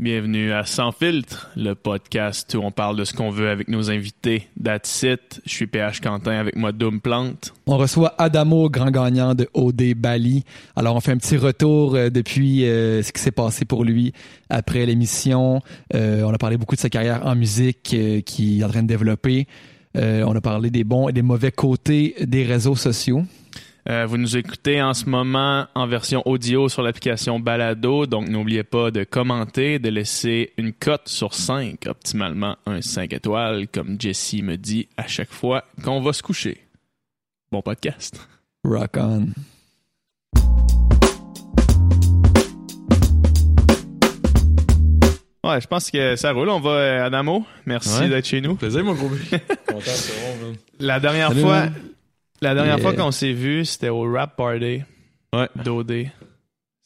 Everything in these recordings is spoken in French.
Bienvenue à Sans filtre, le podcast où on parle de ce qu'on veut avec nos invités. That's. Je suis PH Quentin avec moi Doom Plante. On reçoit Adamo, grand gagnant de OD Bali. Alors on fait un petit retour euh, depuis euh, ce qui s'est passé pour lui après l'émission. Euh, on a parlé beaucoup de sa carrière en musique euh, qui est en train de développer. On a parlé des bons et des mauvais côtés des réseaux sociaux. Euh, vous nous écoutez en ce moment en version audio sur l'application Balado, donc n'oubliez pas de commenter, de laisser une cote sur 5, optimalement un 5 étoiles, comme Jessie me dit à chaque fois qu'on va se coucher. Bon podcast. Rock on. Ouais, je pense que ça roule. On va, euh, Adamo. Merci Ouais. d'être chez nous. Plaisir, mon gros Content, c'est bon, man. La dernière Salut, fois, man. La dernière fois qu'on s'est vu, c'était au rap party Ouais. d'OD.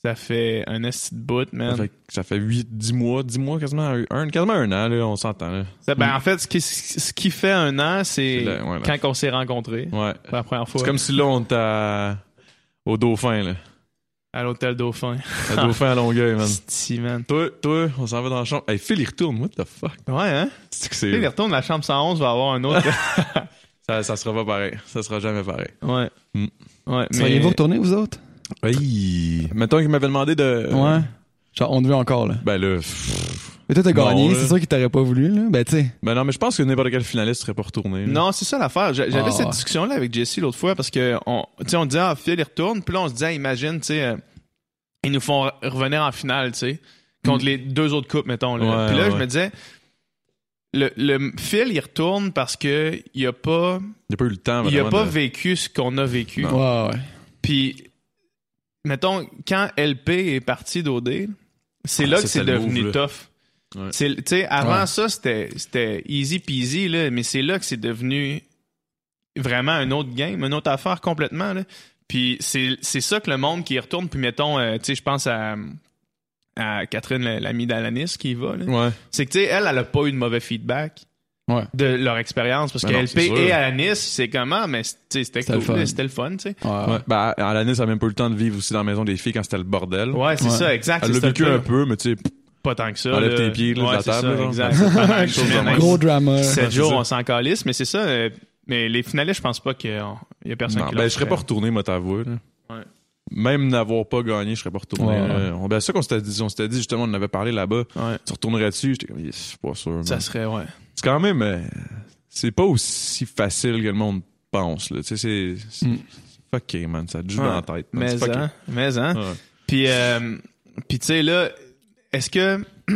Ça fait un esti de bout, Ça man. fait, ça fait 8, 10 mois, 10 mois, quasiment un, quasiment un an, là, on s'entend, ben, en fait, ce qui, ce qui fait un an, c'est C'est ouais, quand on s'est rencontrés. Ouais. pour La première fois. C'est comme si là, on était au Dauphin, là. À l'hôtel Dauphin. À Dauphin à Longueuil, man. Esti, man. Toi, toi, on s'en va dans la chambre. Hey, Phil, il retourne. What the fuck? Ouais, hein? C'est que Tu sais, il c'est. retourne la chambre 111, va avoir un autre. Ça, ça sera pas pareil. Ça sera jamais pareil. ouais. Mm. Ouais, mais. Seriez-vous retourné, vous autres? Oui. Mettons qu'il m'avait demandé de. Ouais. Genre, on te veut encore, là. Ben là. pff. Mais toi, t'as gagné, c'est sûr qu'il t'aurait pas voulu, là. Ben, tu sais. Ben non, mais je pense que n'importe quel finaliste serait pas retourné. là. Non, c'est ça l'affaire. J'a- J'avais Ah, cette discussion-là avec Jesse l'autre fois parce que on, tu sais, on disait, ah, Phil, il retourne. Puis là, on se disait, imagine, tu sais, euh, ils nous font re- revenir en finale, tu sais, contre les deux autres coupes, mettons. Là. Ouais, Puis là, je me disais, le, le Phil, il retourne parce que il a pas, Il a pas eu le temps. il a pas de- vécu ce qu'on a vécu. Ouais. Puis, mettons, quand LP est parti d'OD, c'est Ah, là que c'est devenu move, tough. Ouais. C'est- Tu sais, avant Ouais. ça, c'était c'était easy peasy, là, mais c'est là que c'est devenu vraiment un autre game, une autre affaire complètement. Là. Puis c'est c'est ça que le monde qui y retourne, puis mettons, euh, tu sais, je pense à, à Catherine, la- l'amie d'Alanis qui y va. là. Ouais. C'est que, tu sais, elle, elle a pas eu de mauvais feedback Ouais. de leur expérience, parce Ben que non, LP et Alanis, c'est comment, mais tu sais, c'était cool, c'était le fun, tu sais. Ouais. Ouais. Ben, Alanis a même pas eu le temps de vivre aussi dans la maison des filles quand c'était le bordel. Ouais, c'est Ouais. ça, exact. Elle l'a vécu un peu, mais tu sais, Pas tant que ça. Enlève tes pieds, là, la c'est table, ça, là, genre. exact. Gros drama. Sept c'est jours, ça. on s'en calisse, mais c'est ça. euh, mais les finalistes, je pense pas qu'il y a personne non, qui ben, je serais pas retourné, moi, t'avouer. Même n'avoir pas gagné, je serais pas retourné. Ouais. On- Ben, c'est ça qu'on s'était dit, on s'était dit, justement, on en avait parlé là-bas. Ouais, Tu retournerais dessus? J'étais comme, je suis pas sûr. ça man. serait, ouais. C'est quand même, euh, c'est pas aussi facile que le monde pense, là. Tu sais, c'est, Mm. fucké, man. Ça te joue dans la tête. man. Mais, hein, mais, hein. Puis, euh, puis tu sais, là, est-ce que,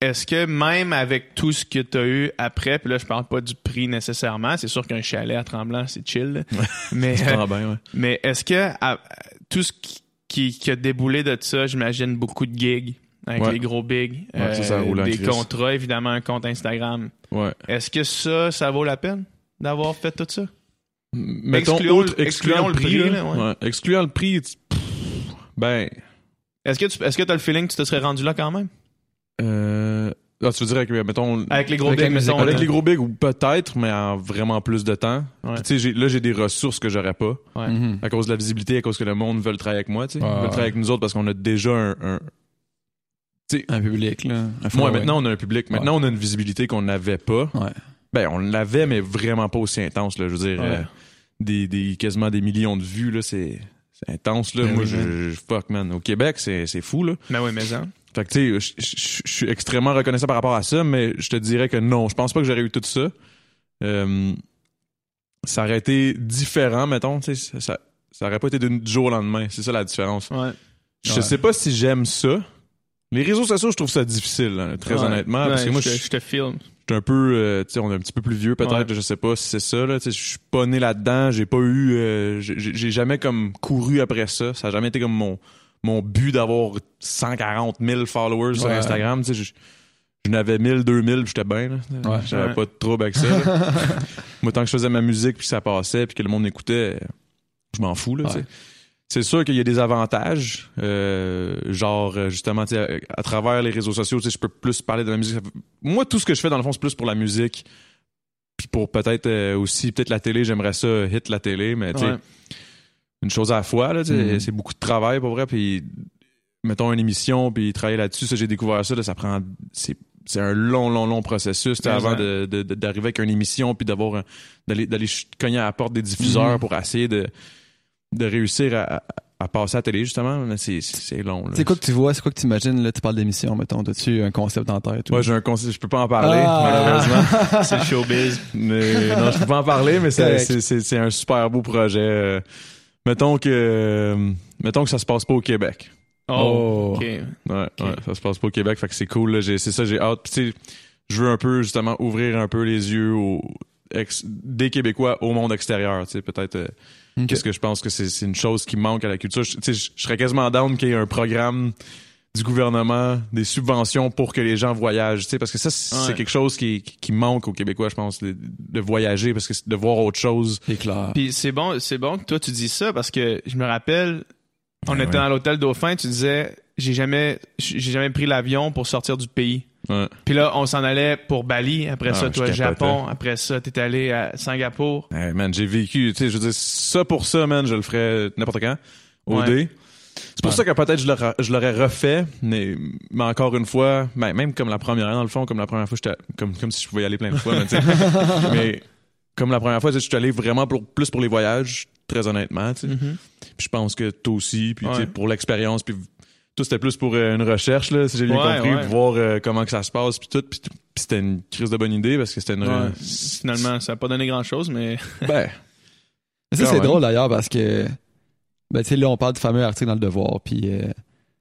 est-ce que même avec tout ce que tu as eu après, puis là, je parle pas du prix nécessairement, c'est sûr qu'un chalet à Tremblant, c'est chill, mais, bien, ouais. mais est-ce que à- tout ce qui, qui, qui a déboulé de ça, j'imagine beaucoup de gigs avec Ouais. les gros bigs, euh, ça, des contrats, évidemment, un compte Instagram. Est-ce que ça, ça vaut la peine d'avoir fait tout ça? Mettons, Excluons le- excluons prix, prix, là. Excluant le prix, pff, ben, Est-ce que tu est-ce que as le feeling que tu te serais rendu là quand même? Euh, ah, tu veux dire avec, mettons, Avec les gros Avec bigs, mettons. avec les gros bigs, ou peut-être, mais en vraiment plus de temps. Ouais. Puis, Tu sais, j'ai- là, j'ai des ressources que j'aurais pas. Ouais. Mhm. À cause de la visibilité, à cause que le monde veut travailler avec moi, tu sais. Ouais, veulent ouais. travailler avec nous autres parce qu'on a déjà un, un- Un public, là. Un Moi, following. maintenant, on a un public. Maintenant, on a une visibilité qu'on n'avait pas. Ouais. Ben, on l'avait, mais vraiment pas aussi intense, là. Je veux dire, Ouais. euh, des, des, quasiment des millions de vues, là, c'est, intense, là. Ben Moi, oui, je, je- fuck, man. Au Québec, c'est, c'est fou, là. Ben oui, mais hein. Fait que, tu sais, je- suis extrêmement reconnaissant par rapport à ça, mais je te dirais que non, je pense pas que j'aurais eu tout ça. Euh, ça aurait été différent, mettons, tu sais, ça, ça, aurait pas été du jour au lendemain. C'est ça la différence. Ouais. Je Ouais. sais pas si j'aime ça. Les réseaux sociaux, je trouve ça difficile, hein, très Ouais. honnêtement. Parce que moi, je, je te- filme. je suis un peu, euh, tu sais, on est un petit peu plus vieux peut-être, je sais pas si c'est ça, là, je suis pas né là-dedans, j'ai pas eu, euh, j'ai j'ai jamais comme couru après ça, ça a jamais été comme mon, mon but d'avoir 140 000 followers sur. Instagram, tu sais, je, je n'avais 1000, 2000, puis j'étais bien. Ouais. j'avais Ouais. pas de trouble avec ça. Moi, tant que je faisais ma musique, puis que ça passait, puis que le monde écoutait, je m'en fous, là, tu sais. Ouais. C'est sûr qu'il y a des avantages, euh, genre euh, justement à, à travers les réseaux sociaux, je peux plus parler de la musique. Moi, tout ce que je fais dans le fond, c'est plus pour la musique, puis pour peut-être euh, aussi peut-être la télé. J'aimerais ça hit la télé, mais tu sais. Une chose à la fois là, Mhm. c'est beaucoup de travail pour vrai. Puis mettons une émission puis travailler là-dessus, ça j'ai découvert ça, là, ça prend c'est c'est un long long long processus avant de de- d'arriver avec une émission puis d'avoir d'aller cogner à la porte des diffuseurs Mhm. pour essayer de de réussir à, à- à passer à la télé justement, c'est long là. C'est quoi que tu vois, c'est quoi que tu imagines, là, tu parles d'émission, mettons, as-tu un concept en tête? Moi j'ai un conseil, je peux pas en parler Ah. malheureusement. C'est le showbiz. Mais non, je peux pas en parler, mais c'est, Correct. c'est, c'est, c'est un super beau projet. Euh, Mettons que euh, mettons que ça se passe pas au Québec. Oh, Oh. OK. Ouais, ouais, ça se passe pas au Québec, fait que c'est cool. C'est ça, j'ai hâte. Puis, tu sais, je veux un peu justement ouvrir un peu les yeux aux ex- des Québécois au monde extérieur. Tu sais, peut-être. euh. Qu'est-ce que je pense que c'est, c'est une chose qui manque à la culture. Je, tu sais, je, je serais quasiment down qu'il y ait un programme du gouvernement, des subventions pour que les gens voyagent, tu sais, parce que ça, c'est Ouais. quelque chose qui, qui manque aux Québécois, je pense, de, de voyager, parce que c'est de voir autre chose. C'est clair. Puis c'est bon, c'est bon que toi tu dis ça parce que je me rappelle, on Ben était ouais. dans l'hôtel Dauphin, tu disais j'ai jamais j'ai jamais pris l'avion pour sortir du pays. Ouais. Puis là, on s'en allait pour Bali, après Ah, ça toi capotais. Japon, après ça t'es allé à Singapour. Hey, man, j'ai vécu, tu sais, je veux dire, ça pour ça, man, je le ferais n'importe quand, au Ouais. C'est pour Ouais. ça que peut-être je l'aurais, refait, mais, mais encore une fois, ben, même comme la première, dans le fond, comme la première fois, comme, comme si je pouvais y aller plein de fois, mais, comme la première fois, je suis allé vraiment pour, plus pour les voyages, très honnêtement. Mhm. Puis je pense que toi aussi, puis Ouais. pour l'expérience, puis tout c'était plus pour euh, une recherche, là, si j'ai bien Ouais, compris, ouais. pour voir euh, comment que ça se passe, puis tout, puis, c'était une crise de bonne idée, parce que c'était une... Finalement, ça a pas donné grand chose, mais Ben, Mais ça, c'est drôle d'ailleurs parce que, ben, tu sais, là, on parle du fameux article dans le Devoir, puis euh,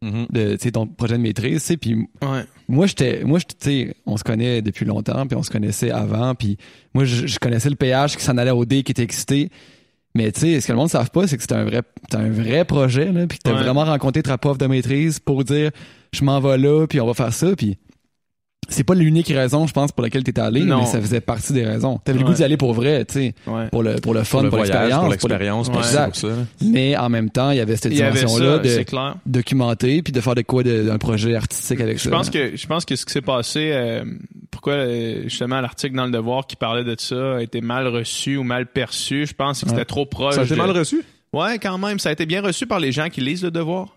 mhm. de, tu sais, ton projet de maîtrise, tu sais, puis ouais. moi, j'étais, moi, tu sais, on se connaît depuis longtemps, puis on se connaissait avant, puis moi, je, connaissais le PH qui s'en allait au D, qui était excité. Mais tu sais, ce que le monde ne savent pas, c'est que c'était un vrai, un vrai projet, là, puis que t'as Ouais. vraiment rencontré ta prof de maîtrise pour dire, je m'en vais là, puis on va faire ça, puis c'est pas l'unique raison, je pense, pour laquelle t'étais allé, Non. mais ça faisait partie des raisons. T'avais le goût d'y aller pour vrai, tu sais, Ouais. pour le, pour le fun, pour l'expérience. pour pour le- l'expérience, Ouais. pour ça. Mais en même temps, il y avait cette dimension-là de documenter puis de faire de quoi d'un projet artistique avec Je ça. pense que je pense que ce qui s'est passé, euh, pourquoi euh, justement l'article dans le Devoir qui parlait de ça a été mal reçu ou mal perçu, je pense que c'était trop proche. Ça a été mal reçu? Ouais, quand même, ça a été bien reçu par les gens qui lisent le Devoir,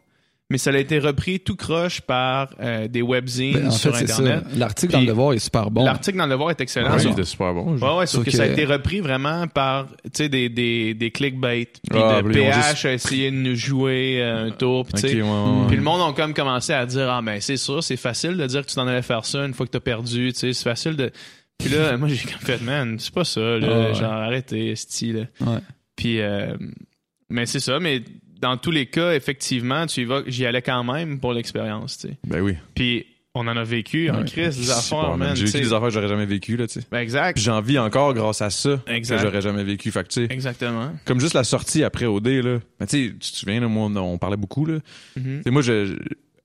mais ça a été repris tout croche par euh, des webzines Ben, en sur fait, internet. L'article dans le devoir est super bon. L'article dans le Devoir est excellent. Ouais, Sauf- il était super bon. Ouais, ouais, sauf que, que- ça a été repris vraiment par, tu sais, des, des, des clickbait. Puis Ah, de PH juste- a essayé de nous jouer euh, un tour. Puis, tu Ok, sais, ouais, ouais, ouais. puis le monde a comme commencé à dire, ah, ben, c'est sûr, c'est facile de dire que tu t'en allais faire ça une fois que t'as perdu, tu sais, c'est facile de. Puis là, moi, j'ai comme fait, man, c'est pas ça, là. Ah, ouais. Genre, arrêtez, style. Ouais. Puis, euh, mais c'est ça, mais dans tous les cas, effectivement, tu y vas, j'y allais quand même pour l'expérience, tu sais. Ben oui. Puis, on en a vécu en Ouais. crise des affaires, pas, man. J'ai vécu des affaires que j'aurais jamais vécues, là, tu sais. Ben, exact. Puis j'en vis encore grâce à ça Exact. que j'aurais jamais vécu. Fait que, tu sais, Exactement. comme juste la sortie après OD, là. Ben, tu sais, tu te souviens, là, moi, on, on parlait beaucoup, là. Mhm. Sais, moi, je,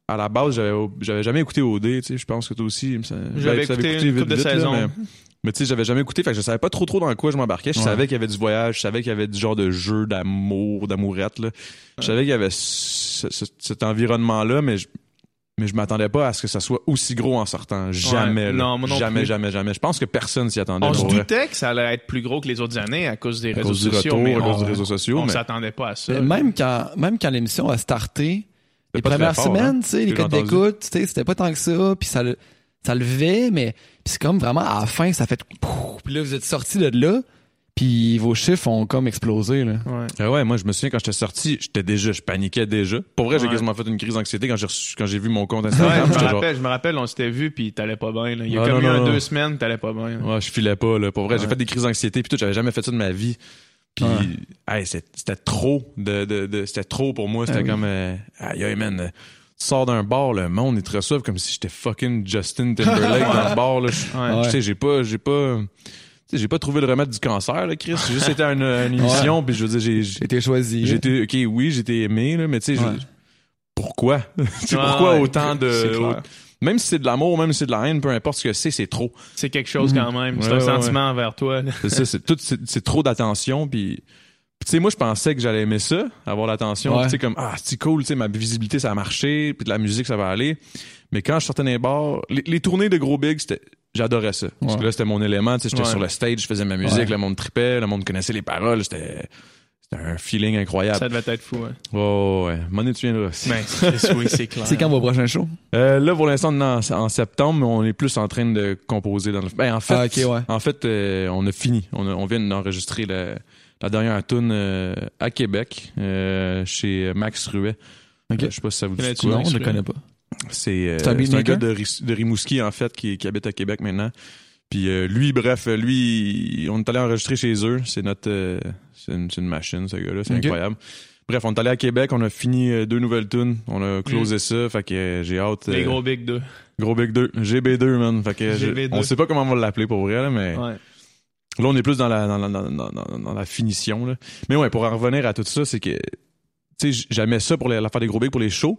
à la base, j'avais, j'avais jamais écouté OD, tu sais. Je pense que toi aussi, J'avais tu l'avais écouté une couple de vite, là, saisons. mais, mais tu sais, j'avais jamais écouté, fait que je savais pas trop trop dans quoi je m'embarquais. Je Ouais. savais qu'il y avait du voyage, je savais qu'il y avait du genre de jeu d'amour, d'amourette, là. Je savais qu'il y avait ce- ce- cet environnement-là, mais je, mais je m'attendais pas à ce que ça soit aussi gros en sortant. Jamais, là. Non, moi non jamais, plus. jamais, jamais. Je pense que personne s'y attendait. On se doutait que ça allait être plus gros que les autres années à cause des à réseaux cause sociaux, retour, mais à cause on, des réseaux sociaux. on mais s'attendait pas à ça. Mais même quand, même quand l'émission a starté, les premières fort, semaines, hein, tu sais, les codes d'écoute, tu sais, c'était pas tant que ça, puis ça, le- ça levait, mais puis c'est comme vraiment à la fin, ça fait puis là vous êtes sortis de là, puis vos chiffres ont comme explosé là. Ouais. Ah ouais, moi je me souviens quand j'étais sorti, j'étais déjà, je paniquais déjà. Pour vrai, j'ai Ouais. quasiment fait une crise d'anxiété quand j'ai reçu, quand j'ai vu mon compte Ouais, Instagram. je, me genre, rappelle, je me rappelle, on s'était vu puis t'allais pas bien. là. Il y a Ah, comme non, eu non, un non. deux semaines, t'allais pas bien. là. ouais, je filais pas là. Pour vrai, j'ai Ouais. fait des crises d'anxiété puis tout, j'avais jamais fait ça de ma vie. Puis, Ouais. hey, c'était trop de, de, de- c'était trop pour moi. C'était Ah oui. comme, euh, aïe, aïe, man. Tu sors d'un bar, le monde, il te reçoit comme si j'étais fucking Justin Timberlake dans le bar, là. Ouais. Tu sais, j'ai pas, j'ai pas, tu sais, j'ai pas trouvé le remède du cancer, là, Chris. J'ai juste été à une, une émission, puis je veux dire, j'ai, été choisi. J'ai été, ok, oui, j'ai été aimé, là, mais tu sais, Ouais. pourquoi? C'est pourquoi ouais, autant de, au- même si c'est de l'amour, même si c'est de la haine, peu importe ce que c'est, c'est trop. C'est quelque chose quand même. C'est Ouais, un ouais, sentiment envers toi. C'est ça, c'est tout, c'est, c'est trop d'attention, puis, tu sais, moi, je pensais que j'allais aimer ça, avoir l'attention, Ouais. tu sais, comme, ah, c'est cool, tu sais, ma visibilité, ça a marché, puis de la musique, ça va aller. Mais quand je sortais dans les bars, les, les tournées de Gros Big, c'était, j'adorais ça. Parce que là, c'était mon élément, tu sais, j'étais Ouais. sur le stage, je faisais ma musique, Ouais. le monde tripait, le monde connaissait les paroles, c'était, c'était un feeling incroyable. Ça devait être fou, hein. Oh, ouais. Money, tu viendras. Ben, c'est- oui, c'est clair. C'est quand vos prochains shows? Euh, là, pour l'instant, on est en, en septembre, mais on est plus en train de composer dans le. Ben, en fait, Ah, en fait, euh, on a fini. On, a- on vient d'enregistrer la, la dernière tune euh, à Québec, euh, chez Max Ruet. Ok. Euh, je sais pas si ça vous dit quoi. Non, je ne connais pas. C'est euh, C'est un gars de, Rimouski, en fait, qui, qui habite à Québec maintenant. Puis euh, lui, bref, lui, on est allé enregistrer chez eux. C'est notre... euh, c'est une, machine, ce gars-là. C'est incroyable. Bref, on est allé à Québec. On a fini deux nouvelles tunes. On a closé ça. Fait que j'ai hâte... Les euh, gros Big 2. Gros Big 2. GB2, man. Fait que j'ai- GB2. on sait pas comment on va l'appeler pour vrai, là, mais... Ouais. Là, on est plus dans la, dans, la- dans, dans- dans- dans la finition. Là. Mais ouais, pour en revenir à tout ça, c'est que tu sais, j'aimais ça pour l'affaire des gros bigs pour les shows,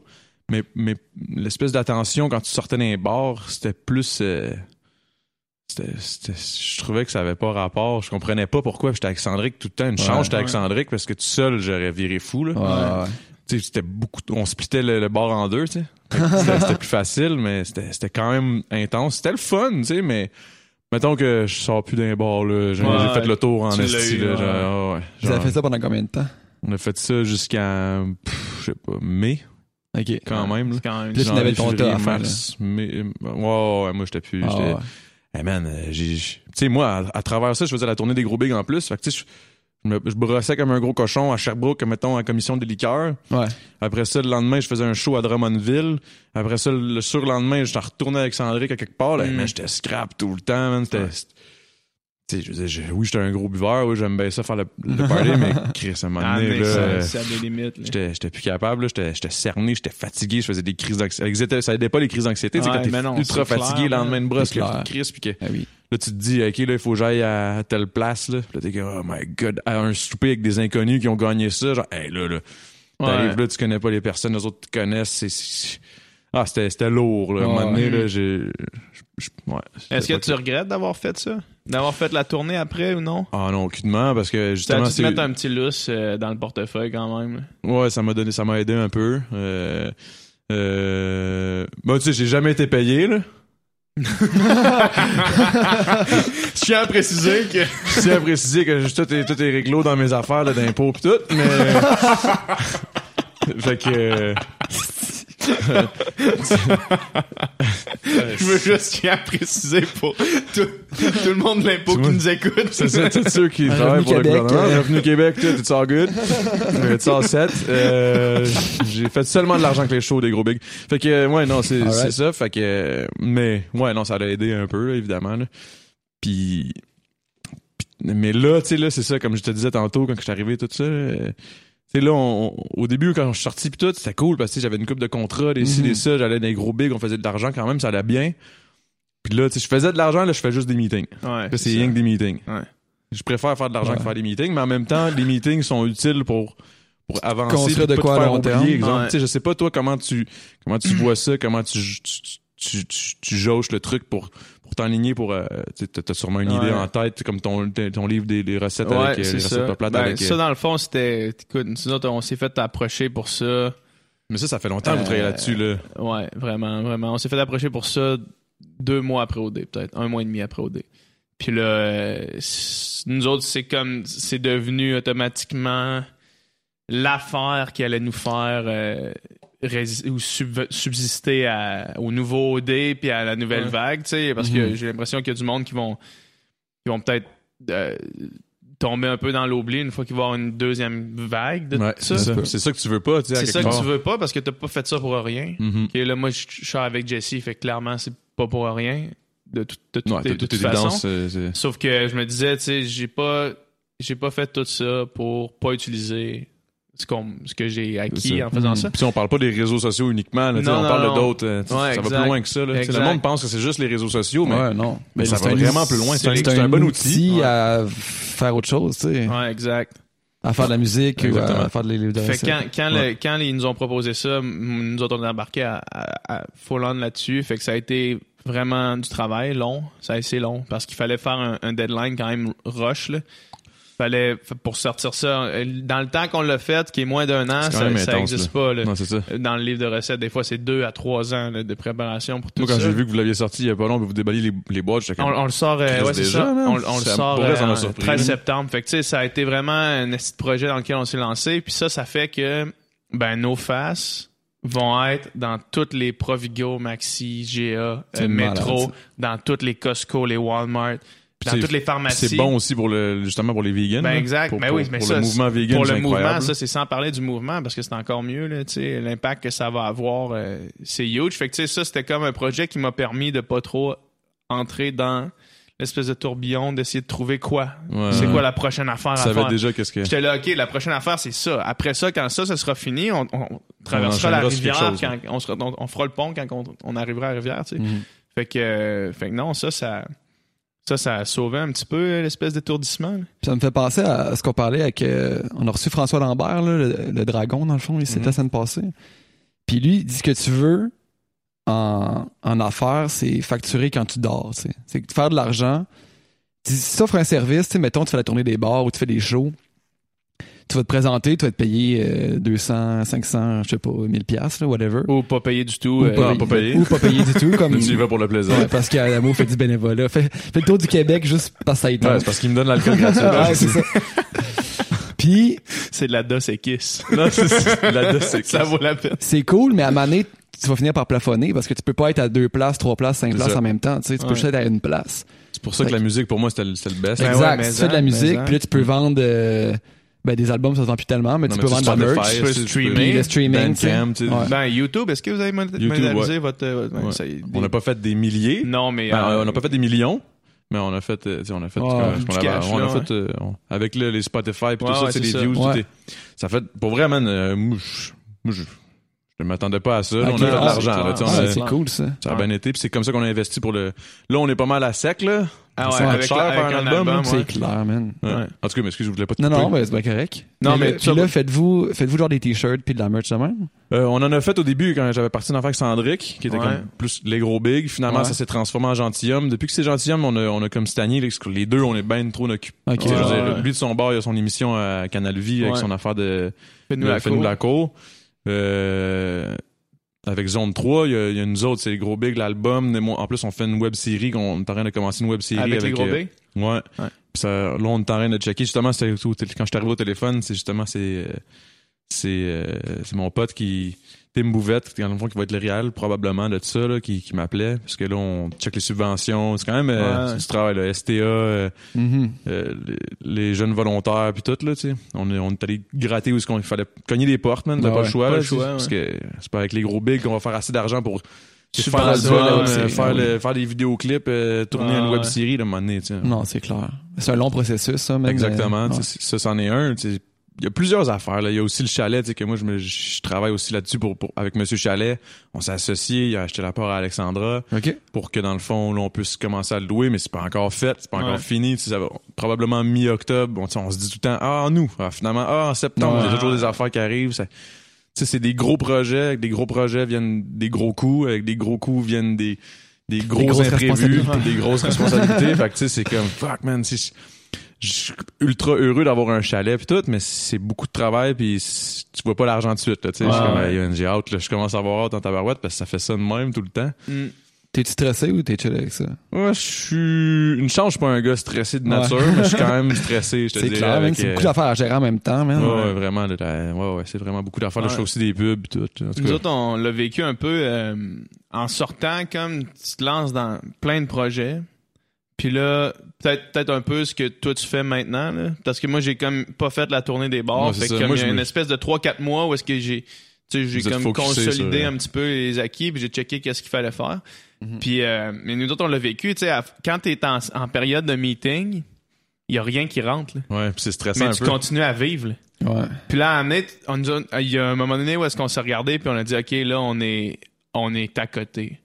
mais, mais l'espèce d'attention quand tu sortais d'un bar, c'était plus. euh, c'était- c'était- je trouvais que ça avait pas rapport. Je comprenais pas pourquoi. J'étais avec Cendric tout le temps. Une chance, j'étais avec ouais. Cendric parce que tout seul, j'aurais viré fou. Là. Ouais, ouais. Tu sais, c'était beaucoup. On splittait le, le bar en deux, C'était c'était plus facile, mais c'était c'était quand même intense. C'était le fun, tu sais, mais. Mettons que je sors plus d'un bar, là. J'ai Ouais, fait le tour en tu esti, là. ouais. genre, ah ouais. Vous avez fait ça pendant combien de temps? On a fait ça jusqu'à, je sais pas, mai, OK. quand même. Là. Quand même. Ton février, tas à faire, mai, euh, ouais, ouais, ouais, moi, j'étais plus. Ah, j'étais- ouais. Hey man, euh, j'ai. j'ai- Tu sais, moi, à, à travers ça, je faisais la tournée des gros bigs en plus. Fait que, tu sais, je, je je brossais comme un gros cochon à Sherbrooke, mettons, en commission des liqueurs. Ouais. Après ça, le lendemain, je faisais un show à Drummondville. Après ça, le surlendemain, j'étais retourné avec Cendric à quelque part. Là, Mm. j'étais scrap tout le temps, man. C'était. Ouais. Tu sais, je veux dire, je- oui, j'étais un gros buveur, oui, j'aime bien ça faire le, le party, mais Chris, à un moment Ah, donné, là, ça, des limites. J'étais, j'étais plus capable. J'étais, j'étais cerné, j'étais fatigué, je faisais des crises d'anxiété. Ça aidait pas les crises d'anxiété, Ouais, quand t'es ultra fatigué, clair, lendemain de brosse, crises, puis que Ah oui. Là, tu te dis, OK, là, il faut que j'aille à telle place, là. Puis là, t'es comme, oh my god, à un souper avec des inconnus qui ont gagné ça, genre, hey, là, là. T'arrives Ouais. là, tu connais pas les personnes, les autres te connaissent, c'est, ah, c'était, c'était lourd, là. À un moment donné, là, j'ai, ouais. Est-ce que tu regrettes d'avoir fait ça? D'avoir fait la tournée après ou non? Ah non, aucunement, parce que Ça justement, a dû te mettre un petit lousse euh, dans le portefeuille quand même. Ouais, ça m'a donné, ça m'a aidé un peu. Euh, euh, bon, tu sais, j'ai jamais été payé, là. Je tiens à préciser que. Je tiens à préciser que tout est, tout est réglo dans mes affaires là, d'impôts pis tout, mais... fait que... Je veux juste tiens à préciser pour tout, tout le monde de l'impôt qui nous écoute. C'est ça, tous ceux qui travaillent pour Québec, le gouvernement. euh. Revenu Québec, tout, it's all good. Euh, It's all set. Euh, j'ai fait seulement de l'argent avec les shows des gros bigs. Fait que, euh, ouais, non, c'est ça. Fait que, mais, ouais, non, ça l'a aidé un peu, là, évidemment. Là. Puis, puis- mais là, tu sais, là, c'est ça, comme je te disais tantôt, quand je suis arrivé, tout ça, sais, là, on- on- au début, quand je suis sorti pis tout, c'était cool parce que j'avais une coupe de contrats, des ci, Mhm. des ça, j'allais dans les gros bigs, on faisait de l'argent quand même, ça allait bien. Puis là, tu sais, je faisais de l'argent, là, je fais juste des meetings. Ouais, c'est rien que des meetings. Ouais. Je préfère faire de l'argent Ouais. que faire des meetings, mais en même temps, les meetings sont utiles pour pour avancer Construire de pas quoi te à faire long oublier, terme. exemple. Ouais. Je sais pas toi comment tu comment tu vois ça, comment tu tu, tu, tu, tu jauges le truc pour pour t'enligner pour euh, t'as sûrement une Ouais. idée en tête comme ton ton livre des, recettes Ouais, avec euh, les recettes ça. pas plates Ben, avec ça, euh, dans le fond, c'était. Écoute, nous autres, on s'est fait approcher pour ça. mais ça ça fait longtemps que vous travaillez là-dessus là. Ouais, vraiment, vraiment. On s'est fait approcher pour ça deux mois après OD, peut-être. Un mois et demi après OD. Puis là, nous autres, c'est comme. C'est devenu automatiquement l'affaire qui allait nous faire. euh, ou sub- subsister à- au nouveau OD puis à la nouvelle Ouais. vague, tu sais, parce que Mhm. j'ai l'impression qu'il y a du monde qui vont qui vont peut-être euh, tomber un peu dans l'oubli une fois qu'il va y avoir une deuxième vague de Ouais, tout ça. c'est ça. Que tu veux pas, tu sais. C'est ça que part. tu veux pas parce que t'as pas fait ça pour rien. Mhm. Ok, là, moi, je suis avec Jesse, fait que clairement, c'est pas pour rien, de, tout- de, tout- Ouais, de toute toute toute façon. évidence, euh, Sauf que je me disais, tu sais, j'ai pas, j'ai pas fait tout ça pour pas utiliser ce, que j'ai acquis en faisant Mhm. ça. Puis on parle pas des réseaux sociaux uniquement, là, Non, on parle d'autres. euh, Ouais, ça va plus loin que ça. Là. Le monde pense que c'est juste les réseaux sociaux, mais, Ouais, non. mais ça va un- vraiment plus loin. C'est un, un un bon outil outil. à faire autre chose, tu sais. Ouais, exact. À faire de la musique ou à faire de livres de Fait quand, quand, Ouais. le- quand ils nous ont proposé ça, nous autres, on est embarqué à, à, à full on là-dessus. Fait que ça a été vraiment du travail long. Ça a été long parce qu'il fallait faire un, un deadline quand même rush, là. Fallait pour sortir ça euh, dans le temps qu'on l'a fait qui est moins d'un an ça, même ça intense, existe là. pas là. Non, c'est ça. dans le livre de recettes des fois c'est deux à trois ans là, de préparation pour tout Moi, quand ça j'ai vu que vous l'aviez sorti il y a pas long, vous déballiez les, les boîtes, j'étais on, on le sort euh, ouais, c'est ça. on, le sort vrai, ça m'a euh, surpris, 13 là. septembre fait que tu sais ça a été vraiment un petit projet dans lequel on s'est lancé puis ça ça fait que ben nos faces vont être dans toutes les Provigo, Maxi, GA, euh, malade, ça. dans toutes les Costco, les Walmart, dans c'est- toutes les pharmacies. C'est bon aussi pour le, justement pour les vegans. Ben exact. Pour, mais pour- oui, mais pour ça, le mouvement vegan, pour le mouvement, ça c'est sans parler du mouvement parce que c'est encore mieux là, tu sais, l'impact que ça va avoir, euh, c'est huge. Fait que tu sais, ça c'était comme un projet qui m'a permis de pas trop entrer dans l'espèce de tourbillon, d'essayer de trouver quoi. Ouais. C'est quoi la prochaine affaire à Ça savait faire? déjà qu'est-ce que. J'étais là, ok, la prochaine affaire c'est ça. Après ça, quand ça, ça sera fini, on, on traversera On la rivière, chose, quand on, sera, on, on fera le pont quand on, arrivera à la rivière, tu sais. Mhm. Fait que, euh, fait que non, ça, ça, ça, ça a sauvé un petit peu euh, l'espèce d'étourdissement. ça me fait penser à ce qu'on parlait avec. euh, on a reçu François Lambert, là, le, le dragon, dans le fond, il c'était Mhm. la semaine passée. Puis lui, il dit ce que tu veux en, en affaires, c'est facturer quand tu dors. C'est faire de l'argent. Si tu offres un service, mettons, tu fais la tournée des bars ou tu fais des shows, tu vas te présenter, tu vas te payer euh, 200, 500, je sais pas, 1000 pièces whatever. Ou pas payé du tout. Ou euh, pas, pas payé. Ou pas payé du tout. Comme, Tu y vas pour le plaisir. Ouais, parce qu'Adamo fait du bénévolat. Fait, fait le tour du Québec juste parce que ça y Ouais, c'est parce qu'il me donne l'alcool gratuit. Ouais, c'est ça. Puis, c'est de la DOS et Kiss. Non, c'est ça. La dos, c'est ça vaut la peine. c'est cool, mais à un moment donné, tu vas finir par plafonner parce que tu peux pas être à deux places, trois places, cinq places ça. en même temps. Tu sais, tu peux juste être à une place. C'est pour ça que la musique, pour moi, c'était le, le best. Ben exact. ouais, mais tu fais de la mais musique, puis là, tu peux vendre euh, ben, des albums, ça se vend plus tellement, mais Non, tu mais peux vendre de la merch. tu peux streamer. Le streaming, tu sais. Bandcamp, tu sais. Ouais. Ben, YouTube, est-ce que vous avez monétisé ouais. votre. euh, Ouais. ça On n'a pas fait des milliers. Non, mais. Ben, euh, on n'a pas fait des millions. Mais on a fait, euh, tu sais, on a fait, on a- cash, on a là, fait, euh, avec le- les Spotify tout ça, c'est des views, ça fait, pour vrai, man, moi, je, je, ne m'attendais pas à ça. on a de ah, l'argent, c'est Ah, c'est cool, ça. ça a bien été, puis c'est comme ça qu'on a investi pour le. Là, on est pas mal à sec, là. Ah ouais, avec, cher la- faire avec un un album, album. C'est ouais. clair, man. Ouais. Ouais. En tout cas, mais excuse, je voulais pas te Non, couper. non, mais c'est bien correct. Non, mais, mais là- puis là, faites-vous, faites-vous genre des t-shirts puis de la merch de même? Euh, on en a fait au début quand j'avais parti d'en faire avec Sandrick, qui était Ouais. comme plus les gros big. Finalement, Ouais. ça s'est transformé en gentilhomme. Depuis que c'est gentilhomme, on a, on a comme stagné. Les deux, on est bien trop occupés. Ok. Tu sais, je veux Ouais, dire, ouais. Lui, de son bar, il a son émission à Canal Vie avec son affaire de Fais-nous cour. la cour. Euh, avec Zone 3, il y a, il y a nous autres, c'est les gros big, l'album. En plus, on fait une web série, on est en train de commencer une web série Avec, avec, les gros euh, B. Ouais. Ouais. Puis ça, là, on est en train de checker. Justement, tél- quand je suis arrivé au téléphone, c'est justement c'est euh, c'est euh, c'est mon pote qui Tim Bouvette, qui, dans le fond, qui va être le réel probablement de ça, là, qui, qui m'appelait. Parce que là, on check les subventions. C'est quand même euh, Ouais. du travail, là. STA, euh, Mhm. euh, les, les jeunes volontaires, puis tout, là, tu sais. On est, on est allé gratter où il fallait cogner des portes, man. T'as Ah pas ouais. le choix, Pas là, le Parce que c'est pas avec les gros bigs qu'on va faire assez d'argent pour faire l'album, euh, faire, ah le- faire des vidéoclips, tourner une web série, là, à un moment donné, tu sais. Non, c'est clair. C'est un long processus, ça, même. Exactement. Ça, c'en est un. Il y a plusieurs affaires. Là. Il y a aussi le chalet, tu sais, que moi, je, me, je travaille aussi là-dessus pour, pour- avec Monsieur Chalet. On s'est associé, il a acheté la part à Alexandra OK. pour que, dans le fond, là, on puisse commencer à le louer, mais c'est pas encore fait, c'est pas encore Ouais. fini. Tu sais, ça va, probablement mi-octobre. Bon, tu sais, on se dit tout le temps, ah, nous. Ah, finalement, ah, en septembre, Ouais. il y a toujours des affaires qui arrivent. Ça- Tu sais, c'est des gros projets. Avec des gros projets viennent des gros coûts. Avec des gros coûts viennent des, des gros grosses imprévus, des grosses responsabilités. fait que, tu sais, c'est comme, fuck, man, je suis ultra heureux d'avoir un chalet puis tout, mais c'est beaucoup de travail puis tu vois pas l'argent de suite, là, tu sais. Je suis Ouais, comme, ouais. J'ai je commence à avoir hâte en tabarouette parce que ça fait ça de même tout le temps. Mm. T'es-tu stressé ou t'es chill avec ça? Ouais, je suis, une chance, je suis pas un gars stressé de nature, Ouais. mais je suis quand même stressé, je te C'est clair, avec, C'est euh, beaucoup d'affaires à gérer en même temps, man. Ouais, ouais, vraiment, là, ouais, ouais, c'est vraiment beaucoup d'affaires. Là, je fais Ouais. aussi des pubs et tout. En tout Nous cas, autres, on l'a vécu un peu euh, en sortant, comme tu te lances dans plein de projets. Puis là, peut-être peut-être un peu ce que toi tu fais maintenant. Là, parce que moi, j'ai comme pas fait la tournée des bars. Ouais, c'est fait comme Moi, il y a une me- espèce de 3-4 mois où est-ce que j'ai tu sais, j'ai comme consolidé sur, un petit peu les acquis, puis j'ai checké qu'est-ce qu'il fallait faire. Mhm. Puis, euh, mais nous autres, on l'a vécu. Tu sais, quand t'es en, en période de meeting, il y a rien qui rentre. là. ouais, puis c'est stressant Mais un tu peu. continues à vivre. là. Ouais. Puis là, on nous a- il y a un moment donné où est-ce qu'on s'est regardé puis on a dit ok là on est on est à côté.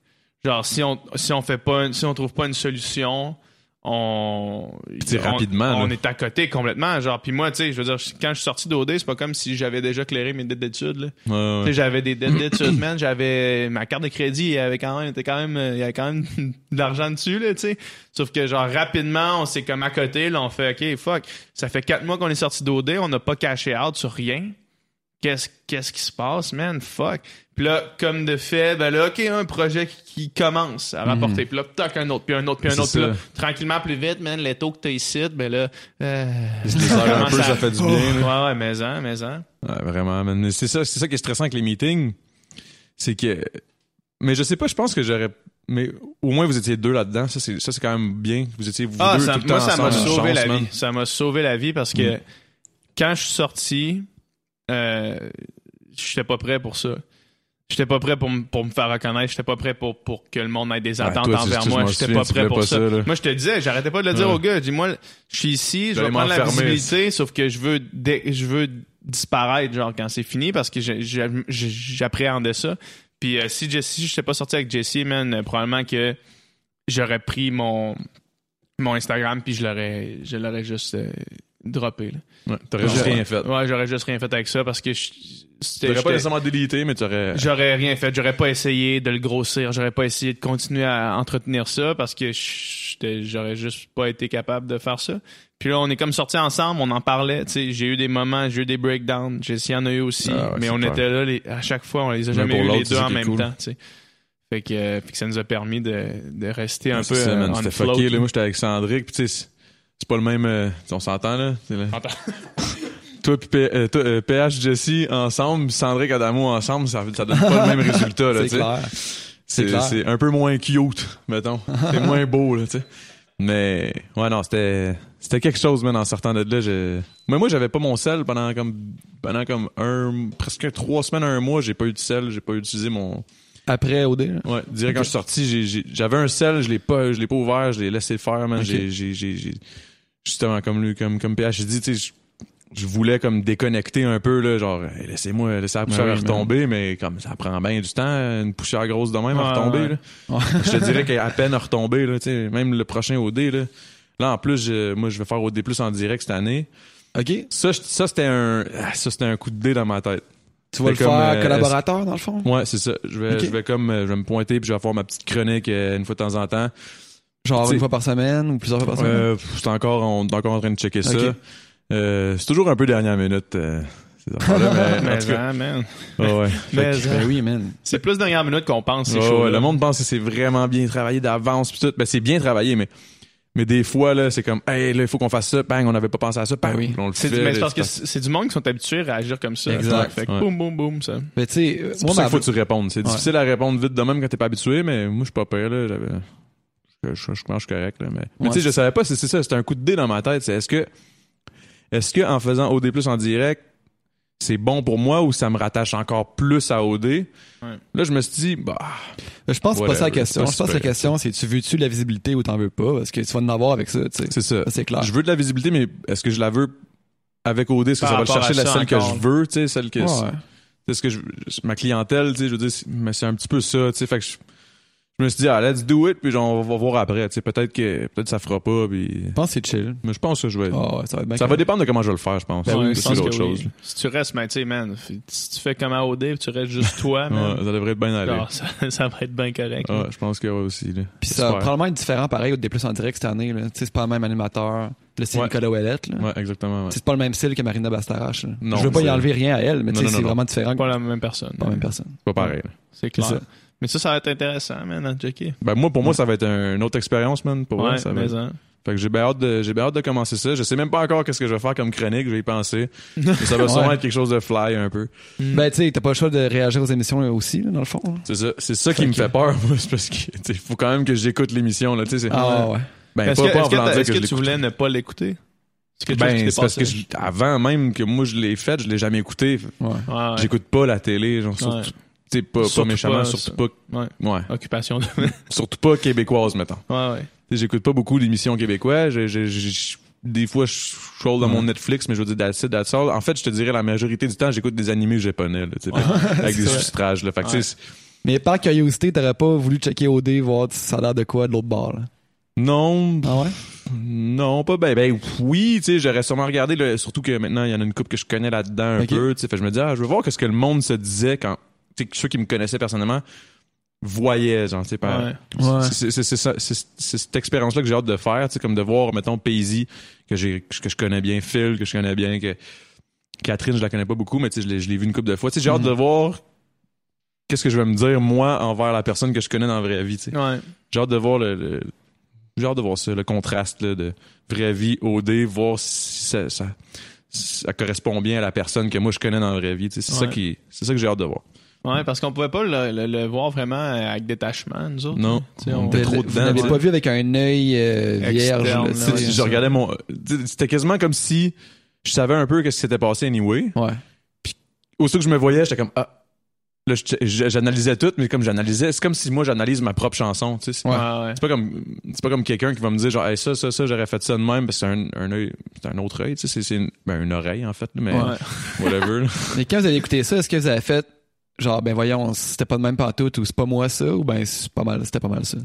Genre si on si on fait pas une- si on trouve pas une solution, on, on- rapidement, on, là. est à côté complètement genre puis moi tu sais je veux dire quand je suis sorti d'OD c'est pas comme si j'avais déjà clairé mes dettes d'études. Ouais, ouais. Tu sais, j'avais des dettes d'études, man. J'avais ma carte de crédit, il y avait quand même, était quand même, il y avait quand même de l'argent dessus, là, tu sais. Sauf que genre rapidement, on s'est comme à côté, là, on fait, ok, fuck. Ça fait quatre mois qu'on est sorti d'OD, on n'a pas caché out sur rien. Qu'est-ce, qu'est-ce qui se passe, man? Fuck. Puis là, comme de fait, ben là, ok, un projet qui, qui commence à rapporter. Puis là, toc, un autre, puis un autre, puis un autre. Puis là, tranquillement, plus vite, man, les taux que t'as ici, ben là, euh, un peu, ça fait du bien. Ouais, ouais, mais hein, mais hein. Ouais, vraiment, man. C'est ça, c'est ça qui est stressant avec les meetings. C'est que. Mais je sais pas, je pense que j'aurais. Mais au moins vous étiez deux là-dedans. Ça, c'est, ça, c'est quand même bien. Vous étiez vous Ah, deux ça- tout le moi, temps ça m'a sauvé chance, la man. vie. Ça m'a sauvé la vie parce que quand je suis sorti, euh, j'étais pas prêt pour ça. J'étais pas prêt pour, me- pour me faire reconnaître. J'étais pas prêt pour, pour que le monde ait des Ouais, attentes toi, envers moi. J'étais pas prêt pour ça. Moi, je te disais, j'arrêtais pas de le dire Ouais. au gars. Dis-moi, je suis ici, je vais prendre la visibilité, sauf que je veux, je veux disparaître, genre, quand c'est fini parce que j'appréhendais ça. Puis euh, si Jesse, si j'étais pas sorti avec Jesse, man, euh, probablement que j'aurais pris mon mon Instagram puis je l'aurais je l'aurais juste euh, droppé. là. Ouais, t'aurais juste rien fait. Ouais, j'aurais juste rien fait avec ça parce que T'aurais pas j'étais- nécessairement délité, mais t'aurais. J'aurais rien fait, j'aurais pas essayé de le grossir, j'aurais pas essayé de continuer à entretenir ça parce que j'aurais juste pas été capable de faire ça. Puis là, on est comme sortis ensemble, on en parlait, tu sais, j'ai eu des moments, j'ai eu des breakdowns, Jessie en a eu aussi, Ah ouais, mais on clair. était là les- à chaque fois, on les a jamais eu les deux en même cool. temps, tu sais. Fait que, euh, puis que ça nous a permis de, de rester un peu ça, euh, man. C'était fucké, là. Moi, j'étais avec Sandrick, pis tu sais, c'est pas le même. euh, on s'entend, là? Le- Toi pis P- euh, euh, PH Jesse ensemble, pis Sandrick Adamo ensemble, ça, ça donne pas le même résultat, là, C'est tu sais. clair. C'est un peu moins cute, mettons. C'est moins beau, là, tu sais. Mais, ouais, non, c'était, c'était quelque chose, man, en sortant de là. je- Mais moi, j'avais pas mon sel pendant comme, pendant comme un, presque trois semaines, un mois, j'ai pas eu de sel, j'ai pas utilisé mon, Après OD, là? Ouais, direct quand je suis sorti, j'avais un sel, je l'ai pas, je l'ai pas ouvert, je l'ai laissé faire, man. J'ai- justement comme lui, comme comme PH dit, tu sais, je, voulais comme déconnecter un peu là, genre hey, laissez-moi laisser la poussière oui, retomber, mais comme ça prend bien du temps, une poussière grosse de même à retomber ouais. là. Je te dirais qu'à peine à retomber là, tu sais, même le prochain OD là. Là en plus, je- moi je vais faire OD plus en direct cette année. OK? Ça, ça c'était un, ah, ça c'était un coup de dé dans ma tête. Tu vas le comme, faire euh, collaborateur, dans le fond? Ouais, c'est ça. Je vais, je vais comme, euh, je vais me pointer puis je vais faire ma petite chronique euh, une fois de temps en temps. Genre t'sais- une fois par semaine ou plusieurs fois par semaine? Euh, c'est encore, on est encore en train de checker ça. Euh, c'est toujours un peu dernière minute, euh, ces affaires-là, mais, en Mais, tout cas, man. ouais, ouais. Mais, Fait que-. Ben oui, man. C'est plus dernière minute qu'on pense, ces ouais, choses. ouais, le monde pense que c'est vraiment bien travaillé d'avance pis tout. Ben, c'est bien travaillé, mais, mais des fois, là, c'est comme, hey, là, il faut qu'on fasse ça, bang, on n'avait pas pensé à ça, bang, Ben oui. on le C'est, fait, mais c'est parce que c'est du monde qui sont habitués à réagir comme ça. Exact. Fait que Ouais. boum, boum, boum, ça. Mais tu sais, C'est moi, pour ça qu'il faut que tu répondes. C'est Ouais. difficile à répondre vite de même quand t'es pas habitué, mais moi, je suis pas pire, là. J'avais, je, je, je pense que je suis correct, là. Mais, mais Ouais, tu sais, je savais pas si c'est ça. C'était un coup de dé dans ma tête. C'est est-ce que, est-ce que en faisant OD plus en direct, c'est bon pour moi ou ça me rattache encore plus à OD? Là, je me suis dit, bah, je pense que c'est pas ça la question. Je pense que la question, c'est tu veux-tu de la visibilité ou t'en veux pas? Parce que tu vas en avoir avec ça, tu sais. c'est ça. C'est clair. Je veux de la visibilité, mais est-ce que je la veux avec OD? Est-ce que ça va chercher la celle que encore. je veux, tu sais, celle que, Ouais, c'est ce que je, ma clientèle, tu sais, je veux dire, c'est- mais c'est un petit peu ça, tu sais, fait que je, je me suis dit, ah, let's do it, puis genre, on va voir après, tu sais, peut-être que, peut-être ça fera pas, puis, Je pense que c'est chill. mais je pense que je vais, Ah ouais, ça va être bien ça va correct. dépendre de comment je vais le faire, je pense. Ben oui, Ouais, je pense oui. chose. Si tu restes, mais tu sais, man, si tu fais comme à OD, tu restes juste toi, man. Ouais, ça devrait être bien allé. genre, ça, ça va être bien correct. Ouais, je pense que ouais aussi, là. Puis ça va probablement être différent pareil au D plus en direct cette année. Là. Tu sais, C'est pas le même animateur. Là, c'est Ouais. Nicolas Ouellette. Là. Ouais, exactement. Tu C'est pas le même style que Marina Bastarache. là. Non, je veux pas y enlever rien à elle, mais tu sais, c'est vraiment différent. Pas la même personne. Pas la même personne. Pas pareil. C'est clair. Mais ça, ça va être intéressant, man, à checker. Ben, moi, pour moi, ça va être un- une autre expérience, man, pour moi, Ouais, ça va être- hein. Fait que j'ai bien hâte de, j'ai bien hâte de commencer ça. Je sais même pas encore qu'est-ce que je vais faire comme chronique, je vais y penser. Mais ça va sûrement Ouais. être quelque chose de fly un peu. Ben, tu sais, t'as pas le choix de réagir aux émissions là, aussi, là, dans le fond. là. C'est ça, c'est ça qui me fait peur, moi, c'est parce que, tu sais, faut quand même que j'écoute l'émission, là, tu sais, c'est- Ah ouais. ben, Est-ce pas, que, pas en est-ce que est-ce que que tu voulais ne pas l'écouter? C'est Ben, c'est parce que je- avant même que moi je l'ai fait, je l'ai jamais écouté. ouais. Ouais, ouais. J'écoute pas la télé, genre, Ouais. surtout, tu sais, pas, pas Surtout méchamment, pas, surtout pas, Ouais. ouais, Occupation de. surtout pas québécoise, mettons. ouais, ouais. J'écoute pas beaucoup d'émissions québécoises. J'ai- j'ai- j'ai- des fois, je scroll dans mon Netflix, mais je veux dire, that's it, that's all. En fait, je te dirais, la majorité du temps, j'écoute des animés japonais, là, avec des sous-titrages. là. Fait que, tu sais, Mais par curiosité, t'aurais pas voulu checker OD, voir si ça a l'air de quoi de l'autre bord. Là? Non, Ah ouais? non, pas ben, ben oui, tu sais, j'aurais sûrement regardé, surtout que maintenant, il y en a une couple que je connais là-dedans un peu, tu sais, fait que je me dis, ah, je veux voir qu'est-ce que le monde se disait quand, ceux qui me connaissaient personnellement voyaient, genre, tu sais, par- Ouais. Ouais. C'est- cette expérience-là que j'ai hâte de faire, tu sais, comme de voir, mettons, Paisy, que j'ai, que je connais bien, Phil, que je connais bien, que Catherine, je la connais pas beaucoup, mais tu sais, je l'ai, je l'ai vu une couple de fois. Tu sais, j'ai hâte de voir qu'est-ce que je vais me dire, moi, envers la personne que je connais dans la vraie vie, tu sais. Ouais. J'ai hâte de voir le, le- j'ai hâte de voir ça, le contraste, là, de vraie vie, OD, voir si ça, ça, ça correspond bien à la personne que moi je connais dans la vraie vie, tu sais. C'est ça qui, c'est ça que j'ai hâte de voir. Ouais, parce qu'on pouvait pas le, le- le voir vraiment avec détachement, nous autres. Non. Sais, On on- était trop Vous dedans, tu pas vu avec un œil euh, vierge. Externe, là, ouais. je regardais mon, c'était quasiment comme si je savais un peu qu'est-ce qui s'était passé anyway. Ouais. aussitôt que je me voyais, j'étais comme ah. Là, j'analysais tout, mais comme j'analysais, c'est comme si moi j'analyse ma propre chanson. Tu sais, c'est Ouais, pas comme c'est pas comme quelqu'un qui va me dire genre Hey, ça ça ça j'aurais fait ça de même parce que c'est un un c'est un autre œil. Tu sais, c'est une, ben, une oreille en fait, mais whatever. Mais quand vous avez écouté ça, est-ce que vous avez fait genre ben voyons, c'était pas de même pantoute ou c'est pas moi ça ou ben c'est pas mal, c'était pas mal ça.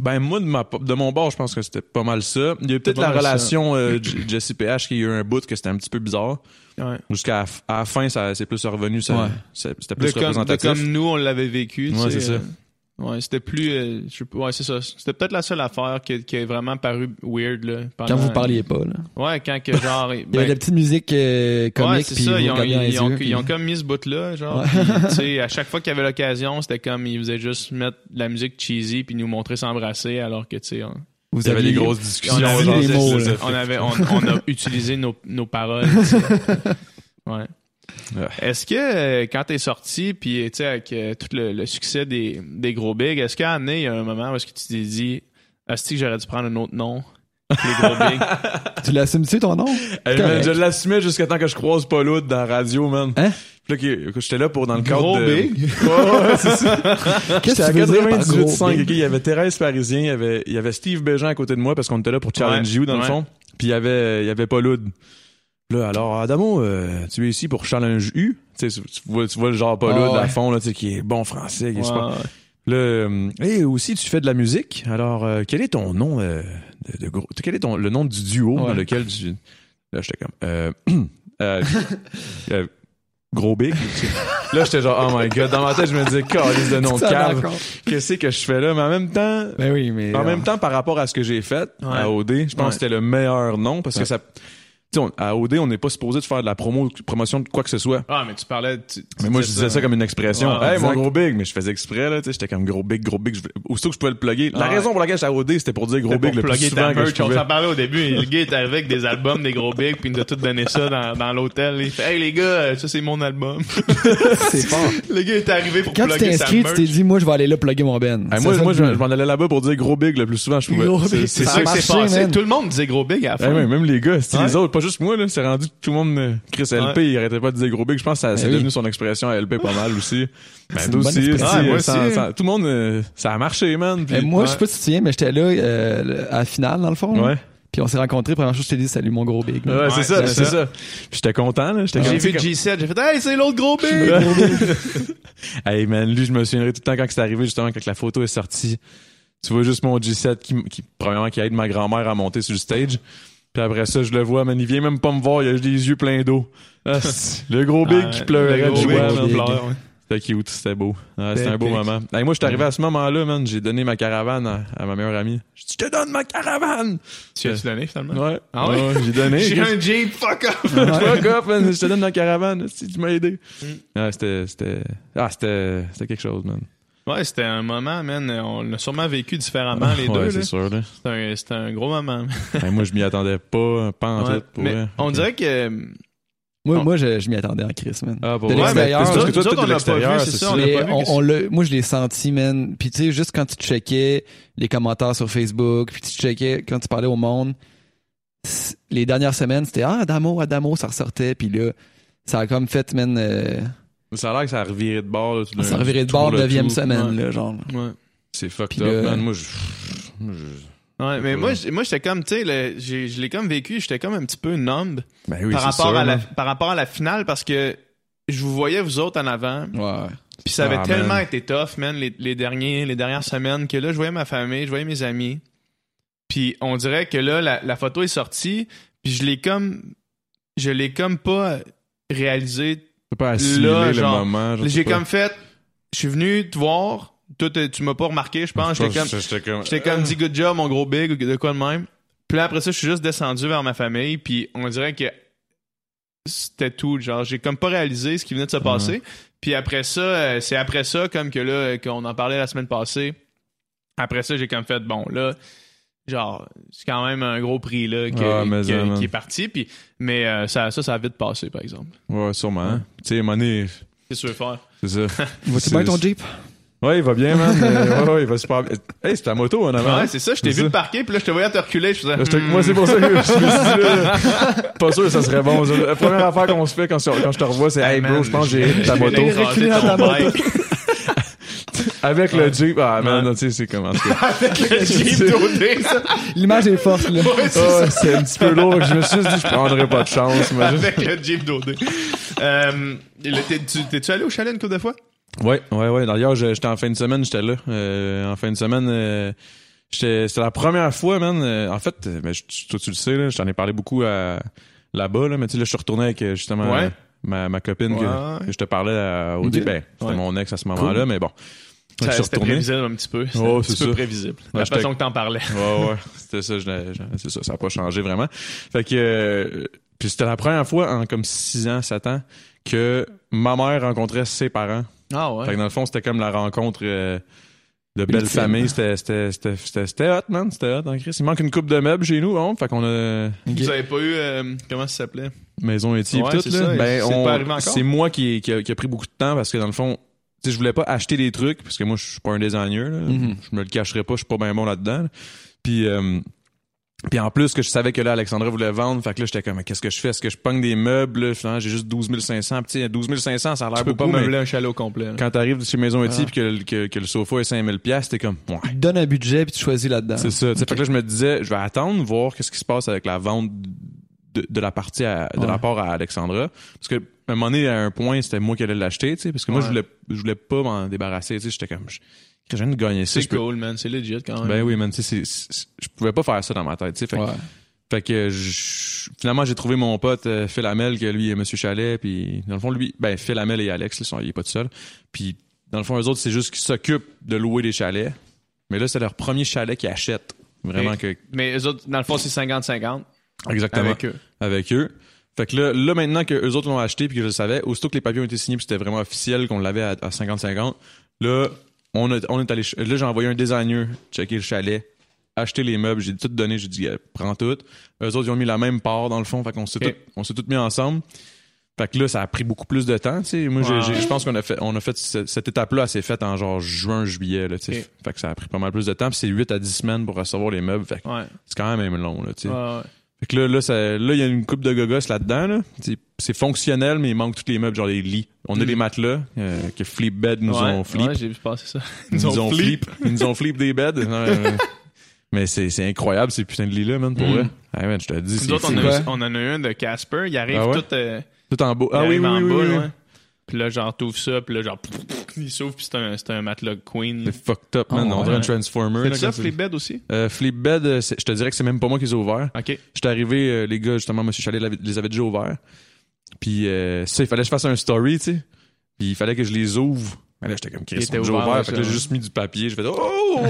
Ben moi de ma de mon bord, je pense que c'était pas mal ça. Il y a eu peut-être la relation euh, Jesse PH qui a eu un bout que c'était un petit peu bizarre. Ouais. Jusqu'à à la fin, ça c'est plus revenu, ça, Ouais. c'était De plus comme, de représentatif. comme nous, on l'avait vécu. tu Ouais, c'est ça. Ouais, c'était plus. euh, je ouais, c'est ça. C'était peut-être la seule affaire qui, qui a vraiment paru weird. Là, Quand vous parliez pas là. Ouais, quand que genre. Il y avait de la petite musique euh, Ouais, comique c'est ça. Ils ont, ils, ont, ils ont comme mis ce bout-là, genre. Ouais. sais, à chaque fois qu'il y avait l'occasion, c'était comme ils faisaient juste mettre de la musique cheesy puis nous montrer s'embrasser alors que, tu sais, on, vous avait aviez- des grosses on discussions. avait on avait, on, on a utilisé nos, nos paroles. Ouais. Ouais. Est-ce que euh, quand t'es sorti, puis tu sais avec euh, tout le, le succès des, des gros bigs, est-ce qu'à amené il y a un moment où est-ce que tu t'es dit, est-ce que j'aurais dû prendre un autre nom les gros bigs? Tu l'assumes-tu ton nom? Correct. je l'assumais jusqu'à temps que je croise Paul Hood dans la radio, man. Hein? Puis là, j'étais là pour dans le cadre Gros de... big? Ouais, ouais, c'est ça. Qu'est-ce que tu veux dire par 98 gros 5, big? ok, il y avait Thérèse Parisien, il y avait, il y avait Steve Bégin à côté de moi parce qu'on était là pour Challenge Ouais, You dans le fond. Puis il y avait, il y avait Paul Hood. Là, alors, Adamo, euh, tu es ici pour Challenge U. Tu sais, tu vois, tu vois le genre Paul Ah, Hood à ouais. fond, là, tu sais, qui est bon français, qui est Ouais, super. ouais. Là, euh, et aussi, tu fais de la musique. Alors, euh, quel est ton nom euh, de, de gros- Quel est ton, le nom du duo dans lequel tu... Là, j'étais comme... Gros Big. Là, j'étais genre, oh my God. Dans ma tête, je me disais, calice de nom de cave. Qu'est-ce que je fais là? Mais en même temps... Ben oui, mais En euh, même temps, par rapport à ce que j'ai fait à OD, je pense que c'était le meilleur nom parce que ça... Tu sais, on- à OD, on n'est pas supposé de faire de la promo, promotion de quoi que ce soit. Ah, mais tu parlais. tu- tu Mais moi, je disais ça comme une expression. Ouais, hey, mon gros big, mais je faisais exprès, là, tu sais, j'étais comme gros big, gros big. Je, aussitôt que je pouvais le plugger. La Ouais. raison pour laquelle j'étais à OD, c'était pour dire gros big pour le plus souvent que je. On s'en parlait au début. Le gars est arrivé avec des albums des gros bigs, puis il nous a tout donné ça dans, dans l'hôtel. Il fait Hey les gars, euh, ça c'est mon album. c'est fort. le gars est arrivé pour Quand tu t'es inscrit, tu t'es dit moi je vais aller là plugger mon ben. Hey, moi, je, m'en allais là-bas pour dire gros big le plus souvent je pouvais. C'est- big, ça que c'est passé. Tout le monde disait gros big à la fin. même les gars, les autres, juste moi, là. C'est rendu que tout le monde, euh, Chris LP, Ouais. il arrêtait pas de dire gros big. Je pense que ça, c'est oui. devenu son expression à LP pas mal aussi. Ben, toi aussi, moi sans- tout le monde, euh, ça a marché, man. puis- Eh, moi, ouais. je sais pas si tu te souviens, mais j'étais là euh, à la finale, dans le fond. Ouais. Puis on s'est rencontrés, première chose, je t'ai dit salut mon gros big. Ouais, c'est ça, c'est c'est ça. ça. Puis j'étais content, là. J'étais J'ai comme- vu G7, j'ai fait Hey, c'est l'autre gros big! hey man, lui, je me souviendrai tout le temps quand c'est arrivé, justement, quand la photo est sortie. Tu vois juste mon G7 qui, qui probablement qui aide ma grand-mère à monter sur le stage. Puis après ça, je le vois, man, il vient même pas me voir, il a juste des yeux pleins d'eau. Ah, le gros big Ah, qui pleurait big. pleure, ouais. C'était cute, c'était beau. C'était un beau moment. Hey, moi, je suis arrivé à ce moment-là, man, j'ai donné ma caravane à, à ma meilleure amie. Je te donne ma caravane! Tu as-tu donné finalement? Ouais. Ah ouais? j'ai donné. J'ai un Jeep, fuck off! Fuck off, man, je te donne ma caravane, si tu m'as aidé. Mm. C'était, c'était, ah, c'était, c'était quelque chose, man. Ouais, c'était un moment, man. On l'a sûrement vécu différemment, les ouais, deux. c'est là. sûr, là. C'était un, c'était un gros moment. Hey, moi, je m'y attendais pas, pas en Ouais. tout. on dirait que. Moi, moi je, je m'y attendais en Chris, man. Ah, de l'extérieur, c'est parce que toi, toi, on l'a pas vu, c'est ça, ça. on Mais l'a- moi, je l'ai senti, man. Puis tu sais, juste quand tu checkais les commentaires sur Facebook, puis tu checkais quand tu parlais au monde, les dernières semaines, c'était ah Adamo, Adamo, ça ressortait. Puis là, ça a comme fait, man, euh, Ça a l'air que ça a reviré de bord. là, tout ça a reviré de bord le neuvième semaine, ouais. là, genre. Ouais. C'est fucked up, man. Moi, je... Ouais, mais Ouais. moi, moi j'étais comme, tu sais, je l'ai comme vécu, j'étais comme un petit peu numb Ben oui, par, c'est rapport sûr, à la, par rapport à la finale parce que je vous voyais, vous autres, en avant. Ouais. Puis ça avait Ah, tellement man. été tough, man, les, les, derniers, les dernières semaines, que là, je voyais ma famille, je voyais mes amis. Puis on dirait que là, la, la photo est sortie, puis je l'ai comme, je l'ai comme pas réalisé. Pas assimilé Là, le genre, moment. je sais J'ai comme fait, je suis venu te voir, toi tu m'as pas remarqué, je pense. J'étais comme, J'étais comme. j'étais comme dit good job, mon gros big, ou de quoi de même. Puis là, après ça, je suis juste descendu vers ma famille, puis on dirait que c'était tout. Genre, j'ai comme pas réalisé ce qui venait de se passer. Puis après ça, euh, c'est après ça, comme que là, euh, qu'on en parlait la semaine passée. Après ça, j'ai comme fait, bon, là, genre, c'est quand même un gros prix, là, que- Ah, mais que- ça, man. qui est parti. Puis, mais euh, ça, ça, ça a vite passé, par exemple. Ouais, sûrement. hein. Tu sais, Mané, C'est sûr faire? c'est ça. Va-tu C'est- bien ton Jeep? Ouais, il va bien, man. Ouais, ouais, il va super bien. Hey, c'est ta moto, en avant. Ouais, c'est ça. Je t'ai vu ça. te parquer, puis là, je te voyais te reculer. Je faisais, hmm. Moi, c'est pour ça que je me suis dit, là, pas sûr que ça serait bon. La première affaire qu'on se fait quand, quand je te revois, c'est Hey, bro, je pense que j'ai ta je vais moto. raser dans ta moto. Avec le Jeep. Ah, man, Ouais. tu sais, c'est comme, en tout cas. Le Jeep ça. L'image est forte, là. Ouais, c'est Ah, ça. c'est un petit peu lourd. Je me suis dit, je prendrais pas de chance. Avec le Jeep d'OD. Euh, T'es-tu allé au chalet une couple de fois? Ouais, ouais, ouais. D'ailleurs, j'étais en fin de semaine, j'étais là. Euh, en fin de semaine, euh, j'étais, c'était la première fois, man. Euh, en fait, euh, ben, toi, tu le sais, là, je t'en ai parlé beaucoup à, là-bas, là, mais tu sais, là, je suis retourné avec euh, justement Ouais. ma, ma copine que, Ouais. que je te parlais à- au début. Ben, c'était Ouais. mon ex à ce moment-là, mais bon. C'était prévisible un petit peu. C'était Oh, un petit peu prévisible. Ouais, façon que t'en parlais. Ouais, ouais. C'était ça, je l'ai- je- c'est ça, ça n'a pas changé vraiment. Fait que, euh, puis c'était la première fois en comme 6 ans, 7 ans, que ma mère rencontrait ses parents. Ah Fait que dans le fond, c'était comme la rencontre euh, de belle Ultime. famille. C'était, c'était, c'était, c'était, c'était hot, man. C'était hot, hein, Chris. Il manque une coupe de meubles chez nous, hein. Fait qu'on a Vous avez pas eu, euh, comment ça s'appelait? maison étive Ouais, tout, c'est là. ça. Ben, C'est on- pas arrivé encore? c'est moi qui, qui, a, qui a pris beaucoup de temps parce que dans le fond, sais, je voulais pas acheter des trucs parce que moi, je suis pas un designer, là. Mhm. Je me le cacherai pas, je suis pas bien bon là-dedans. là. Puis, euh, puis en plus que je savais que là, Alexandra voulait vendre, fait que là, j'étais comme, qu'est-ce que je fais? Est-ce que je pogne des meubles? là? Finalement, j'ai juste 12 500. Puis, tu sais, 12 500, ça a l'air Tu peux pas beaucoup, mais meubler un chalet au complet. là. quand t'arrives chez Maison Ah. Étive que, le- que, que le sofa est 5000 pièces t'es comme, ouais. Il te donne un budget puis tu choisis là-dedans. C'est ça. Tu sais, Fait que là, je me disais, je vais attendre, voir qu'est-ce qui se passe avec la vente de, de la partie à, de Ouais. part à Alexandra. Parce que, à un moment donné, à un point, c'était moi qui allais l'acheter, tu sais, parce que moi, je voulais, je voulais pas m'en débarrasser, tu sais. J'étais comme, je, je viens de gagner ça. C'est peux- cool, man. C'est legit quand même. Ben oui, man, tu sais, je pouvais pas faire ça dans ma tête, tu sais. Fait, que- Ouais. fait que, je- finalement, j'ai trouvé mon pote, euh, Phil Hamel, que lui est Monsieur Chalet, puis dans le fond, lui, ben, Phil Hamel et Alex, ils sont, il est pas tout seul. Puis, dans le fond, eux autres, c'est juste qu'ils s'occupent de louer des chalets. Mais là, c'est leur premier chalet qu'ils achètent. Vraiment Mais- que, Mais eux autres, dans le fond, c'est 50-50 exactement. avec eux. avec eux. Fait que là, là maintenant que eux autres l'ont acheté puis que je le savais, aussitôt que les papiers ont été signés puis c'était vraiment officiel qu'on l'avait à, à 50-50, là, on, a- on est allé, là, j'ai envoyé un designer checker le chalet, acheter les meubles, j'ai tout donné, j'ai dit, prends tout. Eux autres, ils ont mis la même part dans le fond, fait qu'on s'est Ok. tout, on s'est tout mis ensemble. Fait que là, ça a pris beaucoup plus de temps, tu sais. Moi, je pense qu'on a fait, on a fait ce- cette étape-là, elle s'est faite en genre juin, juillet, là, tu sais. Ok. Fait que ça a pris pas mal plus de temps, puis c'est 8 à 10 semaines pour recevoir les meubles, fait que Ouais. c'est quand même long, là, tu sais. Ouais, ouais. Fait que là, là, ça- là, il y a une coupe de gogos là-dedans. Là. C'est, fonctionnel, mais il manque tous les meubles, genre les lits. On a Mm. des matelas euh, que Flipbed nous Ouais, ont flip. Ouais, j'ai vu passer ça. ils nous ont flip. Ils nous ont flip des beds. Non, mais c'est, c'est incroyable ces putains de lits-là, man, pour Mm. vrai. Ah, man, je te dis, c'est Nous autres, on, a, on en a eu un de Casper. Il arrive Ah ouais? tout, euh, Tout en beau. Ah oui, oui, en oui, boule, oui, oui. ouais. Puis là, genre, t'ouvres ça, puis là, genre, il s'ouvre, puis c'est un, c'est un matelas queen. C'est fucked up, man. Oh, on dirait ouais. un Transformer. C'est ça, Flipbed aussi? Euh, Flipbed, euh, c'est- je te dirais que c'est même pas moi qui les ai ouverts. OK. J'étais arrivé, euh, les gars, justement, Monsieur Chalet l'avait- les avait déjà ouverts. Puis euh, ça, il fallait que je fasse un story, tu sais. Puis il fallait que je les ouvre. Mais là, j'étais comme on a déjà ouvert, Fait que là, j'ai juste mis du papier. J'ai fait Oh!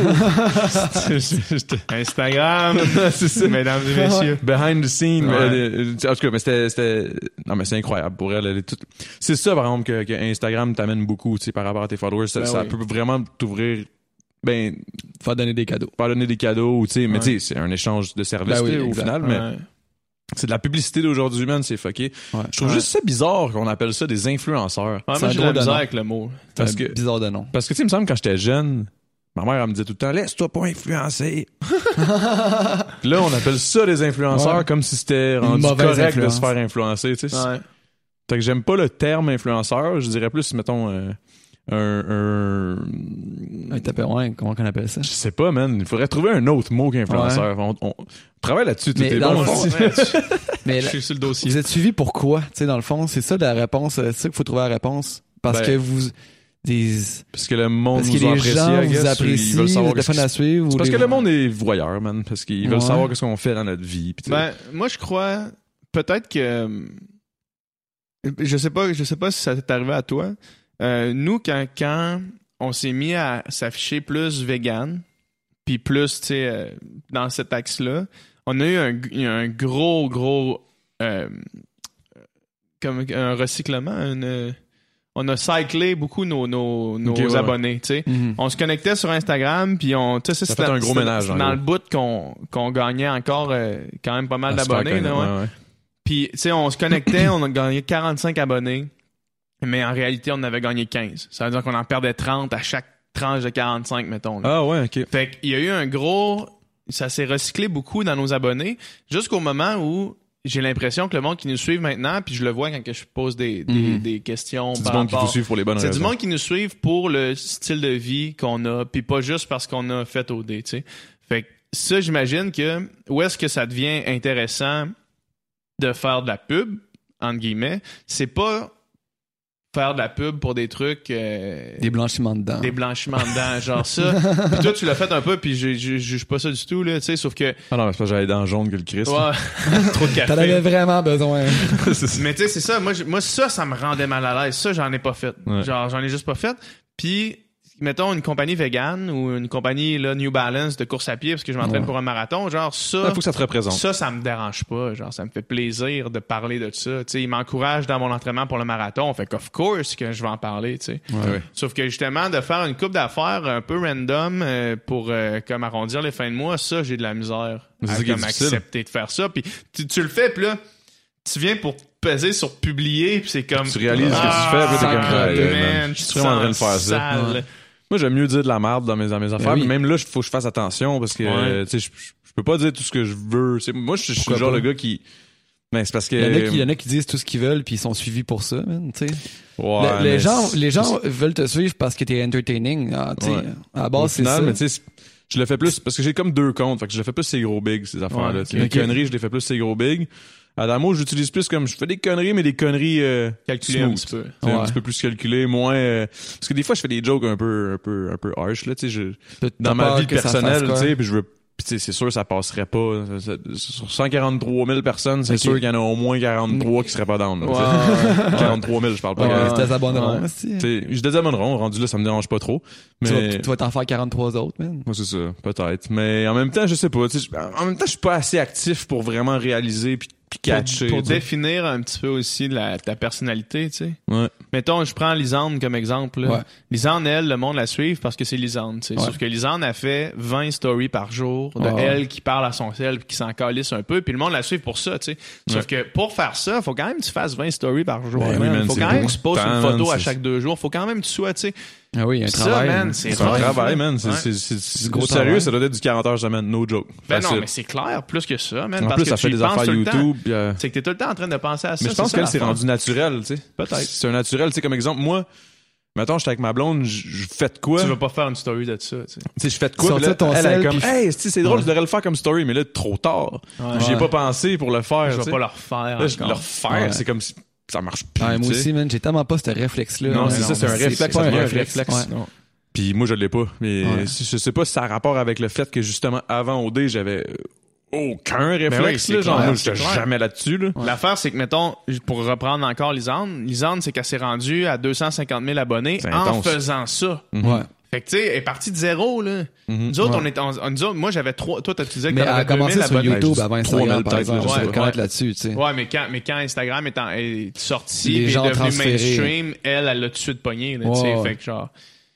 Instagram, c'est ça. mesdames et messieurs. Behind the scene. Ouais. euh, euh, en tout cas, mais c'était, c'était, non, mais c'est incroyable pour elle. elle est toute- C'est ça, par exemple, que, que Instagram t'amène beaucoup, tu sais, par rapport à tes followers. Ça, Ben ça oui. peut vraiment t'ouvrir, ben, Faut donner des cadeaux. pas donner des cadeaux, tu sais, mais Ouais. tu sais, c'est un échange de services, Ben oui, au final, mais Ouais. C'est de la publicité d'aujourd'hui, man, c'est fucké. Ouais. Je trouve Ouais. juste ça bizarre qu'on appelle ça des influenceurs. Ouais, C'est moi, un j'ai de la nom. avec le mot. Parce C'est que, bizarre de nom. parce que, tu sais, il me semble, quand j'étais jeune, ma mère, elle me disait tout le temps, laisse-toi pas influencer. Là, on appelle ça des influenceurs Ouais. comme si c'était Une rendu mauvaise correct influence. de se faire influencer, tu sais. Ouais. Fait que j'aime pas le terme influenceur, je dirais plus, mettons, euh, un, un- Un tapéroin, comment qu'on appelle ça? Je sais pas, man. Il faudrait trouver un autre mot qu'influenceur. On, on travaille là-dessus, tout est dans bon. le fond, aussi. Mais Je suis sur le dossier. vous êtes suivi pourquoi? Tu sais, dans le fond, c'est ça la réponse. euh, C'est ça qu'il faut trouver la réponse. Parce Ben- que vous, Des- Parce que le monde Parce que nous les apprécie, gens I guess, vous ou apprécient, ils veulent savoir à suivre. Ou parce les- que le monde est voyeur, man. Parce qu'ils veulent Ouais. savoir qu'est-ce qu'on fait dans notre vie. Ben, moi, je crois peut-être que. euh, Je sais pas, je sais pas si ça t'est arrivé à toi. Euh, nous, quand, quand on s'est mis à s'afficher plus vegan, puis plus, tu sais, euh, dans cet axe-là, on a eu un, un gros, gros. euh, comme un recyclement. une- on a cyclé beaucoup nos, nos, ouais, abonnés, Mhm. on se connectait sur Instagram puis on Ça fait un gros ménage, en dans le bout qu'on qu'on gagnait encore euh, quand même pas mal d'abonnés puis tu sais on se connectait on a gagné 45 abonnés mais en réalité on en avait gagné 15 ça veut dire qu'on en perdait 30 à chaque tranche de 45 mettons là. Ah ouais, ok. fait qu'il y a eu un gros ça s'est recyclé beaucoup dans nos abonnés jusqu'au moment où j'ai l'impression que le monde qui nous suit maintenant puis je le vois quand que je pose des, des, Mhm. des questions C'est du monde qui vous suit pour les bonnes c'est du monde qui nous suivent pour le style de vie qu'on a, puis pas juste parce qu'on a fait OD, tu sais. Fait que ça, j'imagine que où est-ce que ça devient intéressant de faire de la pub, entre guillemets, c'est pas faire de la pub pour des trucs... euh, Des blanchiments dedans. des blanchiments dedans, genre ça. Puis toi, tu l'as fait un peu, puis je je- je juge pas ça du tout, là, tu sais, sauf que... Ah non, mais c'est que j'allais dans le jaune que le Christ. Ouais, trop de T'en avais café. vraiment besoin. Mais tu sais, c'est ça. Moi, je- moi, ça, ça me rendait mal à l'aise. Ça, j'en ai pas fait. Ouais. Genre, j'en ai juste pas fait. Puis, mettons une compagnie vegan ou une compagnie là, New Balance de course à pied parce que je m'entraîne Ouais. pour un marathon, genre Il ça, faut que ça te représente. ça, ça me dérange pas. Genre, ça me fait plaisir de parler de ça. Tu sais, il m'encourage dans mon entraînement pour le marathon. Fait qu'of course que je vais en parler. Ouais. Sauf que justement, de faire une coupe d'affaires un peu random euh, pour euh, comme arrondir les fins de mois, ça, j'ai de la misère à comme accepter de faire ça. Puis tu, tu le fais, puis là, tu viens pour peser sur publier, puis c'est comme... Tu réalises Ah, ce que tu fais, puis t'es comme, man, je suis vraiment en train de faire ça. Moi, j'aime mieux dire de la merde dans mes, dans mes affaires. oui. mais Même là, il faut que je fasse attention parce que, Ouais. tu sais, je, je peux pas dire tout ce que je veux. C'est- moi, je, suis le genre pas? de gars qui. Ben, c'est parce que. Il y, en a qui, il y en a qui disent tout ce qu'ils veulent puis ils sont suivis pour ça, man, tu sais. Ouais, Le- les gens, les gens veulent te suivre parce que t'es entertaining. Ah, Ouais. à la base, c'est ça. mais je le fais plus parce que j'ai comme deux comptes. Fait que je le fais plus ces gros big, ces affaires-là. Les conneries, je les fais plus ces gros big. Adamo, j'utilise plus comme je fais des conneries, mais des conneries euh, Calculer un smooth. petit peu. Tu sais, Un Ouais. petit peu plus calculé, moins. euh, parce que des fois, je fais des jokes un peu, un peu, un peu harsh là. Tu sais, je, dans ma vie personnelle, tu sais, puis je veux. Puis tu sais, c'est sûr, ça passerait pas. Sur 143 000 personnes, c'est sûr qu'il y en a au moins 43 qui seraient pas down. là, tu sais. Ouais. 43 000, je parle pas. Ouais, ils se désabonneront, Ouais. aussi. tu sais, je désabonnerai, rendu là, ça me dérange pas trop. Tu vas- Mais Tu vas t'en faire 43 autres, man. moi, c'est ça, peut-être. Mais en même temps, je sais pas. tu sais, je- En même temps, je suis pas assez actif pour vraiment réaliser puis, pour, pour définir un petit peu aussi la, ta personnalité, tu sais. Ouais. Mettons, je prends Lisande comme exemple. là. Ouais. Lisande, elle, le monde la suive parce que c'est Lisande. tu sais. Ouais. Sauf que Lisande a fait 20 stories par jour de elle qui parle à son sel puis qui s'en calisse un peu. Puis le monde la suit pour ça. tu sais. Sauf que pour faire ça, faut quand même que tu fasses 20 stories par jour. Ben oui, man. man, faut quand même que tu postes de une photo à chaque deux jours. Faut quand même que tu sois, tu sais. Ah oui, il y a un Ça, travail. man, man. c'est C'est un rough, travail, man. C'est, Ouais. c'est, c'est, c'est- gros sérieux, travail. ça doit être du 40 heures semaine, no joke. Ben non, mais c'est clair, plus que ça, man. en parce plus, que ça tu fait y des penses affaires tout le temps. YouTube. puis, euh, C'est que t'es tout le temps en train de penser à ça. mais je pense ça qu'elle, c'est l'affaire. rendu naturel, tu sais. Peut-être. C'est un naturel, tu sais, comme exemple, moi, mettons, j'étais avec ma blonde, je je fais de quoi? Tu vas pas faire une story de ça, tu sais. Tu sais, je fais de quoi? Sortir puis là, ton elle, elle sel, est comme, puis- hey, c'est c'est drôle, Ouais. je devrais le faire comme story, mais là, trop tard. Ouais. J'y ai Ouais. pas pensé pour le faire. Je tu vais sais. pas le refaire. Là, je encore. le refaire, Ouais. c'est comme si ça marche plus. Ouais, moi tu sais. aussi, man, j'ai tellement pas ce réflexe-là. Non, c'est ça, c'est un réflexe, pas ça un réflexe. réflexe. Ouais. Non. Puis moi, je l'ai pas. Mais Ouais. je sais pas si ça a rapport avec le fait que justement, avant OD, j'avais aucun réflexe. Ben oui, c'est là, genre, clair, moi, c'est j'étais jamais là-dessus. Là. L'affaire, c'est que, mettons, pour reprendre encore Lisande, Lisande, c'est qu'elle s'est rendue à 250 000 abonnés C'est en faisant ça. Ouais. Fait que, tu sais, elle est partie de zéro, là. Mhm. Nous autres, Ouais. on est en, on- nous autres, moi, j'avais trois, toi, t'as- tu disais que Mais elle t'avais a commencé 2000 sur abonnés? YouTube avant 3000 Instagram, par exemple. là, Je ouais, connaître ouais. là-dessus, tu sais. Ouais, mais quand, mais quand Instagram est, en- est sorti, Les gens est devenu transférés. mainstream, elle, elle l'a tout de suite pogné, là, tu sais. Ouais. Fait que genre,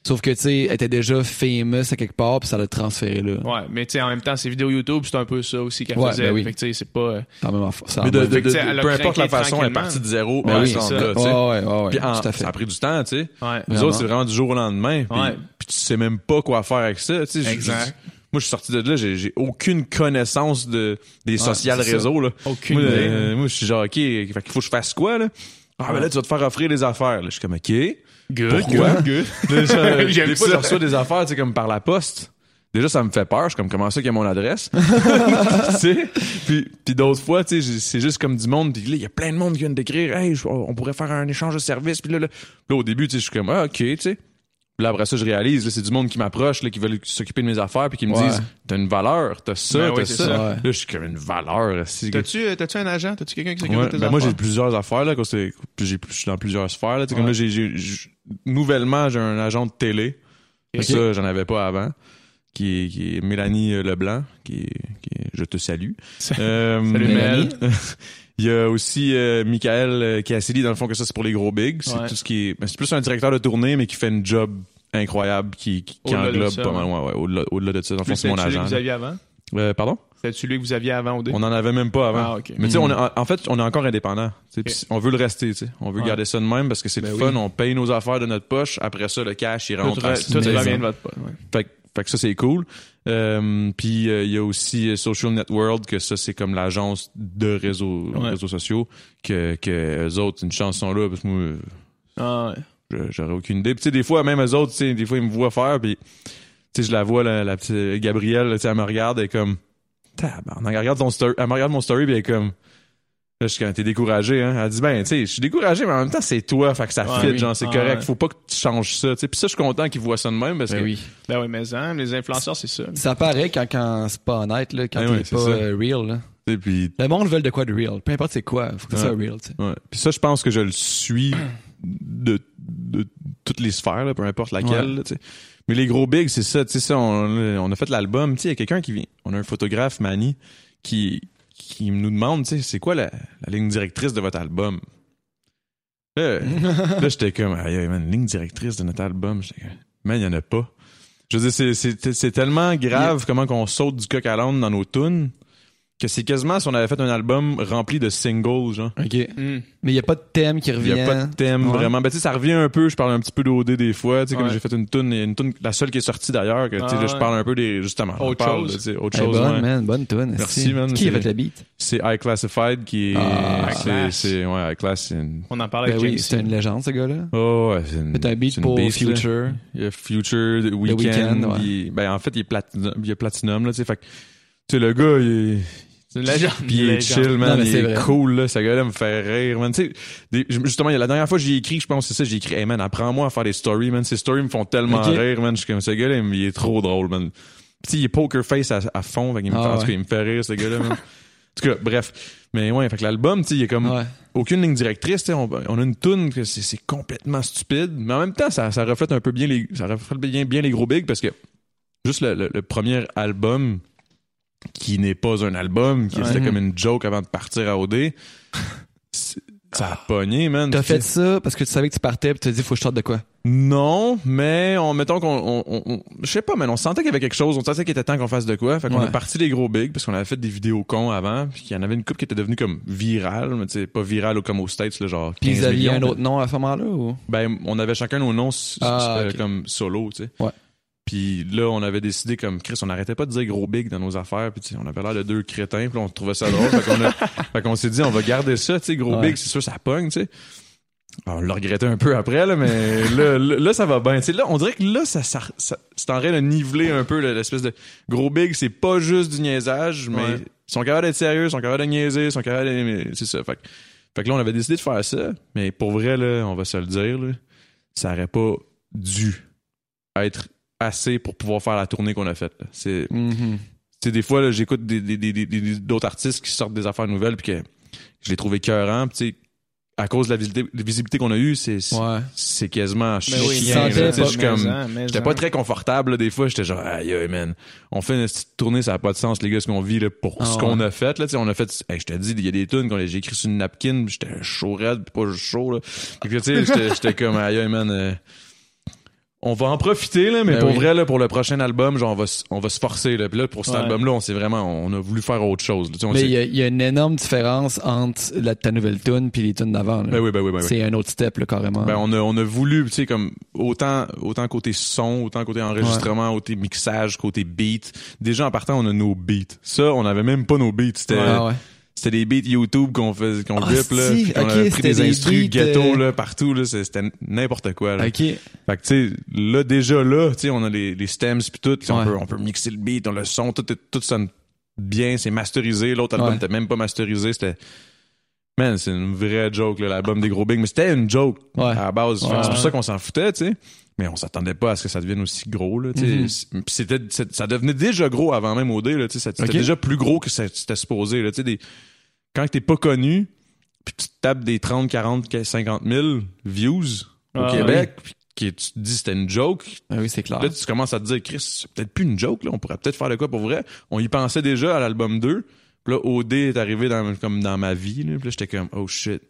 Sauf que, tu sais, elle était déjà famous à quelque part, puis ça l'a transféré là. ouais. Mais tu sais, en même temps, ses vidéos YouTube, c'est un peu ça aussi qu'elle Ouais, faisait. ben oui. Fait que, tu sais, c'est pas, euh, Quand même, ça Mais de, de- de- elle peu importe la façon, elle est partie de zéro. Ouais, ben, c'est elle ça. là, tu Ouais, sais. ouais, ouais, ouais, Puis en- tout à fait. ça a pris du temps, tu sais. ouais. Nous Vraiment. autres, c'est vraiment du jour au lendemain. Puis, Ouais. Tu sais même pas quoi faire avec ça. Tu sais, Exact. je- moi, je suis sorti de là, j'ai aucune connaissance de, des social réseaux. Là. Aucune moi, euh, moi, je suis genre, OK, fait qu'il faut que je fasse quoi, là? Ah, ben là, tu vas te faire offrir des affaires. Là. Je suis comme, OK. Good, Pourquoi? good, J'aime des fois, ça. je reçois des affaires, tu sais, comme par la poste. Déjà, ça me fait peur. Je suis comme, comment ça qu'il y a mon adresse? tu sais? Puis, puis d'autres fois, tu sais, c'est juste comme du monde. Puis là, il y a plein de monde qui viennent d'écrire, hey, on pourrait faire un échange de services. Puis là, là, là, au début, tu sais, je suis comme, ah, OK, tu sais. Là, après ça, je réalise, là, c'est du monde qui m'approche, là, qui veulent s'occuper de mes affaires, puis qui me Ouais. disent, t'as une valeur, t'as ça, Ben t'as oui, ça. ça. Ouais. Là, je suis comme une valeur. T'as-tu, euh, t'as-tu un agent? T'as-tu quelqu'un qui s'occupe Ouais, de tes ben moi, j'ai affaires? plusieurs affaires, là, quand c'est- puis j'ai, je suis dans plusieurs sphères, là. Tu sais, Comme Ouais. là, j'ai, j'ai- j'ai- nouvellement, j'ai un agent de télé. Ok. Ça, j'en avais pas avant. Qui est, qui est Mélanie euh, Leblanc, qui est, qui est- je te salue. Euh, Salut, Mélanie. Il y a aussi euh, Michael euh, Cassidy, dans le fond, que ça, c'est pour les gros bigs. C'est Ouais. tout ce qui est. ben, c'est plus un directeur de tournée, mais qui fait une job incroyable, qui, qui, qui englobe ça, pas mal. ouais. Au-delà, au-delà de ça. Dans le fond, c'est mon agent. que vous aviez avant? Euh, pardon? C'est celui que vous aviez avant au dé? On en avait même pas avant. Ah, ok. Mais tu sais, Mm. est- en fait, on est encore indépendant. tu sais, Ok. puis On veut le rester, tu sais. On veut Ouais. garder ça de même parce que c'est Ben le oui. fun. On paye nos affaires de notre poche. Après ça, le cash, il Tout, rentre. en re- tout maison. revient de votre pote. ouais. Fait, que- fait que ça, c'est cool. Euh, puis euh, il y a aussi euh, Social Network, que ça, c'est comme l'agence de réseaux, Ouais. réseaux sociaux, que, que eux autres, une chance sont là, parce que moi, Ah, ouais. j'aurais aucune idée. Puis tu sais, des fois, même eux autres, des fois, ils me voient faire, puis tu sais, je la vois, la, la petite Gabrielle, tu sais, elle me regarde, elle est comme, tabarnak, elle regarde ton story, elle me regarde mon story, puis elle est comme, là, je suis quand t'es découragé, hein. Elle dit, ben, tu sais, je suis découragé, mais en même temps, c'est toi, fait que ça Ouais, fit, oui. genre, c'est Ah, correct, ouais. faut pas que tu changes ça, tu sais. Puis ça, je suis content qu'ils voient ça de même, parce Ben que, oui. Ben oui, mais hein, les influenceurs, c'est ça. Ça paraît quand, quand c'est pas honnête, là, quand Ben t'es pas euh, real. Là. tu sais, puis Le monde veut de quoi de real. Peu importe c'est quoi, faut que ça soit real. tu sais. Ouais. Puis ça, je pense que je le suis de, de toutes les sphères, là, peu importe laquelle. Là, tu sais. Mais les gros bigs, c'est ça. Tu sais, ça, on, on a fait l'album. Tu sais, il y a quelqu'un qui vient. On a un photographe, Manny, qui, qui nous demande, tu sais, c'est quoi la, la ligne directrice de votre album? Là, là j'étais comme, aïe, aïe, man, ligne directrice de notre album. J'étais comme, man, il y en a pas. Je veux dire, c'est tellement grave comment qu'on saute du coq à l'âne dans nos tunes que c'est quasiment si on avait fait un album rempli de singles, genre. OK. Hmm. Mais il y a pas de thème qui Il revient. y a pas de thème Ouais. vraiment. Ben, tu sais, ça revient un peu. Je parle un petit peu d'OD des fois. Tu sais, comme Ouais. j'ai fait une tune, une tune, la seule qui est sortie d'ailleurs, que, tu sais, Ah je parle un peu des, justement. Autre parle, chose. autre Elle est chose. bonne, ouais. man. Bonne tune. Merci, man, Qui a c'est- fait le beat? C'est High Classified qui est, Ah, c'est, ouais, High Class, c'est une, On en parlait Ben avec oui, James. c'est une légende, ce gars-là. oh, ouais, c'est une, C'est un beat c'est une pour là. Future. Il y a Future, The Weeknd. Il ben, en fait, il est platinum, il est platinum, là, tu sais. Fait que, tu sais, le gars, il est, C'est une légende. Puis il est chill, man. Non, il c'est est cool, là. Ce gars-là me fait rire, man. Tu sais, justement, il y a la dernière fois que j'ai écrit, je pense, c'est ça, j'ai écrit, hey, man, apprends-moi à faire des stories, man. Ces stories me font tellement rire, man. Je suis comme, ce gars-là, il est trop drôle, man. Sais, il est poker face à, à fond, fait qu'il me Ah fait, en tout ouais. cas, il me fait rire, ce gars-là, man. En tout cas, bref. Mais ouais, fait que l'album, tu sais, il y a comme Ouais. aucune ligne directrice, tu sais. On, on a une tune que c'est, c'est complètement stupide, mais en même temps, ça, ça reflète un peu bien les, ça reflète bien, bien les gros bigs parce que juste le, le- le premier album qui n'est pas un album, qui Ouais. était comme une joke avant de partir à OD, ça a pogné, man. T'as fait ça parce que tu savais que tu partais puis tu t'as dit faut que je sorte de quoi? Non, mais on, mettons qu'on, on, on- on- je sais pas, mais on sentait qu'il y avait quelque chose, on sentait qu'il était temps qu'on fasse de quoi. Fait qu'on Ouais. est parti les gros bigs parce qu'on avait fait des vidéos cons avant, puis qu'il y en avait une coupe qui était devenue comme virale, mais tu sais, pas virale comme aux States, là, genre 15 Puis aviez millions, un autre nom à ce moment-là ou? Ben, on avait chacun nos noms Ah, euh, comme solo, tu sais. Ouais. Puis là, on avait décidé comme Chris, on n'arrêtait pas de dire gros big dans nos affaires, puis on avait l'air de deux crétins, puis on trouvait ça drôle, fait qu'on a- fait qu'on s'est dit on va garder ça, tu sais, gros Ouais. big, c'est sûr ça pogne, tu sais. Alors, on l'a regretté un peu après là, mais là, ça va bien. Tu sais, là, on dirait que là, ça, ça, ça- c'est en train de niveler un peu là, l'espèce de gros big. C'est pas juste du niaisage, mais Ouais. ils sont capables d'être sérieux, ils sont capables de niaiser, ils sont capables de, c'est ça. Fait, que- fait que là, on avait décidé de faire ça, mais pour vrai là, on va se le dire là, ça aurait pas dû être assez pour pouvoir faire la tournée qu'on a faite. là. C'est tu sais, des fois, là, j'écoute des, des, des, des- des- d'autres artistes qui sortent des affaires nouvelles puis que je les trouve écœurants. Puis, tu sais, à cause de la visibilité, qu'on a eue, c'est, c'est- Ouais. quasiment chiant. mais j'étais pas très confortable, là, des fois. J'étais genre, aïe, aïe, man. On fait une petite tournée, ça a pas de sens, les gars, ce qu'on vit, là, pour Ah ce ouais. qu'on a fait, là. Tu sais, on a fait, hey, je te dis, il y a des tunes qu'on a- j'ai écrit sur une napkin, puis j'étais chaud raide, puis pas juste chaud, là. Tu sais, j'étais, j'étais comme, aïe, aïe, man, euh, on va en profiter, là, mais Ben pour oui. vrai, là, pour le prochain album, genre, on va, on va se forcer, là. Puis là, pour cet Ouais. album-là, on s'est vraiment, on a voulu faire autre chose, là. Tu sais, on Mais il y, a- il y a une énorme différence entre la, ta nouvelle tune puis les tunes d'avant. là. Ben oui, ben oui, ben oui. C'est un autre step, là, carrément. Ben, on a, on a voulu, tu sais, comme, autant, autant côté son, autant côté enregistrement, côté mixage, côté beat. Déjà, en partant, on a nos beats. Ça, on avait même pas nos beats. C'était, ouais. C'était des beats YouTube qu'on fait, qu'on Ah, rip, là. puis qu'on avait pris des des instrus ghetto, euh, là, partout, là. C'était n'importe quoi, là. OK. Fait que, tu sais, là, déjà, là, tu sais, on a les, les stems pis tout. On, peut, on peut mixer le beat, on le son, tout, tout sonne bien, c'est masterisé. L'autre album Ouais. était même pas masterisé, c'était... Man, c'est une vraie joke, l'album des gros bigs. Mais c'était une joke Ouais. à la base. Ouais. C'est pour ça qu'on s'en foutait, tu sais. Mais on s'attendait pas à ce que ça devienne aussi gros, là, tu sais. Mhm. Puis c'est- ça devenait déjà gros avant même OD, là, tu sais. C'était déjà plus gros que c'était supposé, là, tu sais. des- Quand t'es pas connu, puis tu te tapes des 30, 40, 50 000 views au Ah, Québec, puis que tu te dis c'était une joke, Ah oui, c'est clair. Là, tu commences à te dire, Chris, c'est peut-être plus une joke, là. On pourrait peut-être faire de quoi pour vrai. On y pensait déjà à l'album 2. Puis là, OD est arrivé dans, comme dans ma vie, là. Puis là, j'étais comme, oh shit.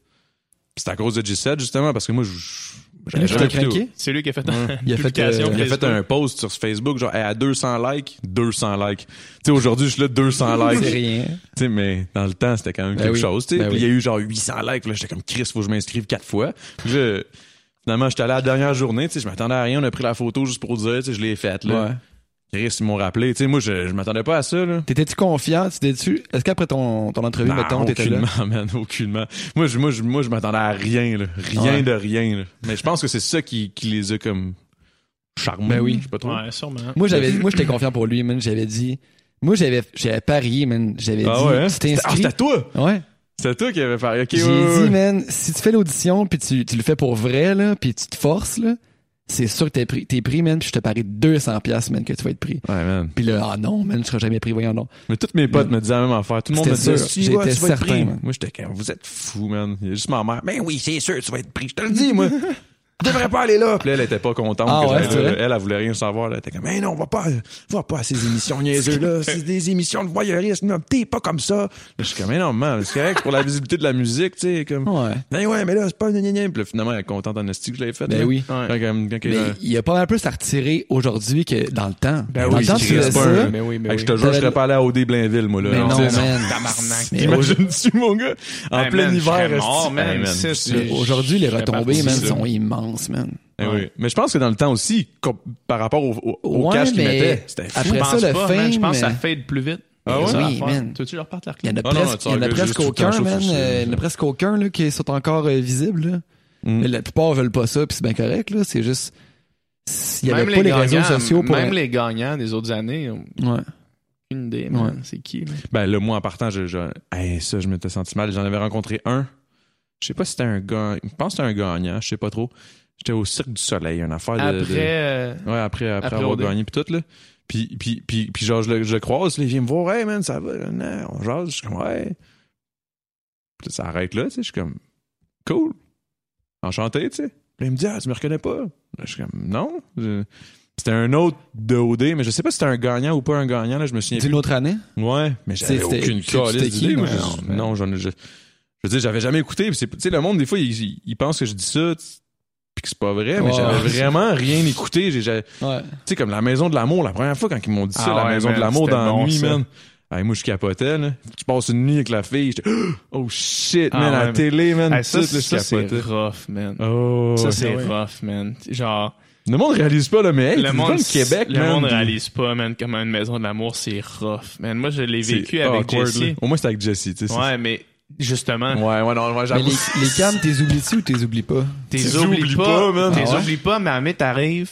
Puis c'est à cause de G7, justement, parce que moi, je- tu? C'est lui qui a fait Ouais. une Il a fait, publication euh, Il a fait un post sur Facebook, genre, à 200 likes, 200 likes. Tu sais, aujourd'hui, je suis là, 200 likes. C'est Tu rien. sais, mais dans le temps, c'était quand même Ben quelque oui. chose, tu sais. Ben Puis il y a eu genre 800 likes. Là, j'étais comme, Chris, faut que je m'inscrive quatre fois. Puis là, finalement, j'étais allé à la dernière journée, tu sais, je m'attendais à rien. On a pris la photo juste pour dire, tu sais, je l'ai faite, là. Ouais. Chris, ils m'ont rappelé. Tu sais, moi, je, je m'attendais pas à ça, là. T'étais-tu confiant? T'étais-tu... Est-ce qu'après ton, ton entrevue, Non, mettons, t'étais là? aucunement, man, aucunement. Moi, je, moi, je, moi, je m'attendais à rien, là. Rien Ouais. de rien, là. Mais je pense que c'est ça qui, qui les a comme charmés. Ben oui. Je sais pas trop. Ouais, sûrement. Moi, j'avais, moi, j'étais confiant pour lui, man. J'avais dit, moi, j'avais, j'avais parié, man. J'avais Ah dit, ouais, hein? t'es C'était- ah, inscrit. c'était toi! ouais. C'était toi qui avais parlé. Ok, J'ai ouais, ouais, dit, man, si tu fais l'audition puis tu, tu le fais pour vrai, là, puis tu te forces, là, c'est sûr que t'es pris, t'es pris, man, puis je te parie 200 piastres, man, que tu vas être pris. Ouais, man. Puis là, ah non, man, je serai jamais pris, voyons donc. Mais tous mes potes Man. me disaient la même affaire. Tout le monde me disait, tu vas, J'étais tu vas être certain, pris. Moi, j'étais vous êtes fous, man. Il y a juste ma mère. Ben oui, c'est sûr, tu vas être pris. Je te le dis, moi. Je devrais pas aller là. Puis là, elle était pas contente. Ah que ouais, là. Elle, elle voulait rien savoir. Elle était comme, mais non, va pas, va pas à ces émissions niaiseuses là. C'est des émissions de voyeurisme. T'es pas comme ça. Là, je suis comme, mais non, man, c'est correct pour la visibilité de la musique, tu sais, comme. Ouais. Ben ouais, mais là, c'est pas un gna, gna, gna. Puis là, finalement, elle est contente en esti que je l'avais fait. Ben là. oui. Quand, comme- quand Mais il y a pas mal plus à retirer aujourd'hui que dans le temps. Ben dans oui, le temps, tu faisais c'est pas ça. un- Mais oui, mais oui. je te jure, je serais pas allé à OD Blainville, moi, là. Mais non, man. Mais Imagine-tu, mon gars, en plein hiver, Là, Aujourd'hui, les retombées, man, sont immenses, man. Eh oui. Mais je pense que dans le temps aussi, par rapport au, au, au Ouais, cash qu'ils mettaient, c'était fou. après Je pense ça, le pas, fame, man. Je pense que ça mais- fade plus vite. Ah ouais? Oui, man. Tu veux-tu leur repartir Il y en a Ah non, presque, il y en a presque aucun, man. euh, Il y en a presque aucun, là, qui sont encore euh, visibles, là. Mm. Mais la plupart veulent pas ça, puis c'est bien correct, là. C'est juste, s'il y avait Même pas les, réseaux gagnants- sociaux pour... Même les gagnants des autres années, ont Ouais. aucune idée, man. Ouais. C'est qui, là? Ben là, moi, en partant, je, je, hey, ça, je m'étais senti mal. J'en avais rencontré un. Je sais pas si c'était un gagnant. Je pense que c'était un gagnant, je sais pas trop. J'étais au Cirque du Soleil, une affaire de... Après, de- euh, Ouais, après, après, Après avoir OD. gagné pis tout, là. Puis, puis, puis, puis genre, je le, je le croise, là, il vient me voir, hey man, ça va, non, on jase, je suis comme, ouais. Puis ça arrête là, tu sais, je suis comme, cool, enchanté, tu sais. Puis là, il me dit, ah, tu me reconnais pas? Là, je suis comme, non. Je- C'était un autre de OD, mais je sais pas si c'était un gagnant ou pas un gagnant, là, je me souviens D'une autre année? Ouais, mais j'avais aucune calice d'idée, moi. non, je- Non, j'en ai, je, je veux dire, j'avais jamais écouté, tu sais, le monde, des fois, il, il, pense que je dis ça, puis que c'est pas vrai, mais j'avais vraiment rien écouté. J'ai- j'ai- Ouais. tu sais, comme la maison de l'amour, la première fois quand ils m'ont dit ça, Ah la ouais, maison de l'amour dans la bon, nuit, ça. man. Hey, moi, je capotais, là. Tu passes une nuit avec la fille, j'étais, oh shit, Ah man, à ouais, la mais- télé, man. hey, ça, c'est rough, man. Oh, Ça, c'est ouais. rough, man. Genre, Le monde réalise pas, là, mais hey, le monde, le Québec, le man. monde réalise pas, man, comment une maison de l'amour, c'est rough, man. Moi, je l'ai vécu avec awkward, là. Au moins, c'était avec Jessie, tu sais. Ouais, mais justement, Ouais, ouais, non, moi, Mais j'avoue. les, les cams, t'es oublies-tu ou t'es oublies pas? t'es Tu oublies pas, man. t'es Ah ouais? oublies pas, mais à mais t'arrives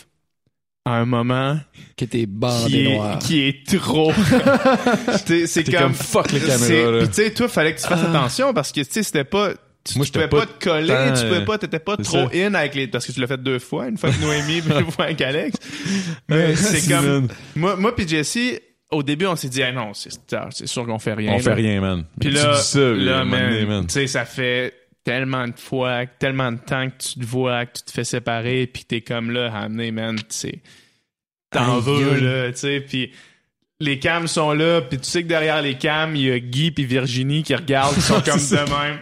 à un moment Que t'es qui bandé est, noir. qui est trop. C'est comme, comme fuck les caméras. Puis tu sais, toi, fallait que tu fasses attention parce que tu sais, c'était pas. Tu, Moi, tu pouvais pas pas, te coller, tant, tu pouvais euh, pas, t'étais pas trop ça. in avec les, parce que tu l'as fait deux fois, une fois avec Noémie, puis une fois avec Alex. Mais c'est comme, Man. moi, moi puis Jessie, au début, on s'est dit, ah non, c'est, c'est sûr qu'on fait rien. On là. fait rien, man. Puis là, ça, là, man, tu sais, ça fait tellement de fois, tellement de temps que tu te vois, que tu te fais séparer, puis t'es comme là, à amener, man, tu sais, t'en veux, là, tu sais, puis les cams sont là, puis tu sais que derrière les cams, il y a Guy puis Virginie qui regardent, qui sont comme de même.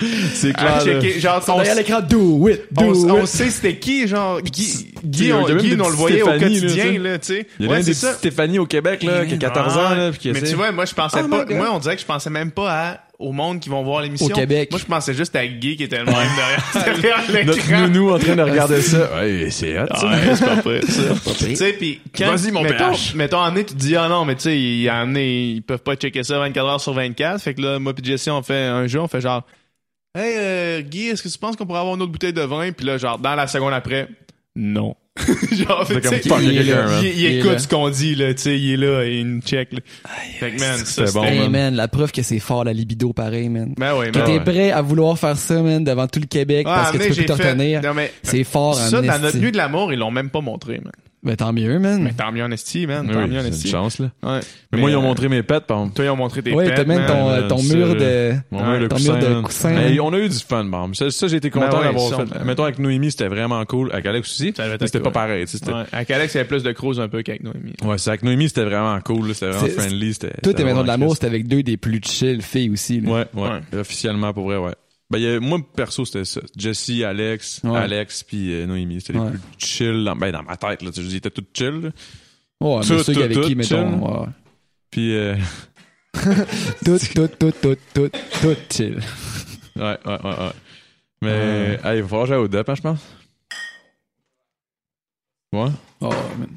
C'est À clair, checker, genre, on, Derrière l'écran, do it, do on, on it. sait c'était qui, genre, Guy, Guy, on, Guy, on le voyait au là, quotidien, tu sais. là, tu sais. Il y a Ouais, des ça. Stéphanie au Québec, là, qui a 14 ans, là, puis qui Mais tu vois, moi, je pensais Oh pas. Moi, on dirait que je pensais même pas à, au monde qui vont voir l'émission. Au Québec. Moi, je pensais juste à Guy qui était le même derrière, derrière Notre nounou en train de regarder ça. Ouais, c'est hot, ça. Ouais, c'est pas vrai, ça. Tu sais, puis quand, Vas-y, mon mettons, PH. mettons, en année, tu te dis, ah non, mais tu sais, il- en année, ils peuvent pas checker ça 24 heures sur 24. Fait que là, moi pis Jessie, on fait un jeu, on fait genre, hey, euh, Guy, est-ce que tu penses qu'on pourrait avoir une autre bouteille de vin? Puis là, genre, dans la seconde après, non. Genre, C'est fuck, il il là. écoute ce qu'on dit, là, tu sais, il est là, et il check, là. Fait que, man, c'était bon, Hey, man. man, la preuve que c'est fort la libido pareil, man. Ben oui, Que man. t'es ouais. prêt à vouloir faire ça, man, devant tout le Québec Ah, parce que tu peux plus te fait- retenir. Non, mais, C'est fort, ça, en dans notre nuit de l'amour, ils l'ont même pas montré, man. Ben tant mieux, man. Mais tant mieux en esti, man. Tant oui, mieux en c'est une esti. chance, là. Ouais. Mais moi, ils ont euh, montré mes pets, par exemple. Toi, ils ont montré tes Ouais, pets, t'as même man. ton, euh, mur de... Mon Ouais, mur de ton coussin, mur de man. coussin, Hey, on a eu du fun, bon. Ça, ça, j'ai été content Ben ouais, d'avoir ça, fait. Mettons, avec Noémie, c'était vraiment cool. Avec Alex aussi. Ça Mais c'était cool. pas pareil, tu sais. c'était- Ouais. Avec Alex, il y avait plus de crouse un peu qu'avec Noémie. Ouais, c'est avec Noémie, c'était vraiment cool, là. C'était vraiment C'est- friendly. C'était. Toi, c'était tes maisons de vraiment l'amour, c'était avec deux des plus chill filles aussi. là. Ouais, ouais, Ouais. Officiellement, pour vrai, ouais. Ben, y a- moi, perso, c'était ça. Jessie, Alex, Ouais. Alex, puis euh, Noémie. C'était Ouais. les plus chill. Dans, ben, dans ma tête, là. Tu sais, Ils étaient tous chill, là. Ouais, mais Tout, ceux tout, avec qui, tout, mettons... chill. ouais. Puis, euh, Tout, tout, tout, tout, tout, tout chill. ouais, ouais, ouais, ouais. Mais, hey, il va falloir jouer au DEP, hein, je pense. Ouais. Oh, man.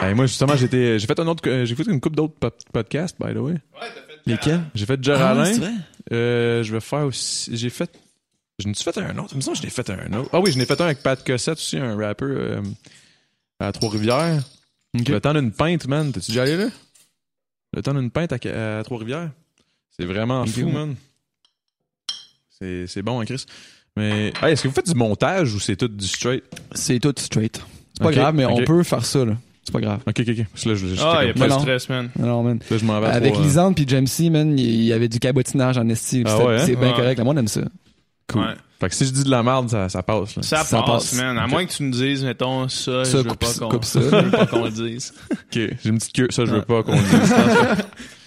Hey, moi, justement, j'étais, j'ai fait un autre, euh, j'ai fait une couple d'autres po- podcasts, by the way. Lesquels? J'ai fait Ah, Géraldin. c'est vrai? Euh, je vais faire aussi. J'ai fait. Je n'ai-tu fait un autre? Il me semble que je l'ai fait un autre. Ah oui, je n'ai fait un avec Pat Cossette aussi, un rappeur euh, à Trois-Rivières. Le temps d'une pinte, man. T'es-tu déjà allé là? Le temps d'une pinte à, à Trois-Rivières. C'est vraiment fou, man. C'est, c'est bon, hein, Chris. Mais, hey, est-ce que vous faites du montage ou c'est tout du straight? C'est tout straight. C'est pas grave, mais on peut faire ça, là. C'est pas grave. Ok, ok, ok. Là, je, Ah, il y a pas de stress, man. Non, man. là, je m'en vais Avec trois, euh, Lisande puis Jamesy, man, il y avait du cabotinage en esti. Ah ouais, hein? C'est bien Ouais. correct. Le monde aime ça. Cool. Ouais. Fait que si je dis de la merde, ça, ça passe. Là. Ça, Ça passe, passe. man. À moins que tu nous dises, mettons, ça, Ça, je veux coupe pas ça, qu'on coupe ça. je veux pas qu'on le dise. Ok, j'ai une petite queue. Ça, je veux pas qu'on le dise.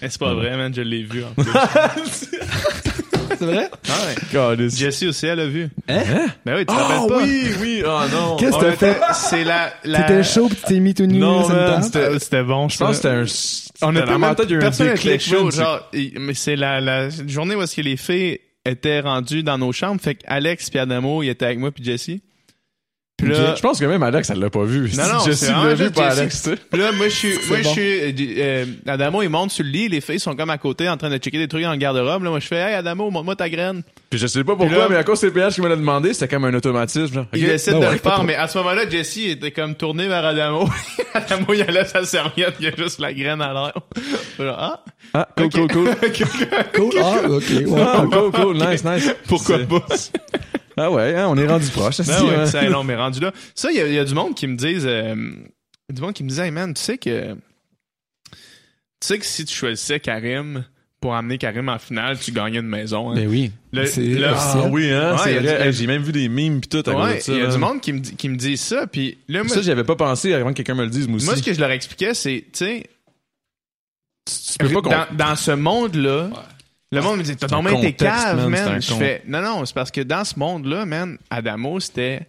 C'est pas vrai, man. Je l'ai vu, en plus. C'est vrai? Ah ouais. Jessie aussi, elle a vu. Hein? Ben oui, tu te Ah rappelles pas? oui, oui, oh non. Qu'est-ce que t'as fait? C'est la, la... T'étais chaud pis tu t'es mis tout nu Non, man, c'était- Ah, C'était bon, Je pense que c'était un. On dans ma même, a eu un déclic, chaud, genre, mais c'est la, la journée où est-ce que les filles étaient rendues dans nos chambres, fait qu'Alex puis Adamo, ils étaient avec moi puis Jessie. Puis là, Ok. Je pense que même Alex, elle l'a pas vu. Non, non, Jessie l'a vu, pas. Alex, tu sais. puis là, moi, je suis, moi, bon. je suis, euh, euh, Adamo, il monte sur le lit, les filles sont comme à côté en train de checker des trucs dans le garde-robe, là. Moi, je fais, hey, Adamo, montre-moi ta graine. Puis je sais pas pourquoi, là- mais à cause c'est PH qui me l'a demandé, c'était comme un automatisme, genre. Il Ok. essaie Ben de ouais, le faire, mais à ce moment-là, Jessie était comme tourné vers Adamo. Adamo, il enlève sa serviette, il y a juste la graine à l'air. Ah, Ah, cool, cool, cool. Cool. Ah, ok. Ah, cool, cool, nice, nice. pourquoi pas? Ah ouais, hein, on est rendu proche. Ben c'est- ouais, hein. ça, non, mais rendu là. Ça, il y, y a du monde qui me disent, euh, il y a du monde qui me disait, hey man, tu sais que, tu sais que si tu choisissais Karim pour amener Karim en finale, tu gagnais une maison. Hein. Ben oui. Le- C'est le- officiel. Ah oui, hein, Ouais, c'est vrai. du- Hey, J'ai même vu des memes pis tout à ouais, il y a du monde qui me, dit- qui me dit ça, puis là, moi, Ça, j'y avais pas pensé avant que quelqu'un me le dise, moi aussi. moi, ce que je leur expliquais, c'est, tu sais, tu peux pas qu'on- dans, dans ce monde-là, le monde me dit, t'as tombé tes caves, man. Je fais, non, non, c'est parce que dans ce monde-là, man, Adamo, c'était,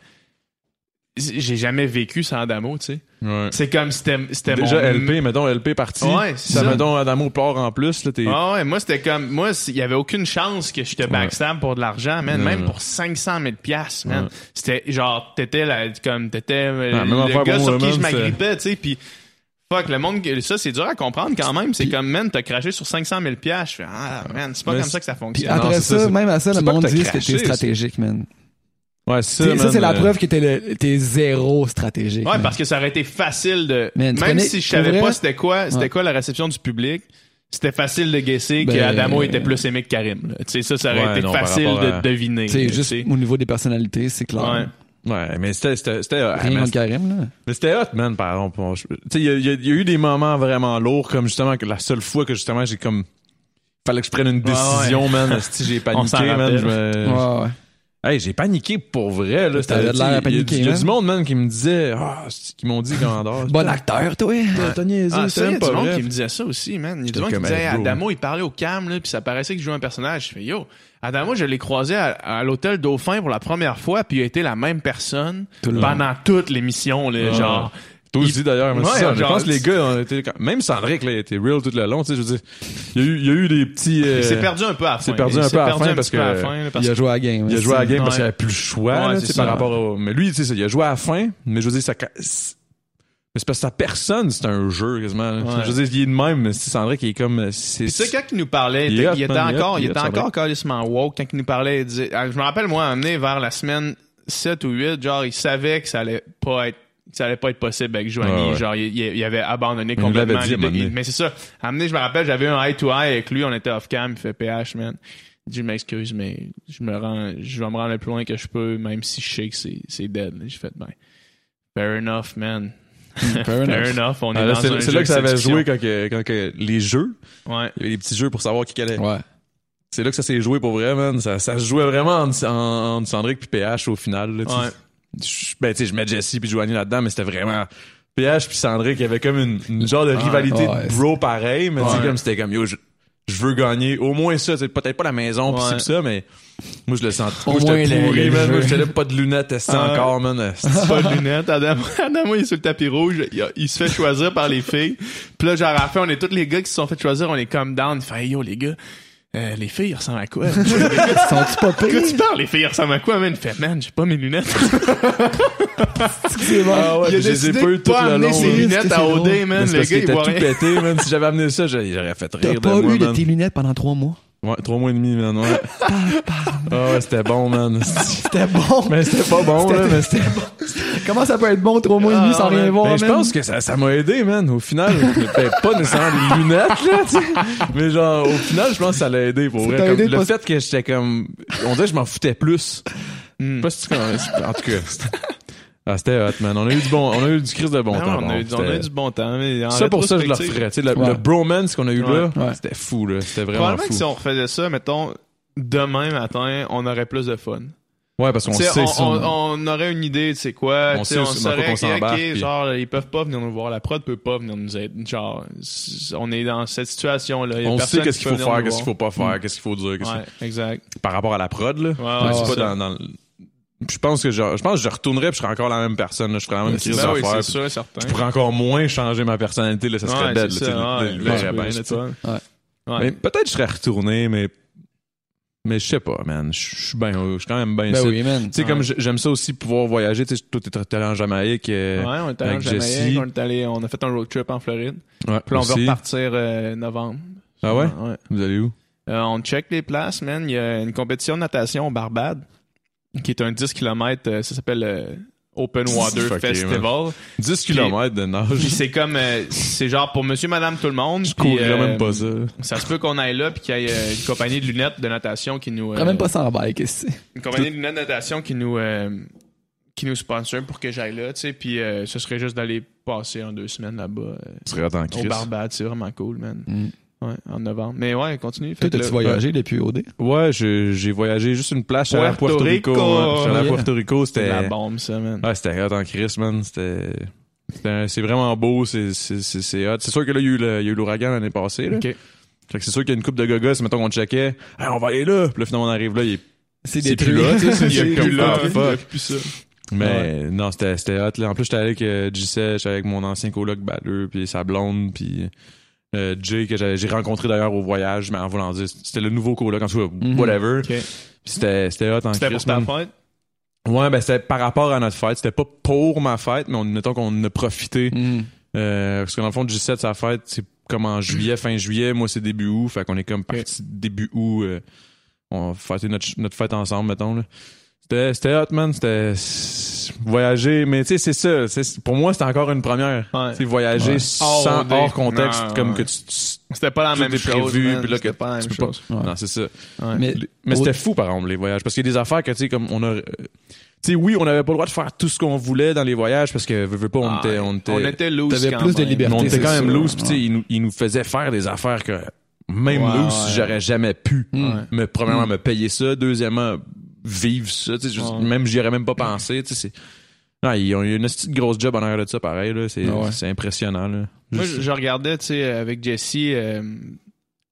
j'ai jamais vécu sans Adamo, tu sais. Ouais. C'est comme, c'était, c'était mon... Déjà LP, mettons LP parti. Ouais, c'est ça. ça. mettons Adamo pleure en plus, là. Ah ouais, moi c'était comme moi il y avait aucune chance que je te backstab pour de l'argent, man, même pour 500 000 pièces, man. Ouais. C'était genre t'étais la comme t'étais euh, Ah, le gars sur qui je m'agrippais, tu sais, puis fuck le monde ça c'est dur à comprendre quand même, c'est comme man t'as craché sur 500 000 pièces, je fais ah man, c'est pas Mais comme ça que ça fonctionne. après ça, même à ça, le monde dit que t'es stratégique, man. Ouais, C'est- ça. Ça, c'est la euh, preuve que t'es zéro stratégique. Ouais, man. parce que ça aurait été facile de Man, même connais- si je savais vrai? pas c'était quoi, c'était Ouais. quoi la réception du public. C'était facile de guesser Ben, que Adamo était plus aimé que Karim. Tu sais, ça, ça aurait Ouais, été non, facile de deviner. Tu sais, juste au niveau des personnalités, c'est clair. Ouais. Mais c'était, c'était, c'était, Rien mais contre Karim, là. Mais c'était hot, man, par exemple. Tu sais, il y a, y y eu des moments vraiment lourds, comme justement, que la seule fois que justement j'ai comme. Fallait que je prenne une Ouais, décision, man. Si j'ai paniqué, man. rappelle. Je me... Ouais, ouais. Hey, j'ai paniqué pour vrai, là. T'avais de l'air il y a- paniquer, Il y a, man. du monde, man, qui me disait, ah, c'est- qui m'ont dit commandeur. Bon acteur, toi. T'as niaisé, Ah, du pas monde qui me disait ça aussi, man. Il y a du monde qui me disait. Adamo, il parlait au cam, là, puis ça paraissait qu'il jouait un personnage. Je fais, yo, Adamo, je l'ai croisé à, à l'hôtel Dauphin pour la première fois, puis il a été la même personne Tout pendant toute l'émission, là, Ouais. genre. Toi Il- aussi, d'ailleurs. Ouais. Je pense que les gars ont été, quand- même Sandrick, là, il était real tout le long, tu sais, je veux dire. Il y a eu, il y a eu des petits, euh, Il s'est perdu un peu à la fin. s'est perdu Il un peu à la fin parce que Il a joué à la game. Il a joué à la game parce qu'il avait plus le choix, là, par rapport au... Mais lui, tu sais, il a joué à la fin, mais je veux dire, ça... Mais c'est parce que sa personne, c'est un jeu, quasiment. Ouais. Je veux dire, il est de même, mais c'est Sandrick, il est comme... C'est... Puis ça, quand il nous parlait, il Il est était, il était man, il encore, il il est était encore carrément woke quand il nous parlait. Il disait, ah, je me rappelle, moi, amené vers la semaine, 7 ou 8, genre, il savait que ça allait pas être ça allait pas être possible avec Joanie. Ouais. Genre, il, il- avait abandonné Il complètement. dit Il- mais c'est ça. Donné, je me rappelle, j'avais un eye to eye avec lui, on était off cam, il fait PH, man. Il dit, je m'excuse, mais je me rends, je vais me rendre le plus loin que je peux, même si je sais que c'est, c'est dead. J'ai fait, ben, fair enough, man. Fair Fair enough. enough. On est Ah, là, dans c'est un c'est jeu là que ça avait joué quand, que- quand que les jeux, Ouais. il y avait des petits jeux pour savoir qui allait. Ouais. C'est là que ça s'est joué pour vrai, man. Ça, ça se jouait vraiment entre, en- entre Sandrick puis PH au final. Là, tu sais. Ouais. Je- ben, tu sais, je mets Jesse puis Joanie là-dedans, mais c'était vraiment PH puis Sandrick, il y avait comme une, une genre de rivalité ouais, de bro pareil, mais tu sais, comme c'était comme, yo, je, je veux gagner au moins ça, c'est peut-être pas la maison pis Ouais. ça, mais moi, je le. Au Moi, j'étais pourri, man. Moi, j'étais là, pas de lunettes, est Ah. encore, man. pas de lunettes? Adam, Adam, il est sur le tapis rouge. Il, a- il se fait choisir par les filles. Puis là, genre, à la fin, on est tous les gars qui se sont fait choisir. On est comme down. Il fait, hey, yo, les gars, euh, les filles, ressemblent à quoi? Sont-tu pas tu parles, les filles, ressemblent à quoi, man? Il fait, man, j'ai pas mes lunettes. C'est bon. Ah ouais, il a décidé pas de eu tout pas le amener long. ses lunettes à. OD, man. Le parce gars, il voit tout pété, man. Si j'avais amené ça, j'aurais fait T'as rire de pas eu de tes lunettes pendant trois mois? Ouais, trois mois et demi, man, ouais. Ah ouais, c'était bon, man. C'était bon. Mais c'était pas bon, là, mais c'était Comment ça peut être bon trois mois et demi Ah, sans rien voir, Ben, je pense que ça, ça m'a aidé, man. Au final, peut-être pas nécessairement les lunettes, là, tu sais. Mais genre, au final, je pense que ça l'a aidé, pour vrai. Comme aidé le pas- fait que j'étais comme, on dirait que je m'en foutais plus. Hmm. Pas si tu connais- en tout cas. Ah, c'était hot, man. On a eu du bon, on a eu du crise de bon temps. on, a eu, on a eu du bon temps. Mais en Ça, pour ça, je le referais. Tu sais, le, Ouais. le bromance qu'on a eu là, Ouais. c'était fou, là. C'était vraiment Probablement fou. que si on refaisait ça, mettons, demain matin, on aurait plus de fun. Ouais, parce qu'on sait on, ça. on, on aurait une idée de c'est quoi. On tu sais, sait on saurait qu'on que, s'embarque, ok, puis- genre, ils peuvent pas venir nous voir. La prod peut pas venir nous aider. Genre, on est dans cette situation-là. On sait qu'est-ce qui qu'il faut faire, qu'est-ce qu'il faut pas faire, qu'est-ce qu'il faut dire, qu'est-ce Ouais, exact. par rapport à la prod, là. Ouais, Ouais, ouais, c'est pas dans, Je pense que je, je pense que je retournerais puis je serais encore la même personne. là. Je ferais la même crise Ben oui, d'affaires. c'est sûr, certain. Je pourrais encore moins changer ma personnalité. Là, ça serait Ouais, sais, ouais. peut-être que je serais retourné, mais mais je sais pas, man. Je suis bien, je suis quand même bien. Ben oui. Tu sais, comme j'ai- j'aime ça aussi pouvoir voyager. Tu sais, toi, t'es allé en Jamaïque. euh, Ouais, on est allé en Jamaïque, on est allé, on a fait un road trip en Floride. ouais, Puis là, on va repartir euh, novembre. Ah ouais? Ouais. Vous allez où? Euh, on check les places, man. Il y a une compétition de natation au Barbade, qui est un 10 km, ça s'appelle euh, Open Water Festival. 10 km de nage. Puis c'est comme, euh, c'est genre pour monsieur, madame, tout le monde. Je euh, même pas ça. Ça se peut qu'on aille là, puis qu'il y ait euh, une compagnie de lunettes de natation qui nous... Euh, même pas ça en bike, qu'est-ce que c'est? une compagnie de lunettes de natation qui nous... euh, qui nous sponsor pour que j'aille là, tu sais, puis euh, ce serait juste d'aller passer en deux semaines là-bas euh, Tu serais en au. Barbade, c'est vraiment cool, man. Mm. Ouais, en novembre. Mais ouais, continue. Toi, t'as-tu voyagé depuis OD? Ouais, j'ai voyagé juste une place. J'allais à Puerto Puerto Rico. Rico. ouais. J'allais à. Puerto Rico, C'est c'était... la bombe, ça, man. Ouais, c'était hot en crise, man. C'était... C'est vraiment beau, c'est c'est- c'est- c'est hot. C'est sûr que là, il y a eu l'ouragan l'année passée. Là. OK. Fait que c'est sûr qu'il y a une coupe de gogos, mettons qu'on checkait. Hey, on va aller là. Puis là, finalement, on arrive là, il est... C'est plus là, tu sais, Il y a c'est plus là, fuck, plus ça. Mais non, c'était c'était hot. Là. En plus, j'étais avec euh, j'étais avec mon ancien coloc Baller, puis sa blonde, puis euh, Jay, que j'ai rencontré d'ailleurs au voyage, mais en voulant dire, c'était le nouveau coloc, en tout cas, Mhm. whatever. OK. Puis c'était c'était hot en C'était pour ta fête? Ouais, ben c'était par rapport à notre fête. C'était pas pour ma fête, mais on, mettons qu'on a profité. Mm. Euh, parce que dans le fond, J7, sa fête, c'est comme en juillet, fin juillet. Moi, c'est début août. Fait qu'on est comme parti début août. euh, on fêter notre, notre fête ensemble, mettons. Là. C'était, c'était hot, man. C'était voyager. Mais tu sais, c'est ça. C'est- pour moi, c'était encore une première. Ouais. Tu sais, voyager Ouais. sans, Hors contexte, Non, comme ouais. que tu... tu- C'était pas la même chose. prévu, man. puis là, C'était que pas la tu même pas- chose. Ouais. Non, c'est ça. Ouais. Mais, Mais c'était fou, par exemple, les voyages. Parce qu'il y a des affaires que, tu sais, comme on a... euh, Tu sais, oui, on n'avait pas le droit de faire tout ce qu'on voulait dans les voyages parce que, veux, veux pas, on Ah, était... On était, on était loose T'avais quand plus de même. liberté. mais on était quand même loose, puis tu sais, Ouais. il nous, il nous faisait faire des affaires que même Ouais, loose, ouais. j'aurais jamais pu. Ouais. Me, premièrement, Mm. me payer ça. Deuxièmement, vivre ça. Ouais. Même j'y aurais même pas pensé. c'est- Non, ils ont eu une petite grosse job en arrière de ça, pareil. là. C'est ouais. c'est impressionnant. Là. Moi, je, je regardais, tu sais, avec Jesse, euh,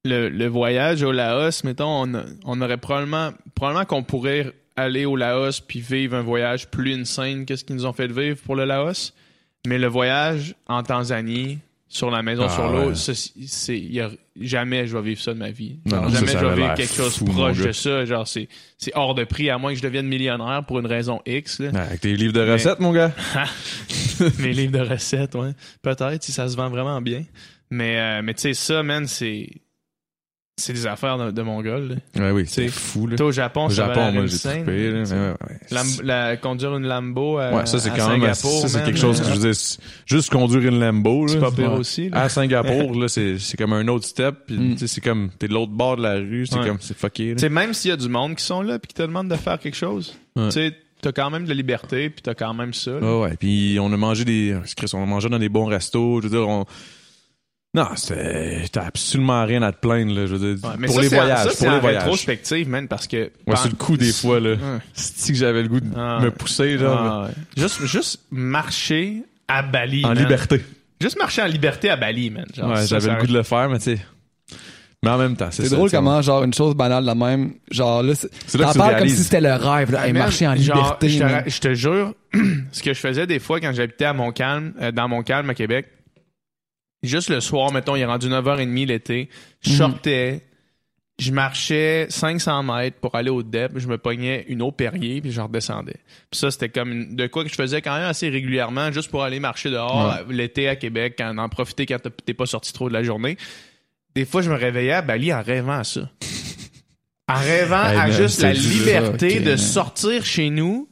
le, le voyage au Laos, mettons, on, aurait probablement, probablement qu'on pourrait aller au Laos puis vivre un voyage plus insane que ce qu'ils nous ont fait vivre pour le Laos. Mais le voyage en Tanzanie, sur la maison Ah, sur l'eau, ouais. il y a- jamais je vais vivre ça de ma vie. Non, Genre, non, ça, jamais ça je vais vivre quelque chose fou, proche de ça. Genre, c'est, c'est hors de prix, à moins que je devienne millionnaire pour une raison X. Là. Avec tes livres de recettes, mon gars. Mes livres de recettes, ouais. Peut-être si ça se vend vraiment bien. Mais, euh, mais tu sais, ça, man, c'est. C'est des affaires de, de Mongols. là. Ouais, oui, C'est- fou, là. Toi, au Japon, Au Japon, moi, j'ai scène, trippé, là. tu sais. Ouais, ouais, ouais. Lam- la- conduire une Lambo à, Ouais, ça, c'est à quand même, Singapour, ça, c'est man. quelque chose que je veux dire, c'est- juste conduire une Lambo, C'est pas pire aussi. là. À Singapour, là, c'est, c'est comme un autre step, puis, Mm. c'est comme, t'es de l'autre bord de la rue, c'est comme, c'est fucké, là. Même s'il y a du monde qui sont là puis qui te demandent de faire quelque chose, tu sais, t'as quand même de la liberté puis t'as quand même ça. là. Ouais, ouais. Puis on a mangé des. On a mangé dans des bons restos. Je veux dire, on. Non, c'est. T'as absolument rien à te plaindre, là. Je veux dire. Ouais, mais pour ça, les voyages. ça, pour les voyages. rétrospective, man, parce que. Ouais, sur le coup, des fois, là. Ouais. C'est que j'avais le goût de Ah, me ouais. pousser, genre. Ah, ouais. Juste, juste marcher à Bali. en man. liberté. Juste marcher en liberté à Bali, man. Genre, ouais, j'avais le goût de le faire, mais tu sais. Mais en même temps, c'est ça, drôle comment, genre, une chose banale de même, genre, là, c'est- t'en parles comme si c'était le rêve, là, man, marcher en genre, liberté. te, je te jure, ce que je faisais des fois quand j'habitais à Montcalm, euh, dans Montcalm à Québec, juste le soir, mettons, il est rendu 9h30 l'été, je Mhm. sortais, je marchais 500 mètres pour aller au DEP, je me pognais une eau Perrier, puis je redescendais. Puis ça, c'était comme une- de quoi que je faisais quand même assez régulièrement, juste pour aller marcher dehors euh, l'été à Québec, quand, en profiter quand t'es pas sorti trop de la journée. Des fois, je me réveillais à Bali en rêvant à ça. En rêvant Hey, à juste la liberté de man. sortir chez nous,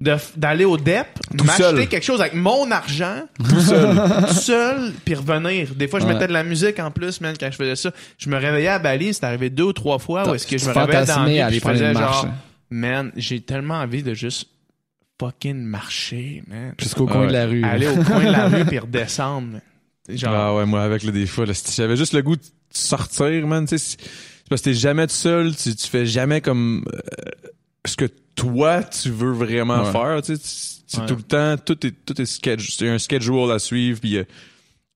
d'aller au DEP, m'acheter quelque chose avec mon argent, Tout seul. tout seul, puis revenir. Des fois, je Ouais. mettais de la musique en plus, man, quand je faisais ça. Je me réveillais à Bali, c'est arrivé deux ou trois fois où est-ce que je me réveillais dans à puis aller je prendre faisais une marche. genre, man, j'ai tellement envie de juste fucking marcher, man. Jusqu'au Ah coin de la rue. Aller au coin de la rue puis redescendre. man. Genre, Ah ouais, moi, avec le des fois, j'avais juste le goût de sortir, man, tu sais, parce que t'es jamais tout seul, tu, tu fais jamais comme euh, ce que toi, tu veux vraiment Ouais. faire, tu sais, c'est Ouais. tout le temps, tout est, tout est sketch, c'est un schedule à suivre, puis euh,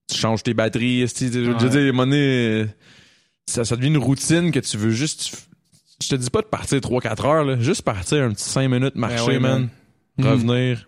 tu changes tes batteries, tu sais, je veux Ouais. dire, à un moment donné, ça, ça devient une routine que tu veux juste, tu- je te dis pas de partir 3-4 heures, là, juste partir un petit 5 minutes, marcher, oui, man, revenir,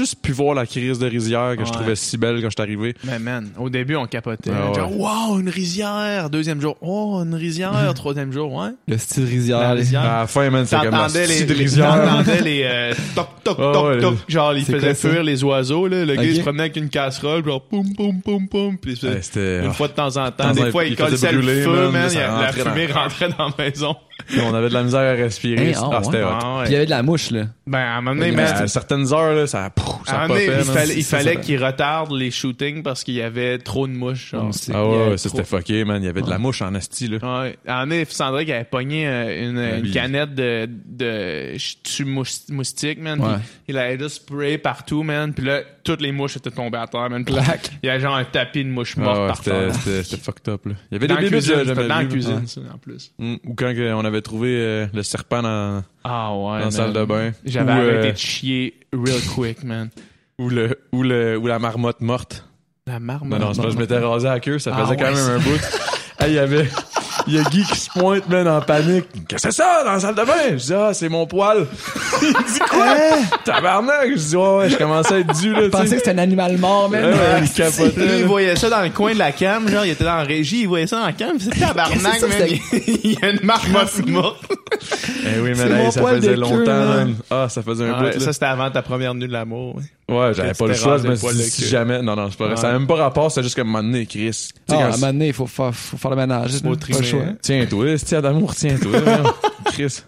juste puis voir la crise de rizière que je trouvais si belle quand je suis arrivé. Mais man, au début, on capotait. Ah ouais. Genre, wow, une rizière. Deuxième jour, oh, une rizière. Troisième jour, ouais. Le style rizière. La rizière. À la fin, man, c'est comme la T'entendais les, rizière. t'entendais les euh, toc toc Ah toc ouais, toc genre il c'est faisait quoi ça? fuir les oiseaux là le gars il se promenait avec une casserole genre poum poum poum poum puis une fois de temps en temps des un- fois il collait le feu man, la fumée rentrait dans la maison on avait de la misère à respirer. Hein, ah, Ah, c'était ouais. hot. Ah ouais. Puis il y avait de la mouche, là. ben à un moment donné Mais à certaines heures, là, ça, donné, popait, il fallait, il Ça, fallait ça- qu'il retarde les shootings parce qu'il y avait trop de mouches genre. Ah ouais, ça c'était fucké, man. Il y avait de la mouche en asti, là. Ouais. À un moment donné, Sandra qui avait pogné euh, une, canette de, de tue moustique, man. Ouais. Puis il avait juste spray partout, man. Puis là, toutes les mouches étaient tombées à terre, man. Clac. Il y avait genre un tapis de mouches Ah mortes ouais, par c'était, terre. c'était, fucked up, là. Il y avait Dans des bébés cuisine, c'était dans la cuisine, ça, en plus. Mm. Ou quand on avait trouvé euh, le serpent dans, Ah ouais. dans la salle de bain. J'avais arrêté euh, de chier real quick, man. ou le, ou le, ou la marmotte morte. La marmotte. Non, non, c'est pas, je m'étais rasé à la queue, ça Ah faisait quand même un bout. Il y avait, il y a Guy qui se pointe, man, en panique. Qu'est-ce que c'est ça, dans la salle de bain? Je dis, ah, c'est mon poil. il dit quoi? Tabarnak! Je dis, ouais, ouais, je commençais à être dû, là, Je tu pensais sais. que c'était un animal mort, Ouais, même. ouais, il Lui, capotait. il voyait ça dans le coin de la cam, genre, il était dans la régie, il voyait ça dans la cam, c'est tabarnak, que man. c'est Il y a une marmotte morte. Eh oui, C'est man, hey, mon ça poil faisait de longtemps, man. Ah, ça faisait un bout, ça, c'était avant ta première nuit de l'amour. ouais. Ouais, j'avais Que pas le choix, mais si jamais. Non, non, c'est pas vrai. Ça n'a même pas rapport, c'est juste comme m'amener, Chris. Tu sais, Ah, un moment donné, il faut faire, faut faire le ménage. là. Pas trimer, le choix. Tiens-toi, si tiens d'amour, tiens-toi. Chris.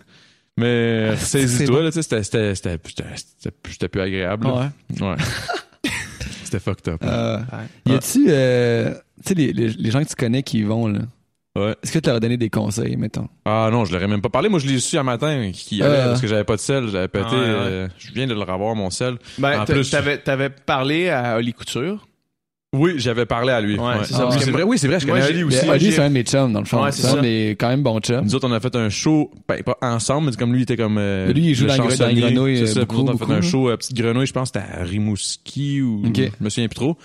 Mais C'est saisis-toi, là, tu sais, c'était, c'était, c'était, c'était, c'était- c'était plus agréable. là. Ouais. Ouais. c'était fucked up. Euh, Ouais. y a-tu, euh, tu sais, les, les, les gens que tu connais qui y vont, là, Ouais. est-ce que tu leur as donné des conseils, mettons? Ah non, je leur ai même pas parlé. Moi, je l'ai su un matin qui allait Euh. parce que j'avais pas de sel. J'avais pété. Ah ouais, ouais. euh, je viens de le revoir, mon sel. Ben, En t'a- plus- t'avais, t'avais parlé à Oli Couture. Oui, j'avais parlé à lui. Ouais, c'est ça, Oui, parce c'est que vrai. Oui, c'est vrai. Je moi, connais mais aussi. Oli, c'est un de mes chums, dans le fond. Ouais, c'est ça, ça. mais quand même bon chum. Nous autres, on a fait un show, ben, pas ensemble, mais comme lui, il était comme. euh, Lui, il joue dans dans la grenouille, C'est ça. euh, Puis nous autres, on a beaucoup, fait un beaucoup, show à Petite Grenouille, je pense, c'était à Rimouski ou. Ok. Je me souviens plus trop.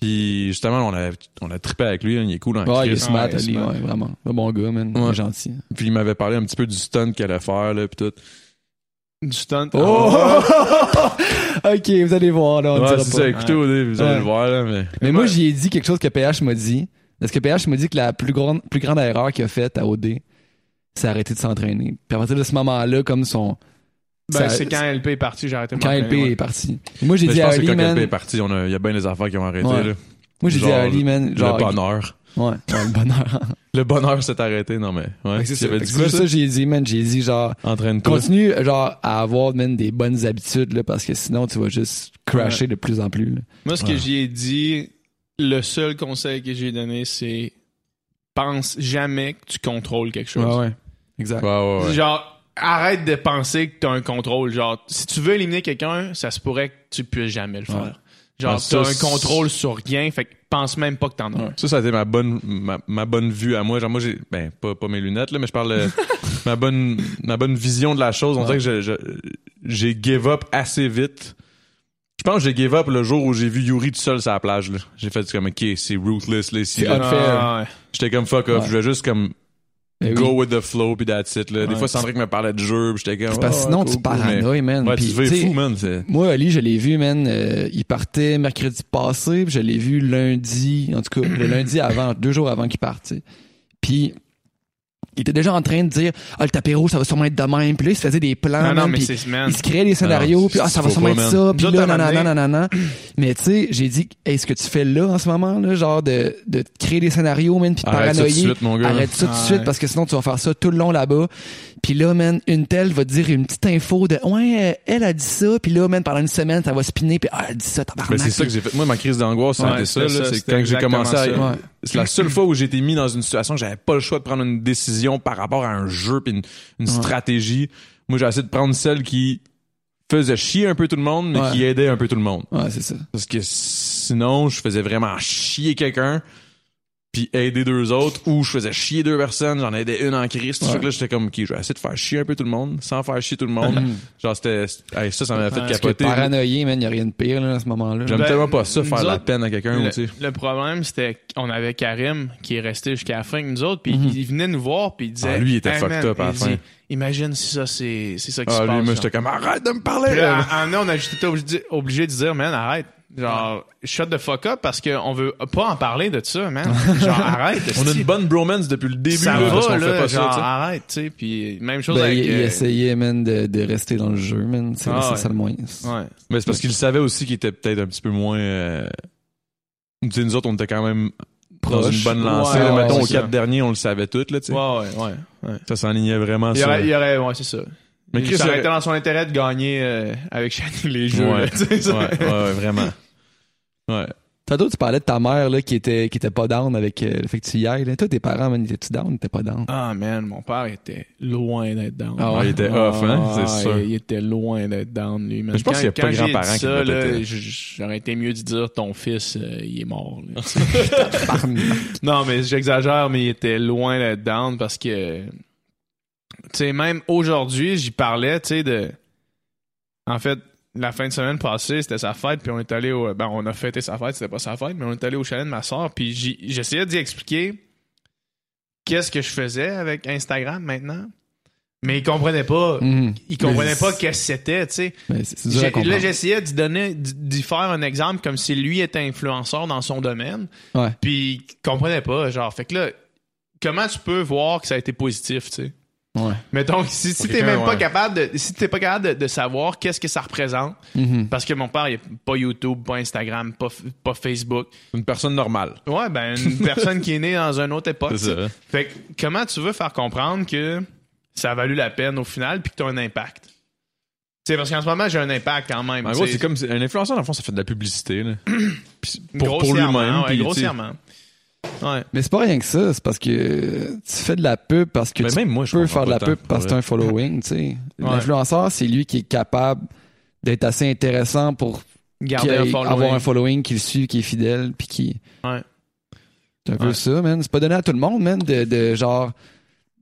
Puis justement, on a, on a trippé avec lui, il est cool en Ouais, il est smart, Ouais, Ali, ouais, vraiment. Un bon gars, man. Il Ouais. est gentil. Puis il m'avait parlé un petit peu du stunt qu'elle allait faire, là, puis tout. Du stunt. Oh! ok, vous allez voir, là, on Ouais, dira c'est pas. ça, écoutez, au début, vous allez Ouais. le voir, là, mais. Mais moi, j'y ai dit quelque chose que PH m'a dit. Parce que PH m'a dit que la plus grande, plus grande erreur qu'il a faite à OD, c'est arrêter de s'entraîner. Puis à partir de ce moment-là, comme son. Ben, ça- c'est quand LP est parti, j'ai arrêté de Quand LP ouais. est parti. Moi, j'ai Mais dit je à que Ali, quand man. LP est parti, il y a bien des affaires qui ont arrêté, Ouais. là. Moi, j'ai dit à Ali, man. Genre, le bonheur. Ouais, ouais, le bonheur. Le bonheur s'est arrêté, non mais. Ouais. Que c'est ça. Que dit quoi, ça, ça? j'ai dit, man, j'ai dit genre, Entraîne-toi. continue genre à avoir man, des bonnes habitudes là, parce que sinon tu vas juste crasher de plus en plus. là. Moi, ce que Ouais. j'y ai dit, le seul conseil que j'ai donné, c'est pense jamais que tu contrôles quelque chose. Ouais, ouais. Exact. Ouais, ouais, ouais. Genre, arrête de penser que t'as un contrôle. Genre, si tu veux éliminer quelqu'un, ça se pourrait que tu puisses jamais le faire. Genre, Ah, t'as un contrôle sur rien, fait que pense même pas que t'en as un. Ça, ça a été ma bonne, ma, ma bonne vue à moi. Genre, moi, j'ai, ben, pas, pas mes lunettes, là, mais je parle de ma bonne, ma bonne vision de la chose. On dirait que j'ai give up assez vite. Je pense que j'ai give up le jour où j'ai vu Yuri tout seul sur la plage, là. J'ai fait comme, ok, c'est ruthless, ouais. J'étais comme fuck off. Ouais. Je vais juste comme Oui. go with the flow pis that's it, là. Des Ouais. fois, Sandrick me parlait de jeu pis j'étais comme, C'est parce que oh, sinon cool, tu mais- paranoïes, man. Ouais, Puis, tu fou, man. Moi, Ali, je l'ai vu, man. euh, il partait mercredi passé, puis je l'ai vu lundi, en tout cas, le lundi avant, deux jours avant qu'il parte. Puis, il était déjà en train de dire Ah, le tapis rouge, ça va sûrement être de même. Puis là, il se faisait des plans. Non, non, man, mais puis il se créait des scénarios, non, puis ah, ça va sûrement être ça, puis là, nanana, nanana. Mais tu sais, j'ai dit, hey, ce que tu fais là en ce moment, là, genre de, de créer des scénarios, man, puis de Arrête ça tout de paranoïer. suite, mon gars. Arrête ça tout de suite parce que sinon tu vas faire ça tout le long là-bas. Puis là, man, une telle va te dire une petite info de ouais, euh, elle a dit ça, puis là, man, pendant une semaine, ça va spinner, puis ah, elle dit ça, tabarnak. Mais c'est ça que j'ai fait. Moi, ma crise d'angoisse, Ouais, ça, c'était ça, C'est quand j'ai commencé à. Ouais. C'est la seule fois où j'ai été mis dans une situation que j'avais pas le choix de prendre une décision par rapport à un jeu puis une, une Ouais. stratégie. Moi, j'ai essayé de prendre celle qui faisait chier un peu tout le monde, mais Ouais. qui aidait un peu tout le monde. Ouais, c'est ça. Parce que sinon, je faisais vraiment chier quelqu'un puis aider deux autres ou je faisais chier deux personnes, j'en aidais une en crise. Tout Ouais. que là, j'étais comme, OK, je vais essayer de faire chier un peu tout le monde sans faire chier tout le monde. Genre, c'était, hey, ça, ça m'avait fait que capoter. paranoïer, man, y a rien de pire, là, à ce moment-là. J'aime Ben, tellement pas ça, faire de la autres, peine à quelqu'un, le, tu sais. le problème, c'était qu'on avait Karim qui est resté jusqu'à la fin que nous autres, puis Mhm. il venait nous voir, puis il disait. Ah, lui, il était Hey, fucked man, up à la fin. Imagine si ça, c'est c'est ça qui Ah, se lui, passe. moi, j'étais comme, arrête de me parler! Là, en- en- on a juste été obligé, obligé de dire, man, arrête. Genre, shut the fuck up parce qu'on veut pas en parler de ça, man. Genre, arrête. On a une bonne bromance depuis le début, ça là, parce va, qu'on fait pas genre, arrête, tu sais. Puis même chose Ben, avec... il, il euh, essayait, man, de, de rester dans le jeu, man. C'est Ah, ouais. ça le moins. Ouais. Mais c'est parce qu'il savait aussi qu'il était peut-être un petit peu moins. Euh... Tu sais, nous autres, on était quand même dans Proche. une bonne lancée. Ouais, là. ouais, mettons, aux ça. quatre derniers, on le savait tout, là, tu sais. Ouais, ouais, ouais. ouais. Ça s'enlignait vraiment Il y sur. aurait, il y aurait, ouais, c'est ça. Mais Chris, ça aurait été dans son intérêt de gagner euh, avec Shani les jeux. Là, ouais, ouais, vraiment. Ouais. Tantôt, tu parlais de ta mère, là, qui était, qui était pas down avec euh, le fait que tu y ailles. là. Toi, tes parents, man, étaient-tu down? T'étais pas down? Ah, man, mon père était loin d'être down. Ah ouais, il était off, hein, c'est Ah, sûr. Il était loin d'être down, lui. Mais je pense qu'il y a pas de grands-parents qui là, j- J'aurais été mieux de dire ton fils, euh, il est mort. là. non, mais j'exagère, mais il était loin d'être down parce que, tu sais, même aujourd'hui, j'y parlais, tu sais, de. En fait, la fin de semaine passée, c'était sa fête, puis on est allé au. Ben, on a fêté sa fête, c'était pas sa fête, mais on est allé au chalet de ma soeur, puis j'essayais d'y expliquer qu'est-ce que je faisais avec Instagram maintenant. Mais il comprenait pas. Mhm. Il comprenait pas qu'est-ce que c'était, tu sais. Là, j'essayais d'y donner, d'y- faire un exemple comme si lui était influenceur dans son domaine. Puis il comprenait pas, genre. Fait que là, comment tu peux voir que ça a été positif, tu sais? Ouais. Mettons, que si, si t'es même pas ouais. capable de, si t'es pas capable de, de savoir qu'est-ce que ça représente, Mhm. parce que mon père, il a pas YouTube, pas Instagram, pas, pas Facebook. Une personne normale. Ouais, ben, une personne qui est née dans une autre époque. C'est ça. Fait que, comment tu veux faire comprendre que ça a valu la peine au final puis que t'as un impact? Tu sais, parce qu'en ce moment, j'ai un impact quand même. En gros, c'est comme. Un influenceur, dans le fond, ça fait de la publicité, là. Pour, lui-même. ouais, grossièrement. Ouais. Mais c'est pas rien que ça, c'est parce que tu fais de la pub parce que Mais tu même moi, je peux faire de la pub parce que t'as un following, tu sais. Ouais. L'influenceur, c'est lui qui est capable d'être assez intéressant pour Garder qu'il un ait- following. avoir un following qui le suit, qui est fidèle, puis qui... Ouais. C'est un peu Ouais. ça, man. C'est pas donné à tout le monde, man, de, de genre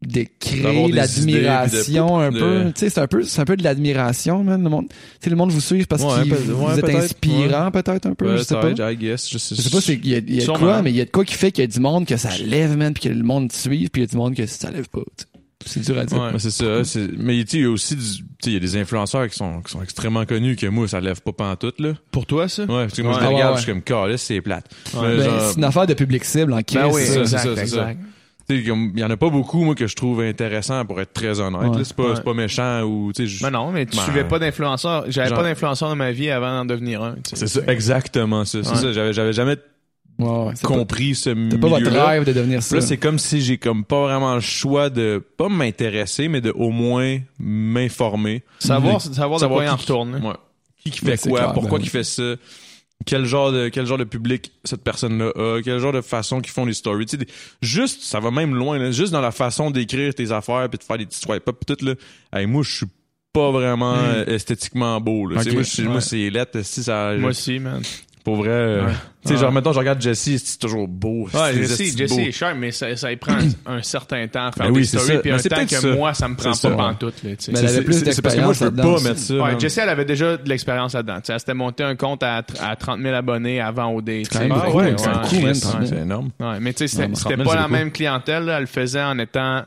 de créer l'admiration un peu. de- Tu sais, c'est un peu, c'est un peu de l'admiration, man. Le monde, tu sais, le monde vous suit parce Ouais, peut- vous ouais, êtes inspirant, peut-être un peu. je sais pas. Peut-être, I guess. Je sais, Je sais pas, c'est- il y a, il y a de quoi, mais il y a de quoi qui fait qu'il y a du monde que ça lève, man, puis que le monde te suive, puis il y a du monde que ça lève pas. C'est dur à dire. Ouais. Mais c'est ça. c'est- Mais tu sais, il y a aussi du- tu sais, il y a des influenceurs qui sont, qui sont extrêmement connus que moi, ça lève pas pantoute, là. Pour toi, ça? Ouais, parce que moi, Ouais. je ouais, regarde, ouais. je suis comme, c'est plate. Mais Ben, genre, c'est une affaire de public cible en crise. Ben oui, c'est ça, exact, c'est ça, c'est exact. Il y en a pas beaucoup, moi, que je trouve intéressant pour être très honnête. Ouais. C'est pas, Ouais. pas méchant ou, tu sais, je- Ben non, mais tu Ben, suivais pas d'influenceur. J'avais genre- pas d'influenceur dans ma vie avant d'en devenir un. C'est ça, exactement ça. C'est Ouais. ça. J'avais, j'avais jamais c'est pas- compris ce T'as pas votre rêve de devenir ça. Là, c'est comme si j'ai comme pas vraiment le choix de pas m'intéresser, mais de au moins m'informer. Savoir, savoir de Savoir quoi il en qui- retourne. hein. Ouais. Qui qui Ben, fait quoi, clair, pourquoi ben qui fait ça, quel genre de quel genre de public cette personne-là a, quel genre de façon qu'ils font les stories. Tu sais, juste, ça va même loin, là, juste dans la façon d'écrire tes affaires puis de faire des petits swipe up tout là. Hey, moi, je suis pas vraiment euh, esthétiquement beau. Là. Tu sais, Ok. Moi, suis- moi, Ouais. c'est lettre. Si ça, Moi aussi, man. Pour vrai. euh, Ouais. Tu sais, genre mettons, je regarde Jesse, c'est toujours beau. Ouais, Jesse, Jesse beau. est cher, mais ça, ça y prend un, certain temps à faire Ben des oui, c'est stories, ça. puis Mais un temps que ça. moi, ça me prend pas pantoute, là, tu sais. Mais elle avait C'est- plus c'est- c'est parce que moi, je peux d'expérience pas mettre ça. Ouais, man. Jessie, elle avait déjà de l'expérience là-dedans. Tu sais, Elle s'était monté un compte à, à 30 000 abonnés avant Ah beaucoup, ouais, c'est ouais, 30 000. c'est énorme. Ouais, mais tu sais, c'était Non, c'était 30 000, pas la même clientèle. là. Elle le faisait en étant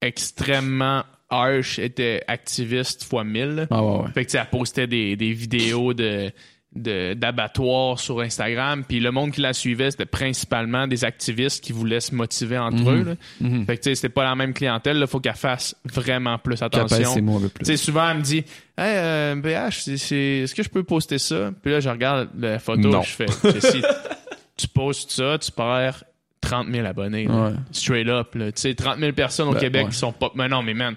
extrêmement harsh, était activiste fois 1000. là. Ah ouais, ouais. Fait que tu sais, elle postait des, des vidéos de d'abattoirs sur Instagram puis le monde qui la suivait c'était principalement des activistes qui voulaient se motiver entre Mhm. eux là. Mhm. fait que c'était pas la même clientèle il faut qu'elle fasse vraiment plus attention sais, souvent, elle me dit Hey, euh, BH, c'est- c'est- est-ce que je peux poster ça Puis là, je regarde la photo, Non. je fais Si tu postes ça, tu perds 30 000 abonnés. là. Ouais. Straight up. là. Tu sais, 30 000 personnes au Ben, Québec ouais. qui sont pas. Mais non, mais man,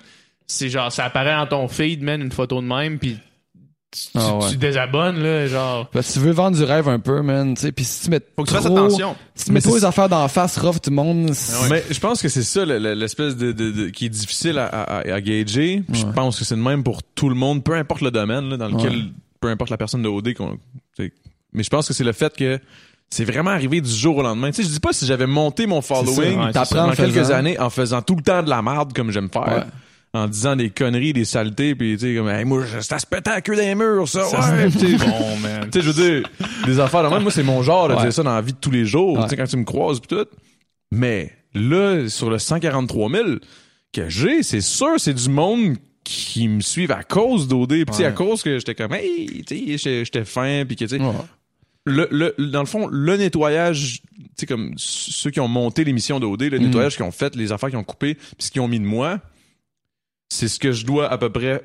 c'est genre, ça apparaît dans ton feed, man, une photo de même, puis tu, Ah ouais. tu désabonnes, là, genre. Parce que tu veux vendre du rêve un peu, man, tu sais, puis si tu mets Faut que tu fasses trop- attention. Si tu mets trop les affaires d'en face, rough tout le monde, Mais je pense que c'est ça le- le- l'espèce de, de- de- qui est difficile à, à, à gager. Puis Je pense que c'est le même pour tout le monde, peu importe le domaine là, dans lequel, Ouais. peu importe la personne de OD. qu'on-. Mais je pense que c'est le fait que c'est vraiment arrivé du jour au lendemain. Tu sais, je dis pas si j'avais monté mon following ouais, en quelques faisant. années en faisant tout le temps de la merde comme j'aime faire. En disant des conneries, des saletés, puis tu sais, comme, hey, moi, ça se pète à la queue des murs, ça, Ça, ouais, tu sais. bon, man. Tu sais, je veux dire, des affaires même, moi, c'est mon genre de Ouais. dire ça dans la vie de tous les jours, Ouais. tu sais, quand tu me croises pis tout. Mais là, sur le 143 000 que j'ai, c'est sûr, c'est du monde qui me suivent à cause d'OD. Puis Ouais. à cause que j'étais comme, hey, tu sais, j'étais- fin, puis que, tu sais, le, le, dans le fond, le nettoyage, tu sais, comme ceux qui ont monté l'émission d'OD, le Mhm. nettoyage qu'ils ont fait, les affaires qu'ils ont coupées, puis ce qu'ils ont mis de moi, c'est ce que je dois à peu près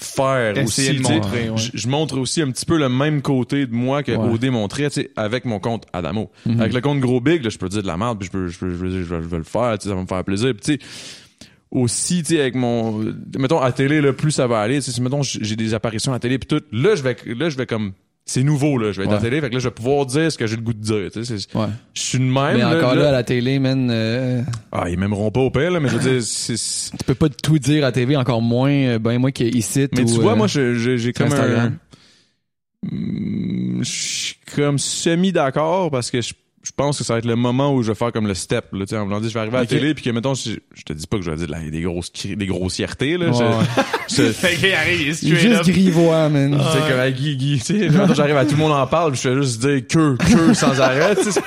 faire Essayer aussi. de montrer, ouais. Je, montre aussi un petit peu le même côté de moi que Ouais. OD montrait, tu sais, avec mon compte Adamo. Mhm. Avec le compte Gros Big, là, je peux dire de la merde, puis je peux, je peux, je peux dire, je vais, je vais le faire, ça va me faire plaisir. Puis, tu sais, aussi, tu sais, avec mon, mettons, à télé, là, plus ça va aller, tu sais, si, mettons, j'ai des apparitions à télé, puis tout, là, je vais, là, je vais comme, c'est nouveau, là, je vais être à Ouais. télé, fait que là, je vais pouvoir dire ce que j'ai le goût de dire, tu sais, Ouais. je suis de même, Mais là, encore là. là, à la télé, man, euh, ah, ils m'aimeront pas au pire, là, mais je veux dire, tu peux pas tout dire à TV, encore moins, euh, ben moi qui est ici. mais ou, tu vois, euh, moi, j'ai comme un, Instagram. Hmm, je suis comme semi d'accord parce que je, je pense que ça va être le moment où je vais faire comme le step là, tu sais, en voulant dire je vais arriver à la télé puis que mettons je, je te dis pas que je vais dire la- des grosses cri- des grossièretés là, Ouais, je- ouais. je- arrive, il est juste grivois, man. tu sais comme à Guy Guy tu sais mettons, j'arrive à tout le monde en parle puis je fais juste dire que que sans arrêt tu sais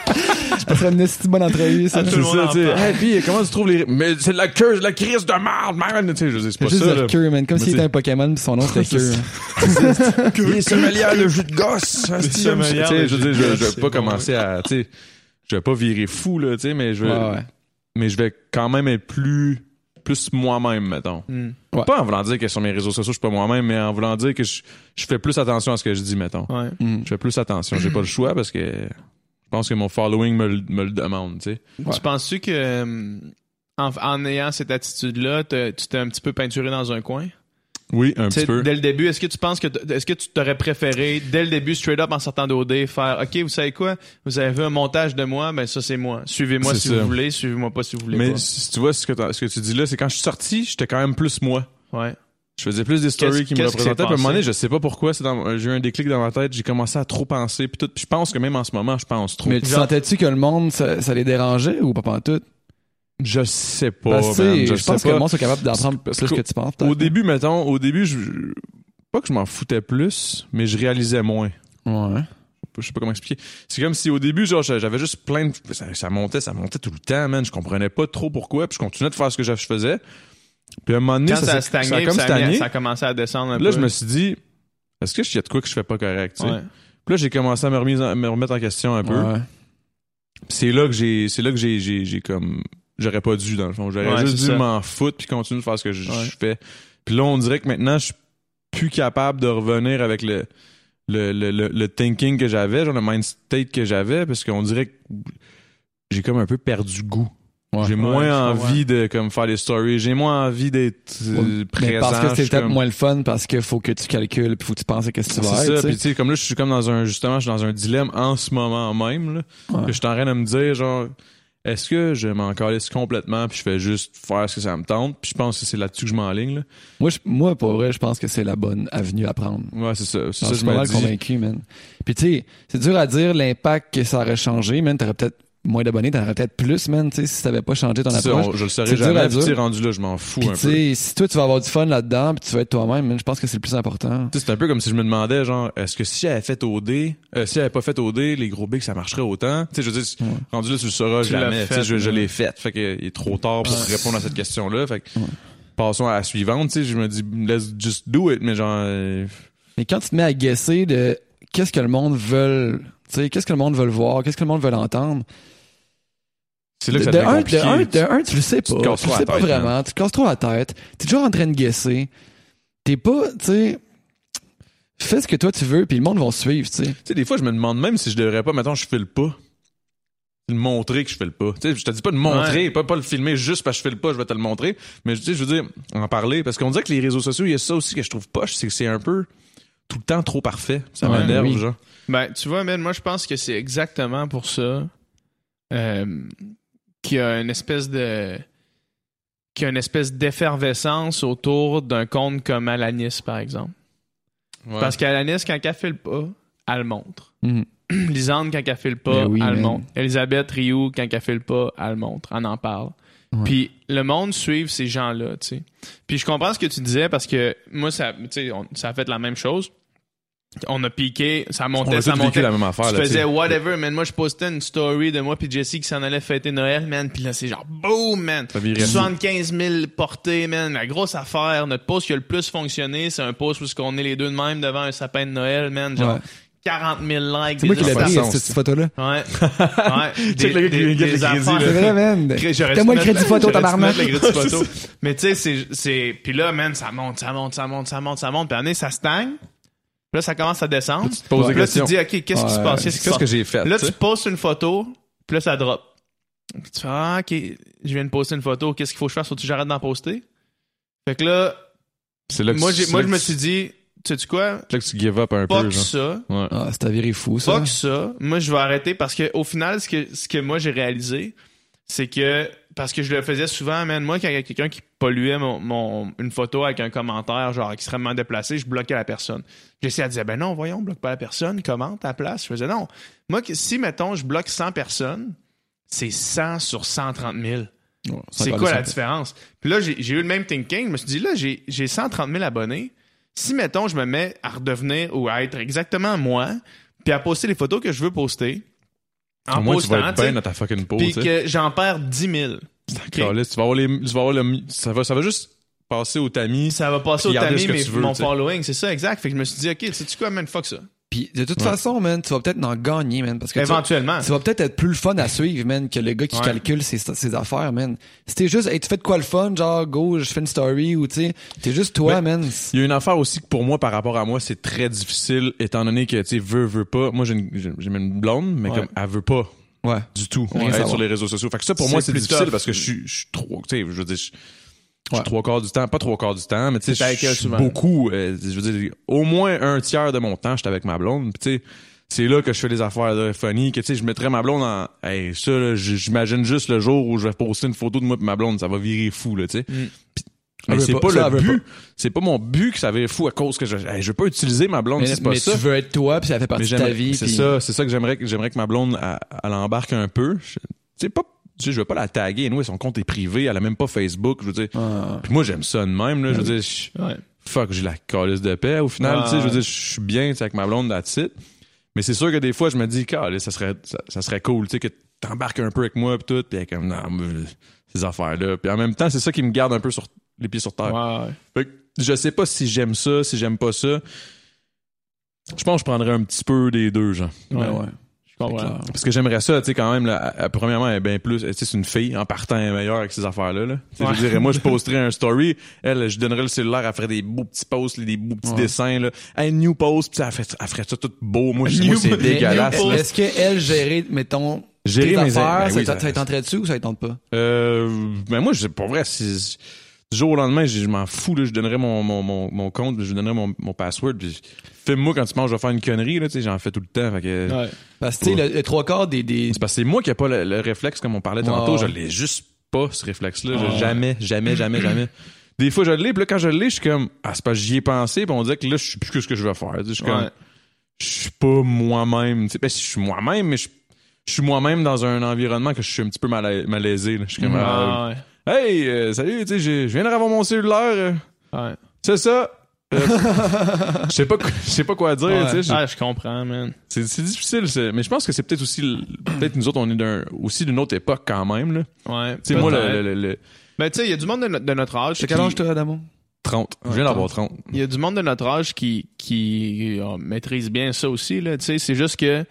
Ça serait une esti bonne entrevue, ça. tout le monde ça sais hey puis comment tu trouves les mais c'est de la queue de la crise de merde man tu sais je veux dire, c'est pas Juste ça le cœur, man. Comme s'il était un Pokémon pis son nom c'était C'est cœur. Il est sommelier de jus de gosse. tu sais, je veux jus de dire, je, vais pas commencer à, tu sais, je vais pas virer fou là, tu sais, mais je vais, mais je vais quand même être plus, plus moi-même, mettons. Hmm. Ouais. Pas en voulant dire que sur mes réseaux sociaux je suis pas moi-même, mais en voulant dire que je, je fais plus attention à ce que je dis, mettons. Ouais. Mm. Je fais plus attention. J'ai pas le choix parce que je pense que mon following me, le- me le demande, tu sais. Ouais. Tu penses-tu que euh, en, en ayant cette attitude-là, t'as- tu t'es un petit peu peinturé dans un coin? Oui, un Tu sais, petit peu. Dès le début, est-ce que tu penses que t- est-ce que tu t'aurais préféré dès le début straight up en sortant d'OD faire OK, vous savez quoi? Vous avez vu un montage de moi, ben ça c'est moi. Suivez-moi C'est si ça. vous voulez, suivez-moi pas si vous voulez Mais pas. si tu vois ce que, t'as- ce que tu dis là, c'est quand je suis sorti, j'étais quand même plus moi. Ouais. Je faisais plus des stories qui me représentaient. Puis à un moment donné, je sais pas pourquoi, c'est dans- j'ai eu un déclic dans ma tête, j'ai commencé à trop penser, puis tout. Puis je pense que même en ce moment, je pense trop. Mais tu Genre- sentais-tu que le monde, ça, ça les dérangeait ou pas pas tout? Je sais pas, man, je, je sais pense que le monde soit capable d'en prendre plus Parce que tu penses. Au début, mettons, au début, je, je- pas que je m'en foutais plus, mais je réalisais moins. Ouais. Je sais pas comment expliquer. C'est comme si au début, genre, j'avais juste plein de, ça, ça montait, ça montait tout le temps, man. Je comprenais pas trop pourquoi, puis je continuais de faire ce que je faisais. Puis à un moment donné, Quand ça, a stagné, ça a puis comme ça, a mis- stagné. ça a commencé à descendre un Puis là, peu. je me suis dit, est-ce que je y a de quoi que je fais pas correct, tu sais? Ouais. Puis là, j'ai commencé à me, remise en- me remettre en question un peu. Ouais. Puis c'est là que j'ai c'est là que j'ai j'ai j'ai comme j'aurais pas dû dans le fond j'aurais Ouais, juste dû ça. m'en foutre puis continuer de faire ce que je, Ouais. je fais puis là on dirait que maintenant je suis plus capable de revenir avec le le, le, le, le thinking que j'avais, genre le mind state que j'avais, parce qu'on dirait que j'ai comme un peu perdu goût. Ouais. j'ai moins envie de comme faire des stories, j'ai moins envie d'être euh, Mais présent. parce que c'est peut-être comme- moins le fun parce qu'il faut que tu calcules puis faut que tu penses à qu'est-ce que tu vas C'est ça, puis tu sais, comme là, je suis comme dans un, justement, je suis dans un dilemme en ce moment même, là, Ouais. que je suis en train de me dire, genre, est-ce que je m'en calisse complètement puis je fais juste faire ce que ça me tente, puis je pense que c'est là-dessus que je m'enligne, là. Moi, je- moi, pour vrai, je pense que c'est la bonne avenue à prendre. Ouais, c'est ça, c'est Non, ça, je suis pas mal convaincu, man. Puis tu sais, c'est dur à dire l'impact que ça aurait changé, man. T'aurais peut-être moins d'abonnés, t'en aurais peut-être plus, man, tu sais, si t'avais pas changé ton approche. on- je le saurais dur jamais, tu rendu là, je m'en fous un peu. si toi tu vas avoir du fun là-dedans, puis tu vas être toi-même, man, je pense que c'est le plus important. Tu sais, c'est un peu comme si je me demandais, genre, est-ce que si elle avait fait OD, euh, si elle avait pas fait OD, les gros bigs, ça marcherait autant? Tu sais, je veux dire, Ouais. rendu là, tu le sauras Tu jamais. Tu sais, fait, je, l'ai fait. Fait que il est trop tard pour Ouais. répondre à cette question-là. Fait que, Ouais. passons à la suivante, tu sais, je me dis, let's just do it, mais genre, euh, Mais quand tu te mets à guesser de qu'est-ce que le monde veut, tu sais, qu'est-ce que le monde veut voir, qu'est-ce que le monde veut entendre. C'est là que ça de, devient un, de, un, de un, tu le sais pas. Tu le sais pas tête, vraiment. Tu te casses trop la tête. T'es toujours en train de guesser. T'es pas, tu sais, fais ce que toi tu veux, puis le monde va suivre, tu sais. Tu sais, des fois, je me demande même si je devrais pas, mettons, je file pas. Le montrer que je fais le pas. Tu sais, je te dis pas de montrer, pas, pas le filmer juste parce que je fais le pas, je vais te le montrer. Mais tu sais, je veux dire, en parler. Parce qu'on dirait que les réseaux sociaux, il y a ça aussi que je trouve poche, c'est que c'est un peu tout le temps trop parfait. Ça Ouais, m'énerve, oui. genre. Ben, tu vois, man, moi, je pense que c'est exactement pour ça euh, qu'il y a une espèce de. qu'il y a une espèce d'effervescence autour d'un compte comme Alanis, par exemple. Ouais. Parce qu'Alanis, quand elle fait le pas, elle le montre. Mhm. Lisande, quand elle fait le pas, Ben oui, elle montre. Elisabeth Rioux, quand elle fait le pas, elle le montre. On en parle. Ouais. Puis le monde suit ces gens-là, tu sais. Puis je comprends ce que tu disais parce que moi, ça, tu sais, on- ça a fait la même chose. On a piqué, ça on montait, a ça montait. la même affaire. Tu là, faisais whatever, man. Moi, je postais une story de moi puis Jessie qui s'en allait fêter Noël, man. Puis là, c'est genre, boom, man. Ça virait fou. 75 000 portées, man. La grosse affaire. Notre post qui a le plus fonctionné, c'est un post où on est les deux de même devant un sapin de Noël, man. Genre, Ouais. 40 000 likes. C'est moi qui l'ai pris, cette, photo-là. Ouais. ouais. Check le gars qui vient le crédit, C'est vrai, man. Dû le crédit photo, tabarnak. Mais tu sais, c'est, c'est, puis là, man, ça monte, ça monte, ça monte, ça monte, ça monte. Puis donné, ça stagne. Là, ça commence à descendre. Là, tu te poses Puis des là, tu te questions. dis, OK, qu'est-ce qui se passe? Qu'est-ce qui se Qu'est-ce que passe? j'ai fait? Là, tu postes une photo, puis là, ça drop. Puis tu fais, ah, OK, je viens de poster une photo. Qu'est-ce qu'il faut que je fasse? Faut-tu que j'arrête d'en poster? Fait que là, C'est là que moi, tu- j'ai, c'est moi, là je que me tu- suis dit, tu sais quoi? c'est là que tu give up un peu, Fuck genre. ça. Ouais. Ah, c'est fou, ça. Fuck ça. Moi, je vais arrêter parce que au final, ce que, ce que moi j'ai réalisé, c'est que parce que je le faisais souvent, man, moi, quand il y a quelqu'un qui polluait mon, mon- une photo avec un commentaire genre extrêmement déplacé, je bloquais la personne. J'essayais de dire, ben non, voyons, bloque pas la personne, commente à la place. Je faisais non. Moi, si, mettons, je bloque 100 personnes, c'est 100 sur 130 000. Ouais, C'est quoi la différence? Puis là, j'ai eu le même thinking. Je me suis dit, là, j'ai j'ai 130 000 abonnés. Si, mettons, je me mets à redevenir ou à être exactement moi, puis à poster les photos que je veux poster, en Au moins, tu vas être tu sais, bien dans ta fucking peau, puis tu sais. que j'en perds 10 000. Caliste, Tu vas avoir les, tu vas avoir le, ça va, ça va juste passer au tamis. Ça va passer au tamis, mais tu veux, mon tu sais. following, c'est ça, exact. Fait que je me suis dit, OK, sais-tu quoi, man, fuck ça. Puis de toute Ouais. façon, man, tu vas peut-être en gagner, man, parce que tu, Éventuellement. tu vas peut-être être plus le fun à suivre, man, que le gars qui Ouais. calcule ses, ses affaires, man. Si t'es juste, hey, tu fais de quoi le fun, genre, go, je fais une story, ou tu sais, t'es juste toi, man. Il y a une affaire aussi que pour moi, par rapport à moi, c'est très difficile, étant donné que, tu sais, veut, veut pas. Moi, j'ai une, une blonde, mais Ouais. comme, elle veut pas Ouais. du tout Rien être sur les réseaux sociaux. Fait que ça, pour moi, c'est plus difficile tough. parce que je suis, je suis trop, tu sais, je veux dire, je, je Ouais. suis trois quarts du temps, pas trois quarts du temps, mais tu sais, je suis beaucoup, euh, je veux dire, au moins un tiers de mon temps, j'étais avec ma blonde, puis tu sais, c'est là que je fais des affaires de funny, que tu sais, je mettrais ma blonde en, hey, ça, j'imagine juste le jour où je vais poster une photo de moi et ma blonde, ça va virer fou, là, tu sais. Mm. Mais c'est pas, pas, le but. C'est pas mon but que ça vire fou à cause que je, hey, je veux pas utiliser ma blonde, Mais, si c'est pas mais ça. tu veux être toi, puis ça fait partie de ta vie. C'est ça, c'est ça que j'aimerais que j'aimerais que ma blonde elle, elle embarque un peu. Sais pas, tu sais, je veux pas la taguer. Nous, son compte est privé, elle a même pas Facebook. Je veux dire. Ah. Puis moi, j'aime ça de même. Là, je veux dire, je- Ouais. fuck, j'ai la calice de paix. Au final, tu sais, je veux dire, je suis bien tu sais, avec ma blonde that's it. Mais c'est sûr que des fois, je me dis, calice, ça serait, ça, ça serait cool, tu sais, que t'embarques un peu avec moi, puis tout, puis comme, non, ces affaires-là. Puis en même temps, c'est ça qui me garde un peu sur les pieds sur terre. Ouais, ouais. Fait que je sais pas si j'aime ça, si j'aime pas ça. Je pense que je prendrais un petit peu des deux, genre. Ouais, ouais. Parce que j'aimerais ça, tu sais, quand même, là, premièrement, elle est bien plus, tu sais, c'est une fille, en partant, elle est meilleure avec ces affaires-là, là. Tu sais, Ouais. Je dirais, moi, je posterais un story, elle, je donnerais le cellulaire, elle ferait des beaux petits posts, des beaux petits Ouais. dessins, là. Hey, new post, pis elle, fait, elle ferait ça tout beau. Moi, je- c'est dégueulasse. Est-ce qu'elle gérait, mettons, Gérer tes mes affaires, ben ça, oui, ça, ça- ça lui tenterait dessus ou ça tente pas? Euh, ben moi, je pour vrai, si, du jour au lendemain, je, je m'en fous, là, je donnerais mon, mon, mon, mon compte, je donnerais mon, mon password, puis filme-moi quand tu penses, je vais faire une connerie, là, tu sais, j'en fais tout le temps, fait que, Ouais. Parce que, tu sais, le, le trois quarts des, des, c'est parce que c'est moi qui ai pas le, le réflexe, comme on parlait tantôt, je l'ai juste pas, ce réflexe-là, jamais, jamais, jamais, jamais. Des fois, je l'ai, puis là, quand je l'ai, je suis comme, ah, c'est parce que j'y ai pensé, puis on dirait que là, je sais plus que ce que je vais faire, je suis comme, Ouais. je suis pas moi-même, tu sais, ben, si je suis moi-même, mais je, suis moi-même dans un environnement que je suis un petit peu mal, malaisé, je suis comme, ah, Ah, ouais. Hey, euh, salut, tu sais, je viens de revoir mon cellulaire. euh, Ouais. c'est ça. Euh, Je sais pas, quoi- je sais pas quoi dire, Ouais. tu sais. Ah, je comprends, man. C'est difficile, c'est- mais je pense que c'est peut-être aussi, peut-être nous autres, on est d'un, aussi d'une autre époque quand même, là. Ouais. Tu sais, moi, le, le, le- le Ben, tu sais, il y a du monde de, no- de notre âge. Quel âge, toi, Adamo? 30. Je viens d'avoir 30. Il y a du monde de notre âge qui, qui maîtrise bien ça aussi. Là, tu sais, c'est juste que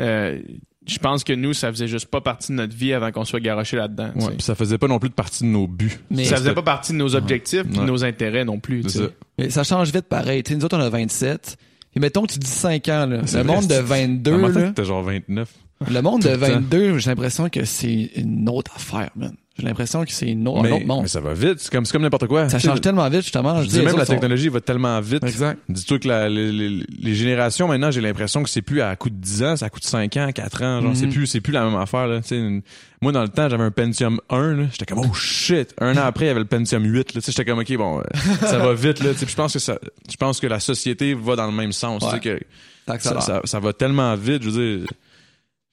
euh, je pense que nous, ça faisait juste pas partie de notre vie avant qu'on soit garoché là-dedans. Ouais, puis ça faisait pas non plus de partie de nos buts. Mais ça faisait pas partie de nos objectifs et de Ouais. nos intérêts non plus. ça. Mais ça change vite pareil. Tu sais, nous autres, on a 27. Et mettons que tu dis 5 ans, là. C'est Le vrai, monde de c'est- 22, Dans ma tête, là. genre 29. Le monde de Tout le temps. 22, j'ai l'impression que c'est une autre affaire, man. J'ai l'impression que c'est une autre, un mais, autre monde. mais ça va vite. C'est comme, c'est comme n'importe quoi. Ça change tellement vite, justement. Je Je dis même la sont- technologie va tellement vite. Exact. Dis-toi que la- les, les- les générations maintenant, j'ai l'impression que c'est plus à coup de 10 ans, coup de 5 ans, 4 ans, genre Mhm. c'est plus c'est plus la même affaire là, une- Moi dans le temps, j'avais un Pentium 1 là, j'étais comme oh shit. Un an après, il y avait le Pentium 8 là, tu sais, j'étais comme OK, bon, euh, ça va vite là, tu sais, puis je pense que ça je pense que la société va dans le même sens, Ouais. que Ça ça, ça, ça va tellement vite, je veux dire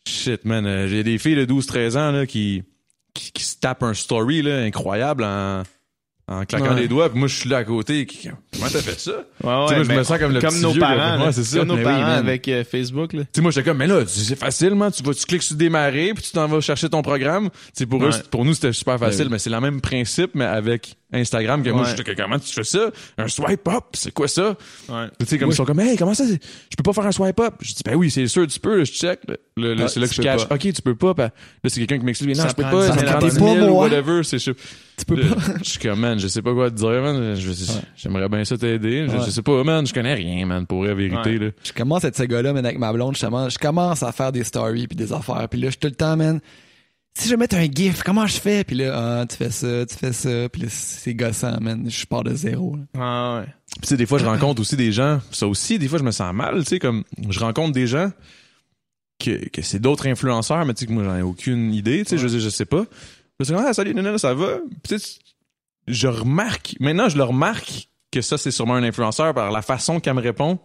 shit man, euh, j'ai des filles de 12 13 ans là qui qui, qui se tapent un story là incroyable en en claquant Ouais. des doigts, puis moi je suis là à côté, qui- comment t'as fait ça? Ouais, moi, je me sens comme le comme petit nos vieux, parents, là. ça. Comme nos Mais oui, parents avec euh, Facebook. Là. Tu sais, moi, j'étais comme, mais là, c'est facile, man. Tu vas, tu cliques sur démarrer, puis tu t'en vas chercher ton programme. Pour eux, pour nous, c'était super facile, Ouais, oui. mais c'est le même principe, mais avec Instagram, que moi, Ouais. je dis, comment tu fais ça? Un swipe up? C'est quoi ça? Ouais. Tu sais, comme ils sont comme, hey, comment ça? Je peux pas faire un swipe up? Je dis, ben oui, c'est sûr, tu peux, là, je check. Là, Là, là, Ah, c'est là que tu je cache. Ok, tu peux pas. Ben, là, c'est quelqu'un qui m'explique, non, Ça je peux pas, ça prend abonnements. 10 000 Pas ou moi. whatever. C'est, je, Tu peux Là, pas. je suis comme, man, je sais pas quoi te dire, man. J'aimerais bien ça t'aider. Je, Ouais. je sais pas, man. Je connais rien, man, pour la vérité, Ouais. là. Je commence à être ce gars-là, man, avec ma blonde, justement. Je commence à faire des stories puis des affaires. Puis là, je suis tout le temps, man. Si je mets un gif, comment je fais? Puis là, ah, tu fais ça, tu fais ça. Puis là, c'est gossant, man. Je pars de zéro. là. Ah, ouais. Puis, tu sais, des fois, je rencontre aussi des gens. Ça aussi, des fois, je me sens mal. Tu sais, comme, je rencontre des gens que, que c'est d'autres influenceurs, mais tu sais, que moi, j'en ai aucune idée. Tu sais, je veux dire, je sais pas. Je suis comme, ah, salut, non, ça va? Puis, tu sais, je remarque, maintenant, je le remarque que ça, c'est sûrement un influenceur par la façon qu'elle me répond.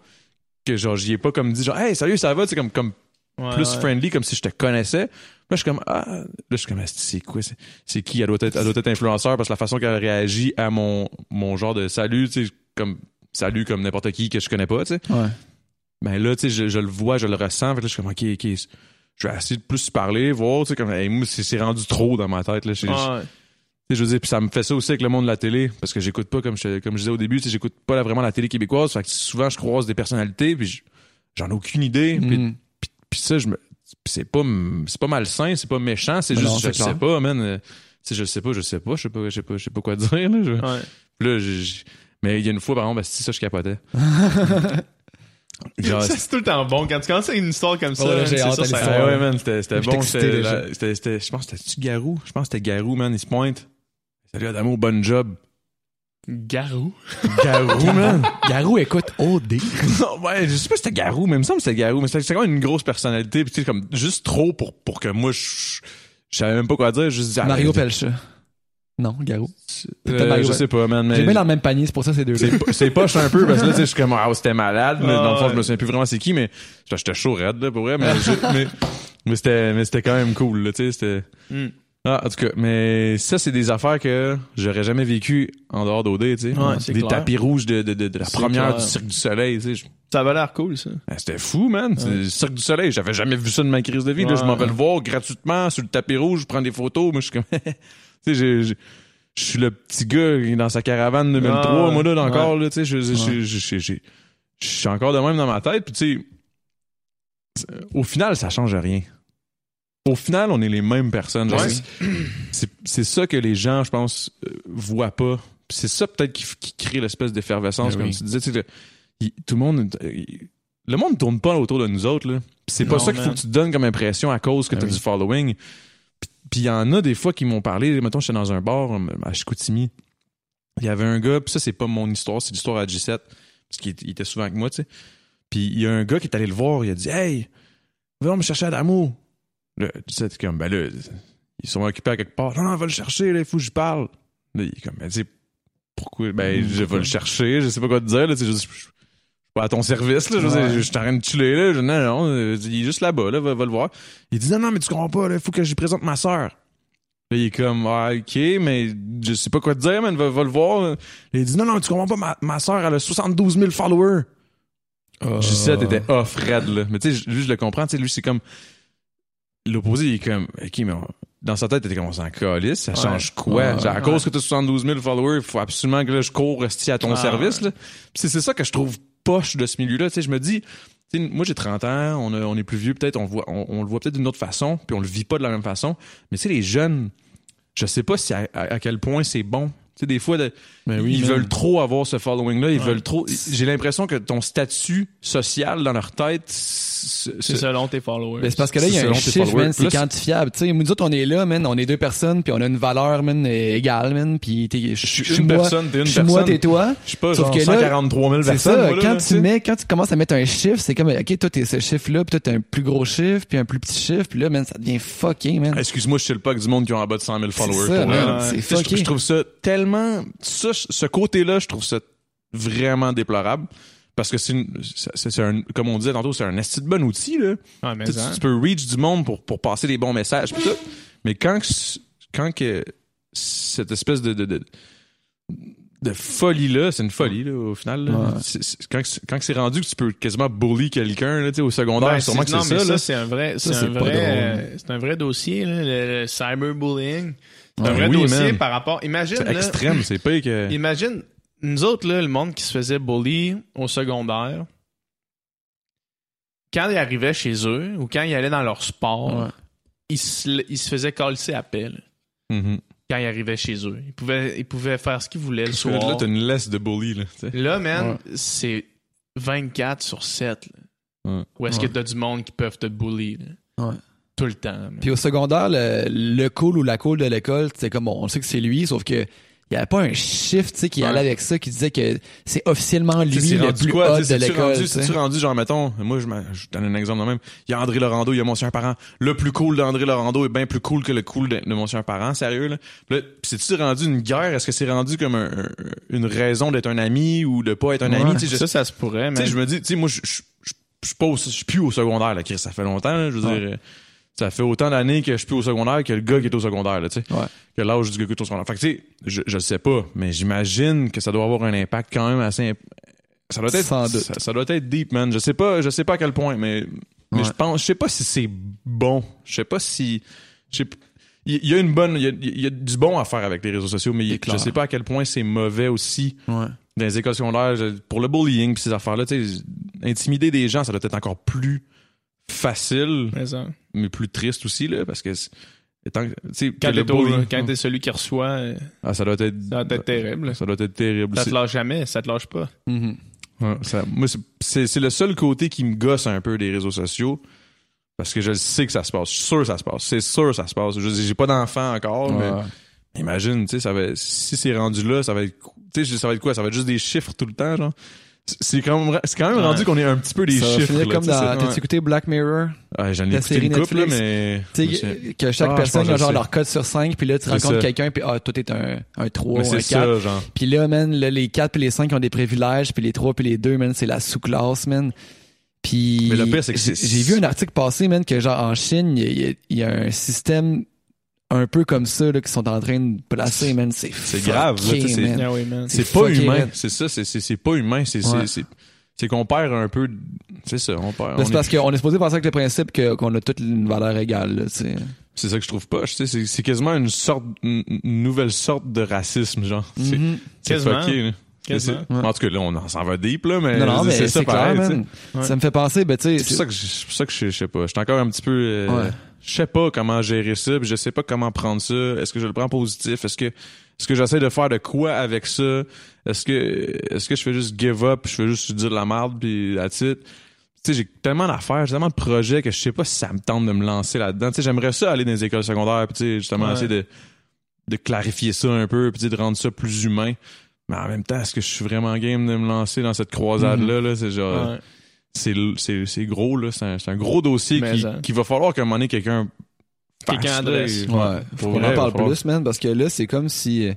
Que, genre, j'y ai pas comme dit, genre, hey, salut, ça va? Tu sais, comme, comme Ouais, plus ouais. friendly, comme si je te connaissais. Là, je suis comme, ah, là, je suis comme, Asti, c'est quoi, c'est, qui? Elle doit être, elle doit être influenceur parce que la façon qu'elle réagit à mon, mon genre de salut, tu sais, comme, salut comme n'importe qui que je connais pas, tu sais. Ouais. Ben là, tu sais, je, je le vois, je le ressens. Fait que là, je suis comme, ok, ok, je vais essayer de plus parler, voir, tu sais, comme, hey, moi, c'est, c'est rendu trop dans ma tête, là. Je- je- Ouais. tu sais, je veux dire, puis ça me fait ça aussi avec le monde de la télé, parce que j'écoute pas, comme je, comme je disais au début, tu sais, j'écoute pas la- vraiment la télé québécoise. Fait que souvent, je croise des personnalités, puis je- j'en ai aucune idée. Puis Mhm. puis ça je me c'est pas c'est pas malsain c'est pas méchant c'est juste non, je sais pas man. Euh, tu sais je sais pas je sais pas je sais pas je sais pas je sais pas quoi dire là, Je- Ouais. Puis là je- mais il y a une fois par exemple ben, c'est ça je capotais. Genre, Ça, c'est tout le temps bon. Quand tu commences une histoire comme ça, Ouais, man, j'ai hâte ça, ça- ouais man c'était bon c'était- je pense que c'était Garou? Je pense que c'était Garou man il se pointe. Salut Adamo bonne job Garou. Garou man Garou écoute OD. non ouais je sais pas si c'était Garou mais il me semble que c'était Garou mais c'était quand même une grosse personnalité puis tu sais comme juste trop pour pour que moi je je savais même pas quoi dire juste Mario Pelcha. Non, Garou. Euh, Mario je sais pas, man. Mais J'ai mis dans le même panier, c'est pour ça ces deux-là. c'est, c'est poche un peu parce que là, tu sais, je suis comme, ah, c'était malade. Mais dans le fond, je me souviens plus vraiment c'est qui, mais j'étais chaud raide, là, pour vrai. Mais, je- mais, mais c'était, mais c'était quand même cool, là, tu sais, c'était. Hmm. Ah, en tout cas, mais ça, c'est des affaires que j'aurais jamais vécu en dehors d'OD, tu sais. Ouais, des clair. tapis rouges de, de, de, de la première clair. du Cirque du Soleil, tu sais. Ça avait l'air cool, ça. ben, c'était fou, man. Le Cirque du Soleil. J'avais jamais vu ça de ma crise de vie. Là, je m'en vais le voir gratuitement sur le tapis rouge, je prends des photos. Moi, je suis comme, tu sais, je suis le petit gars dans sa caravane 2003, Ouais. moi, là, encore, là, tu sais, je suis encore de même dans ma tête. Puis, tu sais, au final, ça change rien. Au final, on est les mêmes personnes. Ouais. c'est- ça que les gens, je pense, euh, voient pas. C'est ça peut-être qui, crée l'espèce d'effervescence, Ben comme oui. tu disais. tu sais, le, il- tout le monde, euh, il- le monde tourne pas autour de nous autres. C'est pas Non, ça qu'il faut que tu te donnes comme impression à cause que Ben tu as oui. du following. Puis- il y en a des fois qui m'ont parlé. Mettons, j'étais dans un bar euh, à Chicoutimi. Il y avait un gars, puis ça, c'est pas mon histoire, c'est l'histoire à G7, parce qu'il il était souvent avec moi, tu sais. Puis il y a un gars qui est allé le voir, il a dit Hey, va me chercher Adamo. Là, G7 est comme, ben là, ils sont occupés à quelque part. Non, non, va le chercher, là, il faut que je parle. Là, il est comme, ben, tu sais, pourquoi Ben, je vais le chercher, je sais pas quoi te dire, là, tu sais, je, je- je suis pas à ton service, là, je je suis en train de chiller, là. Je- non, non, euh, il est juste là-bas, là, va, va le voir. Il dit, non, non, mais tu comprends pas, là, il faut que j'y présente ma sœur. Là, il est comme, ah, ok, mais je sais pas quoi te dire, man, va, va le voir. Il dit, non, non, tu comprends pas, ma, ma sœur, elle a 72 000 followers. Ah. Gisette était off red là. Mais tu sais, lui je le comprends, tu sais, lui c'est comme l'opposé, il est comme OK, mais on- dans sa tête, il était comme on s'en calisse, ça change quoi? Ouais, Genre, À ouais. cause que tu as 72 000 followers, il faut absolument que là, je cours rester à ton Ah, service là. C'est c'est ça que je trouve poche de ce milieu-là, tu sais, je me dis tu sais, moi j'ai 30 ans, on, a- on est plus vieux peut-être, on, voit, on, on le voit peut-être d'une autre façon, puis on le vit pas de la même façon. Mais tu sais, les jeunes, je sais pas si à, à- à quel point c'est bon. Tu sais, des fois, de- Ben oui, ils man. veulent trop avoir ce following-là. Ils Ouais. veulent trop. J'ai l'impression que ton statut social dans leur tête, C'est selon tes followers. Ben, c'est parce que là, il y a C'est un chiffre, man, c'est c'est- quantifiable. Tu sais, nous autres, on est là, man, on est deux personnes, puis on a une valeur, man, égale, man, puis t'es, je suis une personne, t'es une je suis moi, personne. t'es toi. je sais pas, Sauf genre que là, 143 000 C'est personnes. ça, moi, là, quand là, tu mets, quand tu commences à mettre un chiffre, c'est comme, ok, toi, t'es ce chiffre-là, puis toi, t'as un plus gros chiffre, puis un plus petit chiffre, puis là, man, ça devient fucking, man. Excuse-moi, je sais pas que du monde qui ont en bas de 100 000 followers. ça, pour man, c'est Tu sais, je- fucké. Je trouve ça tellement. Ça, ce côté-là, je trouve ça vraiment déplorable. Parce que c'est, un, comme on disait tantôt, c'est un de bon outil, là. Mais Tu, hein. tu peux reach du monde pour, pour passer des bons messages pis tout. Mais quand que- quand que cette espèce de de, de, de folie là, c'est une folie là au final. là. Ouais. Quand que c'est- quand que c'est rendu que tu peux quasiment bully quelqu'un là, tu sais, au secondaire, Ben, sûrement que c'est ça. là. c'est un vrai, c'est Ça, un vrai, euh, c'est un vrai dossier, là, le, le cyberbullying. C'est un vrai oui, dossier man. par rapport. Imagine, C'est extrême, c'est pas que. imagine, nous autres, là, le monde qui se faisait bully au secondaire, quand ils arrivaient chez eux ou quand ils allaient dans leur sport, Ouais. ils, se, ils se faisaient calcer à pelle Mhm. quand ils arrivaient chez eux. Ils pouvaient, ils pouvaient faire ce qu'ils voulaient le que Là, soir. t'as une laisse de bully là. Là, man, Ouais. c'est 24 sur 7. là. Ouais. Où est-ce que t'as du monde qui peuvent te bully? là? Ouais. Tout le temps. Puis au secondaire, le, le cool ou la cool de l'école, c'est comme, bon, on sait que c'est lui, sauf que il y avait pas un chiffre, tu sais, qui Ouais. allait avec ça, qui disait que c'est officiellement lui le plus quoi, hot de l'école. C'est-tu rendu, genre, mettons, moi, je, m'en- je donne un exemple de même. Il y a André Laurando, il y a Monsieur Parent. Le plus cool d'André Laurando est bien plus cool que le cool de, de Monsieur Parent, sérieux, là. Puis là, pis c'est-tu rendu une guerre? Est-ce que c'est rendu comme un- un- une raison d'être un ami ou de pas être un Ouais. ami? Je, ça, ça se pourrait, tu sais, mais je me dis, tu sais, moi, je, je, je, je suis je plus au secondaire, là, Chris. Ça fait longtemps, là, je veux Ouais. dire. Ça fait autant d'années que je suis plus au secondaire que le gars qui est au secondaire, là, tu sais. Ouais. Que l'âge du gars qui est au secondaire. Fait que, tu sais, je, je sais pas, mais j'imagine que ça doit avoir un impact quand même assez, imp- ça doit être, Sans doute. Ça, ça doit être deep, man. Je sais pas, je sais pas à quel point, mais, mais je pense, je sais pas si c'est bon. Je sais pas si, il y a une bonne, il y a, y a du bon à faire avec les réseaux sociaux, mais je sais pas à quel point c'est mauvais aussi Ouais. dans les écoles secondaires pour le bullying pis ces affaires-là. Tu sais, intimider des gens, ça doit être encore plus facile, mais ça. Mais plus triste aussi là, parce que Quand t'es celui qui reçoit, euh, ah, ça doit être, ça doit être terrible. ça doit être terrible. Ça te lâche jamais, ça te lâche pas. Mhm. Ouais, ça- moi, c'est- le seul côté qui me gosse un peu des réseaux sociaux. Parce que je sais que ça se passe. Je suis sûr que ça se passe. C'est sûr que ça se passe. J'ai pas d'enfant encore, Ouais. mais imagine, tu sais, ça va, si c'est rendu là, ça va être, tu sais, ça va être quoi? Ça va être juste des chiffres tout le temps, genre. C'est- quand même, c'est quand même Ouais. rendu qu'on est un petit peu des Ça chiffres. finir là, comme dans. T'as-tu écouté Black Mirror? Ouais, j'en ai la écouté série une couple, là, Netflix? mais. Tu je me sais, souviens- que chaque Ah, personne a genre leur code sur 5, puis là, tu rencontres quelqu'un, puis ah, toi, t'es un, un 3 Mais ou un c'est 4. ça, genre. Puis là, man, là, les 4 puis les 5 ont des privilèges, puis les 3 puis les 2, man, c'est la sous-classe, man. Puis Mais le pire, c'est que j'ai vu un article passer, man, que genre en Chine, il y, a- il y a un système un peu comme ça là, qui sont en train de placer, man. C'est C'est grave, c'est- oui, pas humain. C'est ça, c'est- pas humain. C'est Ouais. qu'on perd un peu. de- C'est ça, on perd. C'est est- parce qu'on est supposé penser avec le principe qu'on a toute une valeur égale. C'est ça que je trouve pas. C'est c'est quasiment une sorte, une nouvelle sorte de racisme, genre. C'est Mhm. c'est Quasiment. fucké, En tout cas, là, on s'en va deep, là, mais, non, non, mais c'est c'est ça, clair, pareil. Ouais. Ça me fait penser, ben, tu sais, C'est pour ça que je, c'est pour ça que je, je sais pas. Je suis encore un petit peu. euh, Ouais. Je sais pas comment gérer ça, puis je sais pas comment prendre ça. Est-ce que je le prends positif? Est-ce que est-ce que j'essaie de faire de quoi avec ça? Est-ce que est-ce que je fais juste give up, je fais juste dire de la merde, puis la titre tu sais, j'ai tellement d'affaires, j'ai tellement de projets que je sais pas si ça me tente de me lancer là-dedans. Tu sais, j'aimerais ça aller dans les écoles secondaires, puis tu sais, justement Ouais. essayer de, de clarifier ça un peu, puis de rendre ça plus humain. Mais en même temps, est-ce que je suis vraiment game de me lancer dans cette croisade-là? Là? C'est genre Ouais. C'est c'est c'est gros là c'est un, c'est un gros dossier qui, qui va falloir qu'à un moment donné quelqu'un Quelqu'un adresse. Ouais, faut qu'on en parle falloir- plus, man, parce que là, c'est comme si euh,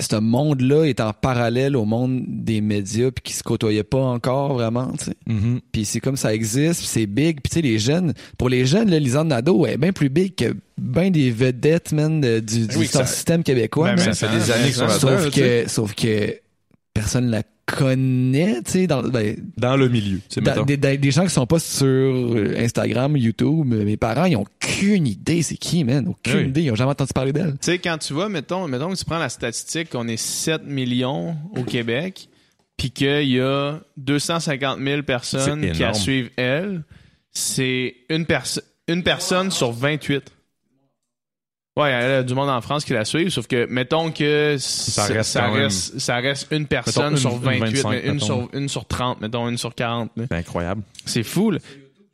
ce monde-là est en parallèle au monde des médias puis qui se côtoyait pas encore vraiment, tu sais. Mhm. Puis c'est comme ça existe, puis c'est big, puis tu sais les jeunes, pour les jeunes, là, Lisanne Nadeau est bien plus big que ben des vedettes, man, de- du, du Oui, ça- système québécois. Ben, ça fait des années sont là-dedans sauf que sauf que personne la connaît, tu sais, dans ben, dans le milieu dans- des, gens qui sont pas sur euh, Instagram, YouTube, mes parents, ils ont aucune idée c'est qui, man, aucune Oui. idée, ils ont jamais entendu parler d'elle. Tu sais, quand tu vois, mettons, mettons que tu prends la statistique qu'on est 7 millions au Québec, puis qu'il y a 250 000 personnes qui la suivent elle, c'est une, une personne sur 28. Ouais, elle a du monde en France qui la suivent, sauf que, mettons que ça reste ça, quand même- reste, ça reste une personne une- sur une 28, 25, mais une, sur, une sur 30, mettons une sur 40. là. c'est incroyable C'est fou, là.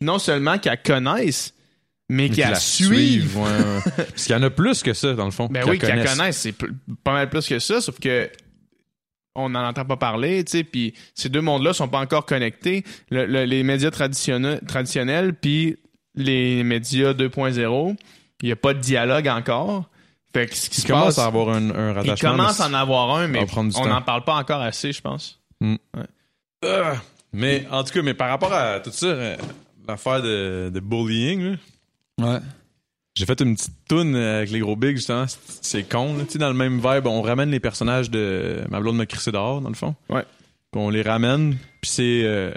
Non seulement qu'elle connaisse, mais Mais qu'elle suive. ouais, ouais. parce qu'il y en a plus que ça dans le fond Ben oui, qu'elle connaissent. connaisse, c'est pas mal plus que ça, sauf que on n'en entend pas parler, tu sais, puis ces deux mondes-là sont pas encore connectés. Le- le- les médias traditionnels, traditionnels puis les médias 2.0, il n'y a pas de dialogue encore. Fait que ce qui ils se commencent passe, à avoir un, un il rattachement commence mais à en avoir un, mais on n'en parle pas encore assez, je pense. Ah, mais en tout cas mais par rapport à tout ça euh, l'affaire de, de bullying là, Ouais. J'ai fait une petite toune avec les gros bigs, justement. C'est- C'est con, là. Tu sais, dans le même vibe, on ramène les personnages de Ma blonde me crissé dehors, dans le fond. Ouais. Puis on les ramène, puis c'est... euh,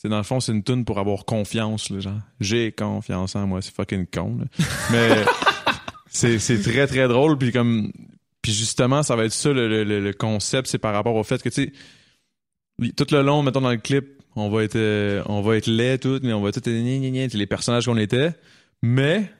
c'est dans le fond, c'est une toune pour avoir confiance, là, genre. J'ai confiance en moi, c'est fucking con, là. Mais c'est c'est très, très drôle, puis comme... Puis justement, ça va être ça, le, le- le- concept, c'est par rapport au fait que, tu sais, tout le long, mettons, dans le clip, on va être, euh, on va être laid, tout, mais on va tout être les personnages qu'on était. Mais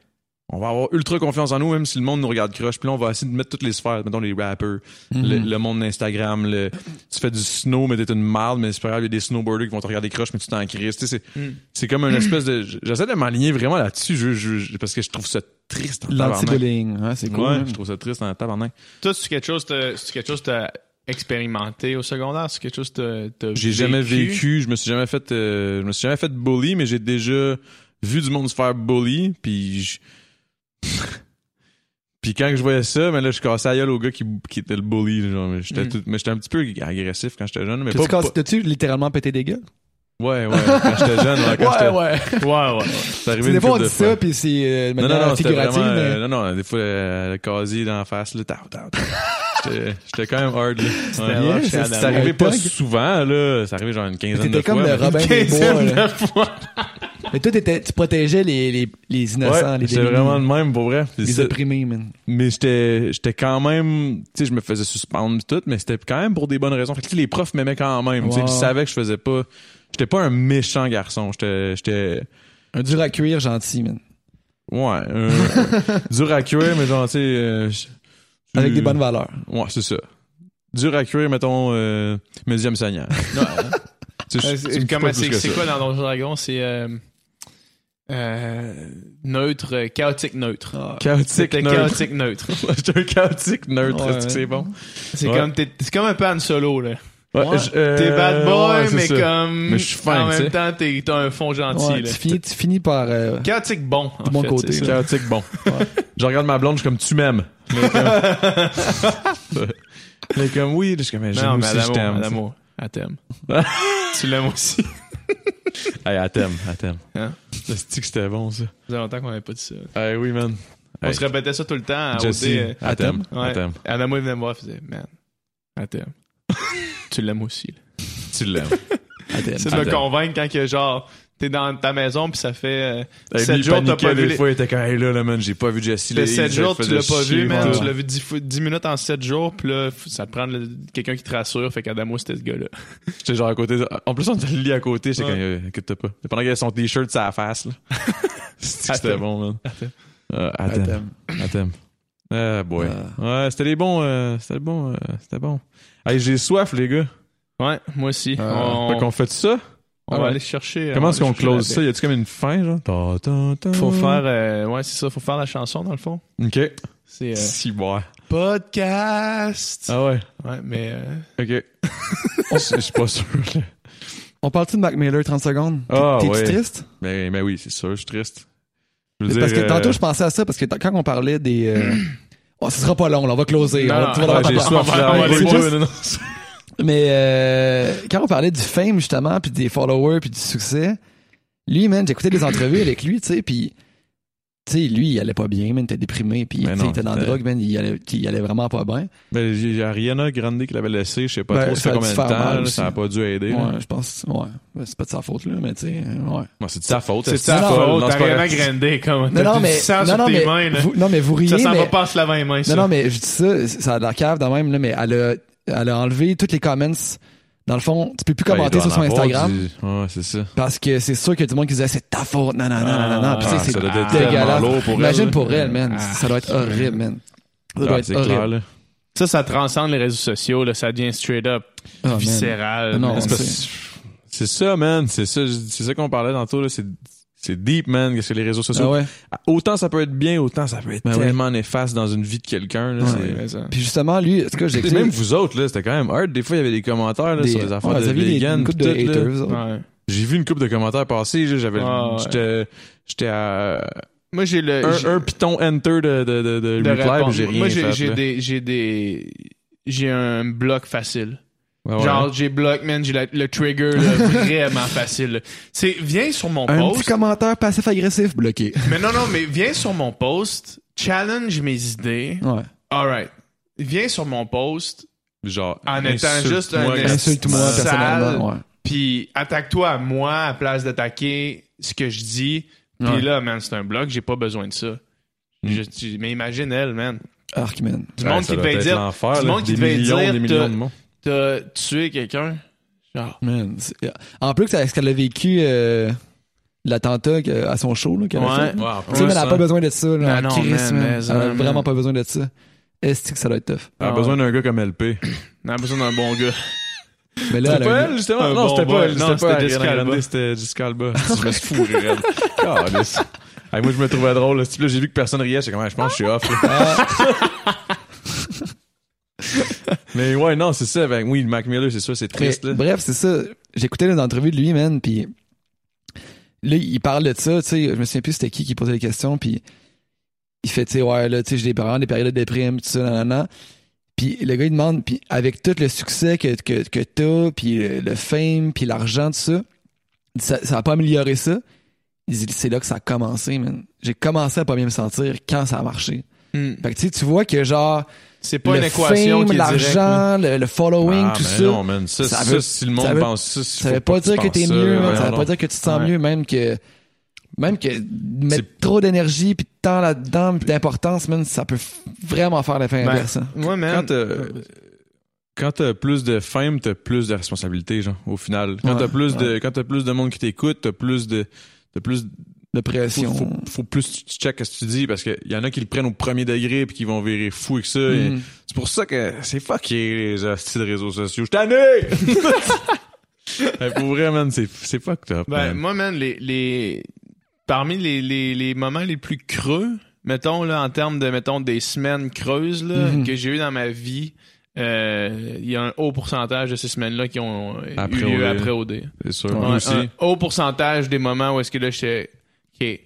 on va avoir ultra confiance en nous, même si le monde nous regarde croche. Puis là, on va essayer de mettre toutes les sphères, mettons les rappers, le, Mhm. le monde d'Instagram, le, tu fais du snow, mais t'es une marde, mais c'est pas grave, il y a des snowboarders qui vont te regarder croche, mais tu t'en crises. Tu sais, c'est, Mm. c'est comme une espèce de. J'essaie de m'aligner vraiment là-dessus, je, je- parce que je trouve ça triste en. L'anti-bullying, ouais, c'est cool. Ouais, je trouve ça triste en tabarnak. Toi, c'est quelque chose, que- c'est quelque chose que t'as expérimenté au secondaire, c'est quelque chose que t'as- J'ai jamais vécu, je me suis jamais fait, euh, je me suis jamais fait bully, mais j'ai déjà vu du monde se faire bully, puis je- puis quand je voyais ça, mais là je cassais la gueule au gars qui, qui était le bully, genre, mais j'étais Mm. tout- mais j'étais un petit peu agressif quand j'étais jeune, mais pas, cassé- T'as-tu littéralement pété des gars? pas- ouais ouais, quand j'étais jeune, ouais, quand j'étais, ouais. Ouais, ouais. c'est arrivé Des fois, on dit de fois. ça, puis c'est euh, Non, maintenant non, non, c'était figuratif, vraiment, mais... euh, non, non, des fois, euh, le casier dans la face, là, tao, tao, tao. J'étais quand même hard, là. Ouais. C'est arrivé pas souvent, là. C'est arrivé genre une quinzaine de T'étais fois. comme le Robin des Bois, Quinzaine là. Mais toi, t'étais- tu protégeais les, les, les innocents, Ouais, les j'étais vraiment le même, pour vrai. Les ça. opprimés, man. Mais j'étais j'étais quand même, tu sais, je me faisais suspendre tout, mais c'était quand même pour des bonnes raisons. Fait que les profs m'aimaient quand même, tu sais, Wow. ils savaient que je faisais pas, j'étais pas un méchant garçon, j'étais, j'étais, Un dur à cuire gentil, man. ouais, un- dur à cuire, mais genre, tu sais, euh, Avec des bonnes valeurs. Ouais, c'est ça. Dur à cuire, mettons, euh, médium saignant. Sais, Euh, c'est- quoi dans Donjon Dragon? C'est euh, euh, neutre, euh, chaotique neutre. Chaotique C'était neutre. chaotique neutre. J'étais un chaotique neutre, Ouais. est-ce que c'est bon? C'est Ouais. comme, t'es- c'est comme un peu Han Solo, là. Ouais, Ouais. je- euh, T'es bad boy, mais ça. comme. Mais je suis fin, En même temps, t'es- t'as un fond gentil, Ouais, là. tu, finis, tu finis par... euh, Chaotique bon, en Du bon fait, côté. Chaotique bon. Je regarde ma blonde, je suis comme tu m'aimes. Mais comme, mais comme oui, je suis comme mais j'aime Non, mais aussi, je t'aime. Elle t'aime. tu l'aimes aussi. Hey, elle t'aime, elle t'aime. Hein? C'est que c'était bon ça. Ça faisait longtemps qu'on n'avait pas dit ça. Hey, oui man. On Hey, se répétait ça tout le temps à Jessie, OD, euh, elle t'aime, Ouais. Adamo, il venait me voir, il faisait, man, elle t'aime. tu l'aimes aussi, là. Tu l'aimes. à thème. C'est de me convaincre quand que genre t'es dans ta maison puis ça fait euh, Hey, 7 lui, il jours t'as pas vu des les... fois, il était quand hey, là, là, man, j'ai pas vu Jesse. Là, 7 il jours, tu l'as pas vu, man. Tu l'as vu 10, fois- 10 minutes en 7 jours, puis là, ça te prend le- quelqu'un qui te rassure. Fait qu'Adamo, c'était ce gars-là. J'étais genre à côté. de- En plus, on était le lit à côté. J'étais Ouais. quand euh, écoute pas. Pendant qu'il avait son t-shirt la face, là. C'était bon, man. Attends. Euh. Attends. Attends. Ah, boy. Ah. Ouais, c'était les bons. euh, c'était bon. euh, c'était bon. Hey, j'ai soif, les gars. Ouais, moi aussi. On Fait qu'on fait ça? On va aller chercher. Comment on est-ce qu'on close ça? Y a-tu comme une fin, genre? Ta, ta, ta. Faut faire, euh, ouais, c'est ça, faut faire la chanson dans le fond. Ok. C'est euh, Si, ouais. podcast. Ah ouais. Ouais, mais euh, Ok. Je je suis pas sûr. là. On parle-tu de Mac Miller 30 secondes? Ah, T'es-tu ouais. triste? Mais, mais oui, c'est sûr, je suis triste. Je veux parce que tantôt, euh, je pensais à ça, parce que quand on parlait des... euh, oh, ce sera pas long, là, on va closer. Non, on va- non, j'ai soif. là. Mais euh, quand on parlait du fame, justement, puis des followers, puis du succès, lui, man, j'écoutais des entrevues avec lui, tu sais, puis... Tu sais, lui, il allait pas bien, man, il était déprimé, puis Mais tu sais, il était dans la drogue, man, il allait, il allait vraiment pas bien. Ben, il y a Ariana Grande qui l'avait laissé, je sais pas Ben, trop, ça fait combien de temps, mal là, ça a pas dû aider. Ouais, je pense, ouais. Ben, C'est pas de sa faute, là, mais tu sais, ouais. Ouais, c'est de sa faute. c'est de sa faute. Agrandé comme Non, t'as non, du mais, sang non, sur non, mais, mains. là. vous, non, mais vous riez, Ça s'en mais, va pas se laver les mains, ça. non, non, mais je dis ça, ça a de la cave de même, là, mais elle a, elle a enlevé toutes les comments. Dans le fond, tu peux plus commenter sur son Instagram du- Ouais, c'est ça. parce que c'est sûr qu'il y a du monde qui disait c'est ta faute, non, non, non, non, non. Puis Ah, c'est ça doit être tellement dégueulasse. pour Imagine elle, pour elle, man. Ah. Ça doit être horrible, man. Ça doit Ah, être clair, horrible. Ça, ça transcende les réseaux sociaux, là. Ça devient straight up Ah, viscéral. Non, C'est ça, man. C'est ça, c'est ça qu'on parlait tantôt, là. C'est, c'est deep, man, que c'est les réseaux sociaux. Ah ouais. Autant ça peut être bien, autant ça peut être Ben tellement néfaste dans une vie de quelqu'un, là. Ouais. c'est- Mais ça- Puis justement, lui, en tout cas, même vous autres, là, c'était quand même hard. Des fois, il y avait des commentaires, là, des, sur les affaires ouais, de des- vegan. pis de haters. J'ai vu une couple de commentaires passer, j'avais, Ah, ouais. j'étais, j'étais à Moi, j'ai le. j'ai- un, un piton enter de, de, de, de, de reply, j'ai rien Moi, j'ai fait, j'ai là. des, j'ai des, j'ai un bloc facile. Ouais, ouais. Genre, j'ai bloc, man, j'ai le trigger là, vraiment facile. C'est, viens sur mon Un petit post. commentaire passif-agressif bloqué. Mais non, non, mais viens sur mon post, challenge mes idées. Ouais. Alright. Viens sur mon post, Genre, En étant juste un. Insulte-moi personnellement. Puis attaque-toi à moi à place d'attaquer ce que je dis. Puis là, man, c'est un bloc, j'ai pas besoin de ça. Je- tu- mais imagine elle, man. Arc, man. Du Ouais, monde qui devait dire, l'enfer, du là. monde qui des devait millions, dire, des millions de monde. T'as tué quelqu'un? Genre, Man, c'est- en plus, est-ce qu'elle a vécu euh, l'attentat à son show là, qu'elle a Ouais. fait? Ouais, en Tu sais, mais elle a hein. pas besoin de ça. Là, en non, Christ, man, man. mais Elle a ça, vraiment man. pas besoin de ça. Est-ce que ça doit être tough? Elle a Ah besoin d'un gars comme LP. on a besoin d'un bon gars. Mais là, C'était elle a justement? un Non, bon c'était boy. pas elle. Non, C'était pas c'était Jessica Alba. C'était Jessica Alba. Je me suis fourré, raide. Calisse. Hey, moi, je me trouvais drôle. Là, là j'ai vu que personne riait. Comme, ah, je pense que je suis off. là. Mais ouais, non, c'est ça. Ben, oui, Mac Miller, c'est ça, c'est triste. Là. bref, c'est ça. J'écoutais les entrevues de lui, man, puis là, il parle de ça, tu sais, je me souviens plus c'était qui qui posait les questions, puis il fait, tu sais, ouais, là, tu sais, j'ai des parents, des périodes de déprime, tout ça, nanana. Puis le gars, il demande, puis avec tout le succès que, que, que t'as, puis le, le fame, puis l'argent, tout ça, ça, ça a pas amélioré ça. Il dit, c'est là que ça a commencé, man. J'ai commencé à pas bien me sentir quand ça a marché. Hmm. Fait que tu sais, tu vois que genre, C'est pas le une équation fame, l'argent, le, le following, Ah, tout mais ça. non, man. Ça, ça ça, veut- si le monde ça veut- pense ça, Ça veut pas dire que t'es mieux, man. ça veut pas dire que tu te sens Ouais. mieux, même que même que mettre trop d'énergie puis de temps là-dedans puis d'importance, man, ça peut vraiment faire l'effet Ben, inverse. hein. Ouais, man. Quand t'as, quand t'as plus de fame, t'as plus de responsabilité, genre, au final. Quand Ouais, t'as plus de, quand t'as plus de monde qui t'écoute, t'as plus de, t'as plus, De faut, pression. faut, faut plus que tu checkes ce que tu dis parce que y en a qui le prennent au premier degré puis qui vont virer fou avec ça. et Mhm. C'est pour ça que c'est fucké les hosties de réseaux sociaux. Je tanné! Pour vrai, man, c'est, c'est fucked up, Ben, man. moi, man, les, les, parmi les, les, les moments les plus creux, mettons, là, en termes de, mettons, des semaines creuses, là, Mhm. que j'ai eu dans ma vie, euh, il y a un haut pourcentage de ces semaines-là qui ont euh, Après eu lieu OD. après OD. C'est sûr. Aussi. un haut pourcentage des moments où est-ce que là, j'étais, OK,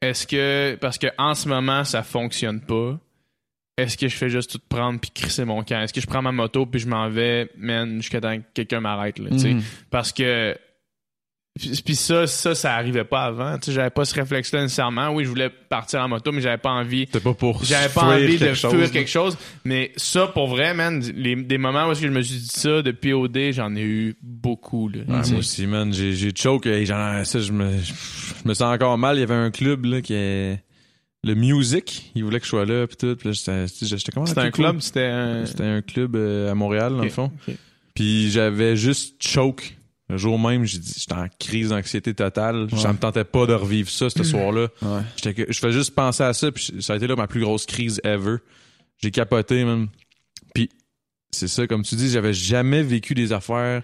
est-ce que, parce que en ce moment, ça fonctionne pas, est-ce que je fais juste tout prendre puis crisser mon camp? Est-ce que je prends ma moto puis je m'en vais, man, jusqu'à temps que quelqu'un m'arrête, là, tu sais? Mhm. Parce que Puis puis ça, ça, ça arrivait pas avant. Tu sais, j'avais pas ce réflexe-là nécessairement. Oui, je voulais partir en moto, mais j'avais pas envie. C'était pas pour J'avais pas envie de chose, fuir quelque chose. Mais ça, pour vrai, man, les, des moments où je me suis dit ça depuis OD, j'en ai eu beaucoup, là. Ouais, moi aussi, man. J'ai, j'ai choke. et genre, ça, je me, je me sens encore mal. Il y avait un club, là, qui est, le Music. Il voulait que je sois là, pis tout. Là, j'étais, j'étais comment? C'était un club, c'était un... C'était un club euh, à Montréal, dans le fond. ok. Puis j'avais juste choke. Le jour même, j'ai dit, j'étais en crise d'anxiété totale. Ça me tentait pas de revivre ça, ce soir-là. Ouais. Je fais juste penser à ça, puis ça a été là ma plus grosse crise ever. J'ai capoté, man. Puis c'est ça, comme tu dis, j'avais jamais vécu des affaires.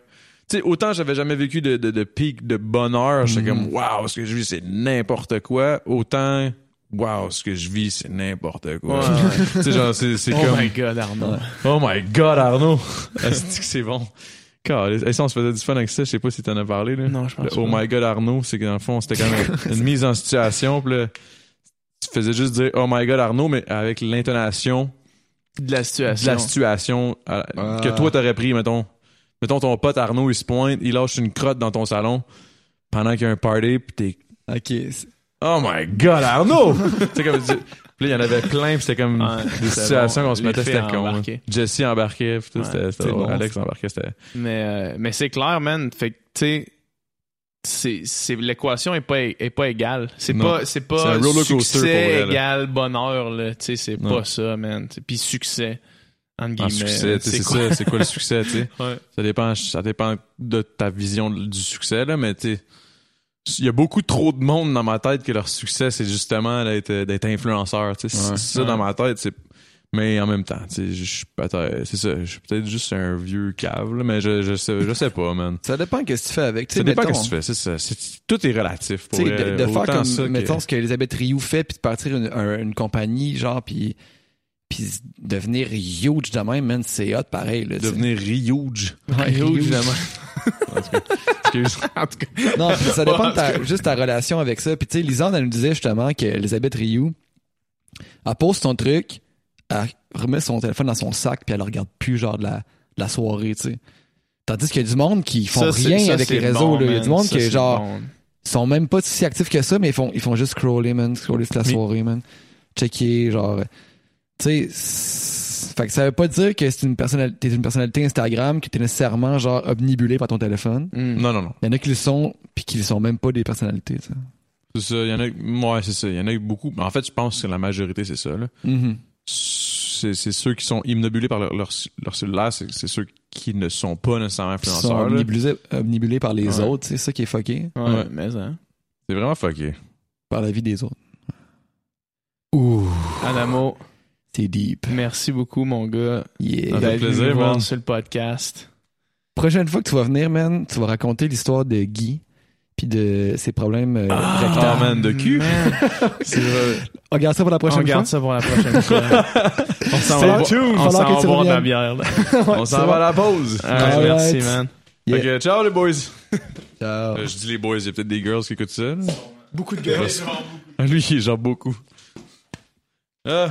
Tu sais, autant j'avais jamais vécu de, de, de pic de bonheur, j'étais Mhm. comme waouh, ce que je vis c'est n'importe quoi. Autant waouh, ce que je vis c'est n'importe quoi. Ouais, ouais. tu sais, genre c'est c'est Oh comme my god, Arnaud. oh my god Arnaud, c'est bon? Et ça, on se faisait du fun avec ça, je sais pas si t'en as parlé là. Non, je pense Le pas. Oh my god Arnaud, c'est que dans le fond, c'était quand même une mise en situation. Puis là, tu faisais juste dire Oh my god Arnaud, mais avec l'intonation De la de situation. la situation euh, Ah. que toi t'aurais pris, mettons. Mettons ton pote Arnaud, il se pointe, il lâche une crotte dans ton salon pendant qu'il y a un party, puis t'es Ok. Oh my god Arnaud! comme puis là, il y en avait plein, puis c'était comme Ouais, des situations qu'on se mettait, c'était con. hein. Jesse embarquait, puis tout, Ouais, c'était, bon, Alex embarquait, c'était. Mais, euh, mais c'est clair, man. Fait que, tu sais, c'est, l'équation est pas, est pas égale. C'est pas, c'est C'est pas un roller pour succès égal bonheur, là. Tu sais, c'est pas ça, man. Puis succès, En guillemets. succès, c'est quoi? ça, c'est quoi le succès, tu sais? Ouais. Ça dépend, ça dépend de ta vision du succès, là, mais tu il y a beaucoup trop de monde dans ma tête que leur succès, c'est justement d'être, influenceur, tu sais. Ouais. Ça Ouais. dans ma tête, c'est, mais en même temps, tu sais, je suis peut-être, c'est ça, je suis peut-être juste un vieux cave, là, mais je, je sais, je sais pas, man. Ça dépend qu'est-ce que tu fais avec. Ça dépend mettons, ce que tu fais, c'est ça. C'est, tout est relatif pour de, de faire comme, que- mettons, ce qu'Elisabeth Rioux fait, puis de partir une, un- une compagnie, genre, puis puis devenir huge de même, man, c'est hot pareil. Là, devenir huge. Ouais, Huge, huge. évidemment. Excuse. En tout cas, Non, ça dépend de ta, juste ta relation avec ça. Puis tu sais, Lisande, elle nous disait justement qu'Elisabeth Rioux, elle pose son truc, elle remet son téléphone dans son sac, puis elle le regarde plus, genre, de la, de la soirée, tu sais. Tandis qu'il y a du monde qui font ça, rien ça, avec les réseaux. bon, là. Il y a du monde Ça, qui, genre, bon. sont même pas si actifs que ça, mais ils font, ils font juste scroller, man. Scroller toute la Mais- soirée, man. Checker, genre. Tu sais, fait que ça veut pas dire que c'est une personnalité, t'es une personnalité Instagram, que t'es nécessairement, genre, omnibulé par ton téléphone. Mm. Non, non, non. Il y en a qui le sont, puis qui ne sont même pas des personnalités, tu sais. C'est ça. Il y en a, ouais, c'est ça. Il y en a beaucoup. En fait, je pense que la majorité, c'est ça, là. Mhm. c'est c'est ceux qui sont imnobulés par leur, leur, leur cellulaire, c'est c'est ceux qui ne sont pas nécessairement sont influenceurs. là. omnibulés, omnibulés par les Ouais. autres, c'est ça qui est fucké, Ouais, Ouais. mais hein. C'est vraiment fucké. par la vie des autres. Ouh, Adamo, deep. merci beaucoup, mon gars, Yeah. Ça fait d'être venu plaisir, man. sur le podcast. Prochaine fois que tu vas venir, man, tu vas raconter l'histoire de Guy, puis de ses problèmes euh, Ah, man, de cul. Man. C'est. On regarde ça pour la On prochaine garde fois? ça pour la prochaine fois. on s'en va, on s'en va tu boire de la reviennes. bière. là. On s'en va à la pause. Merci, man. Yeah. Ciao les boys. Ciao. Euh, je dis les boys, il y a peut-être des girls qui écoutent ça. là. Beaucoup de Ah, Lui, il est genre beaucoup. Ah.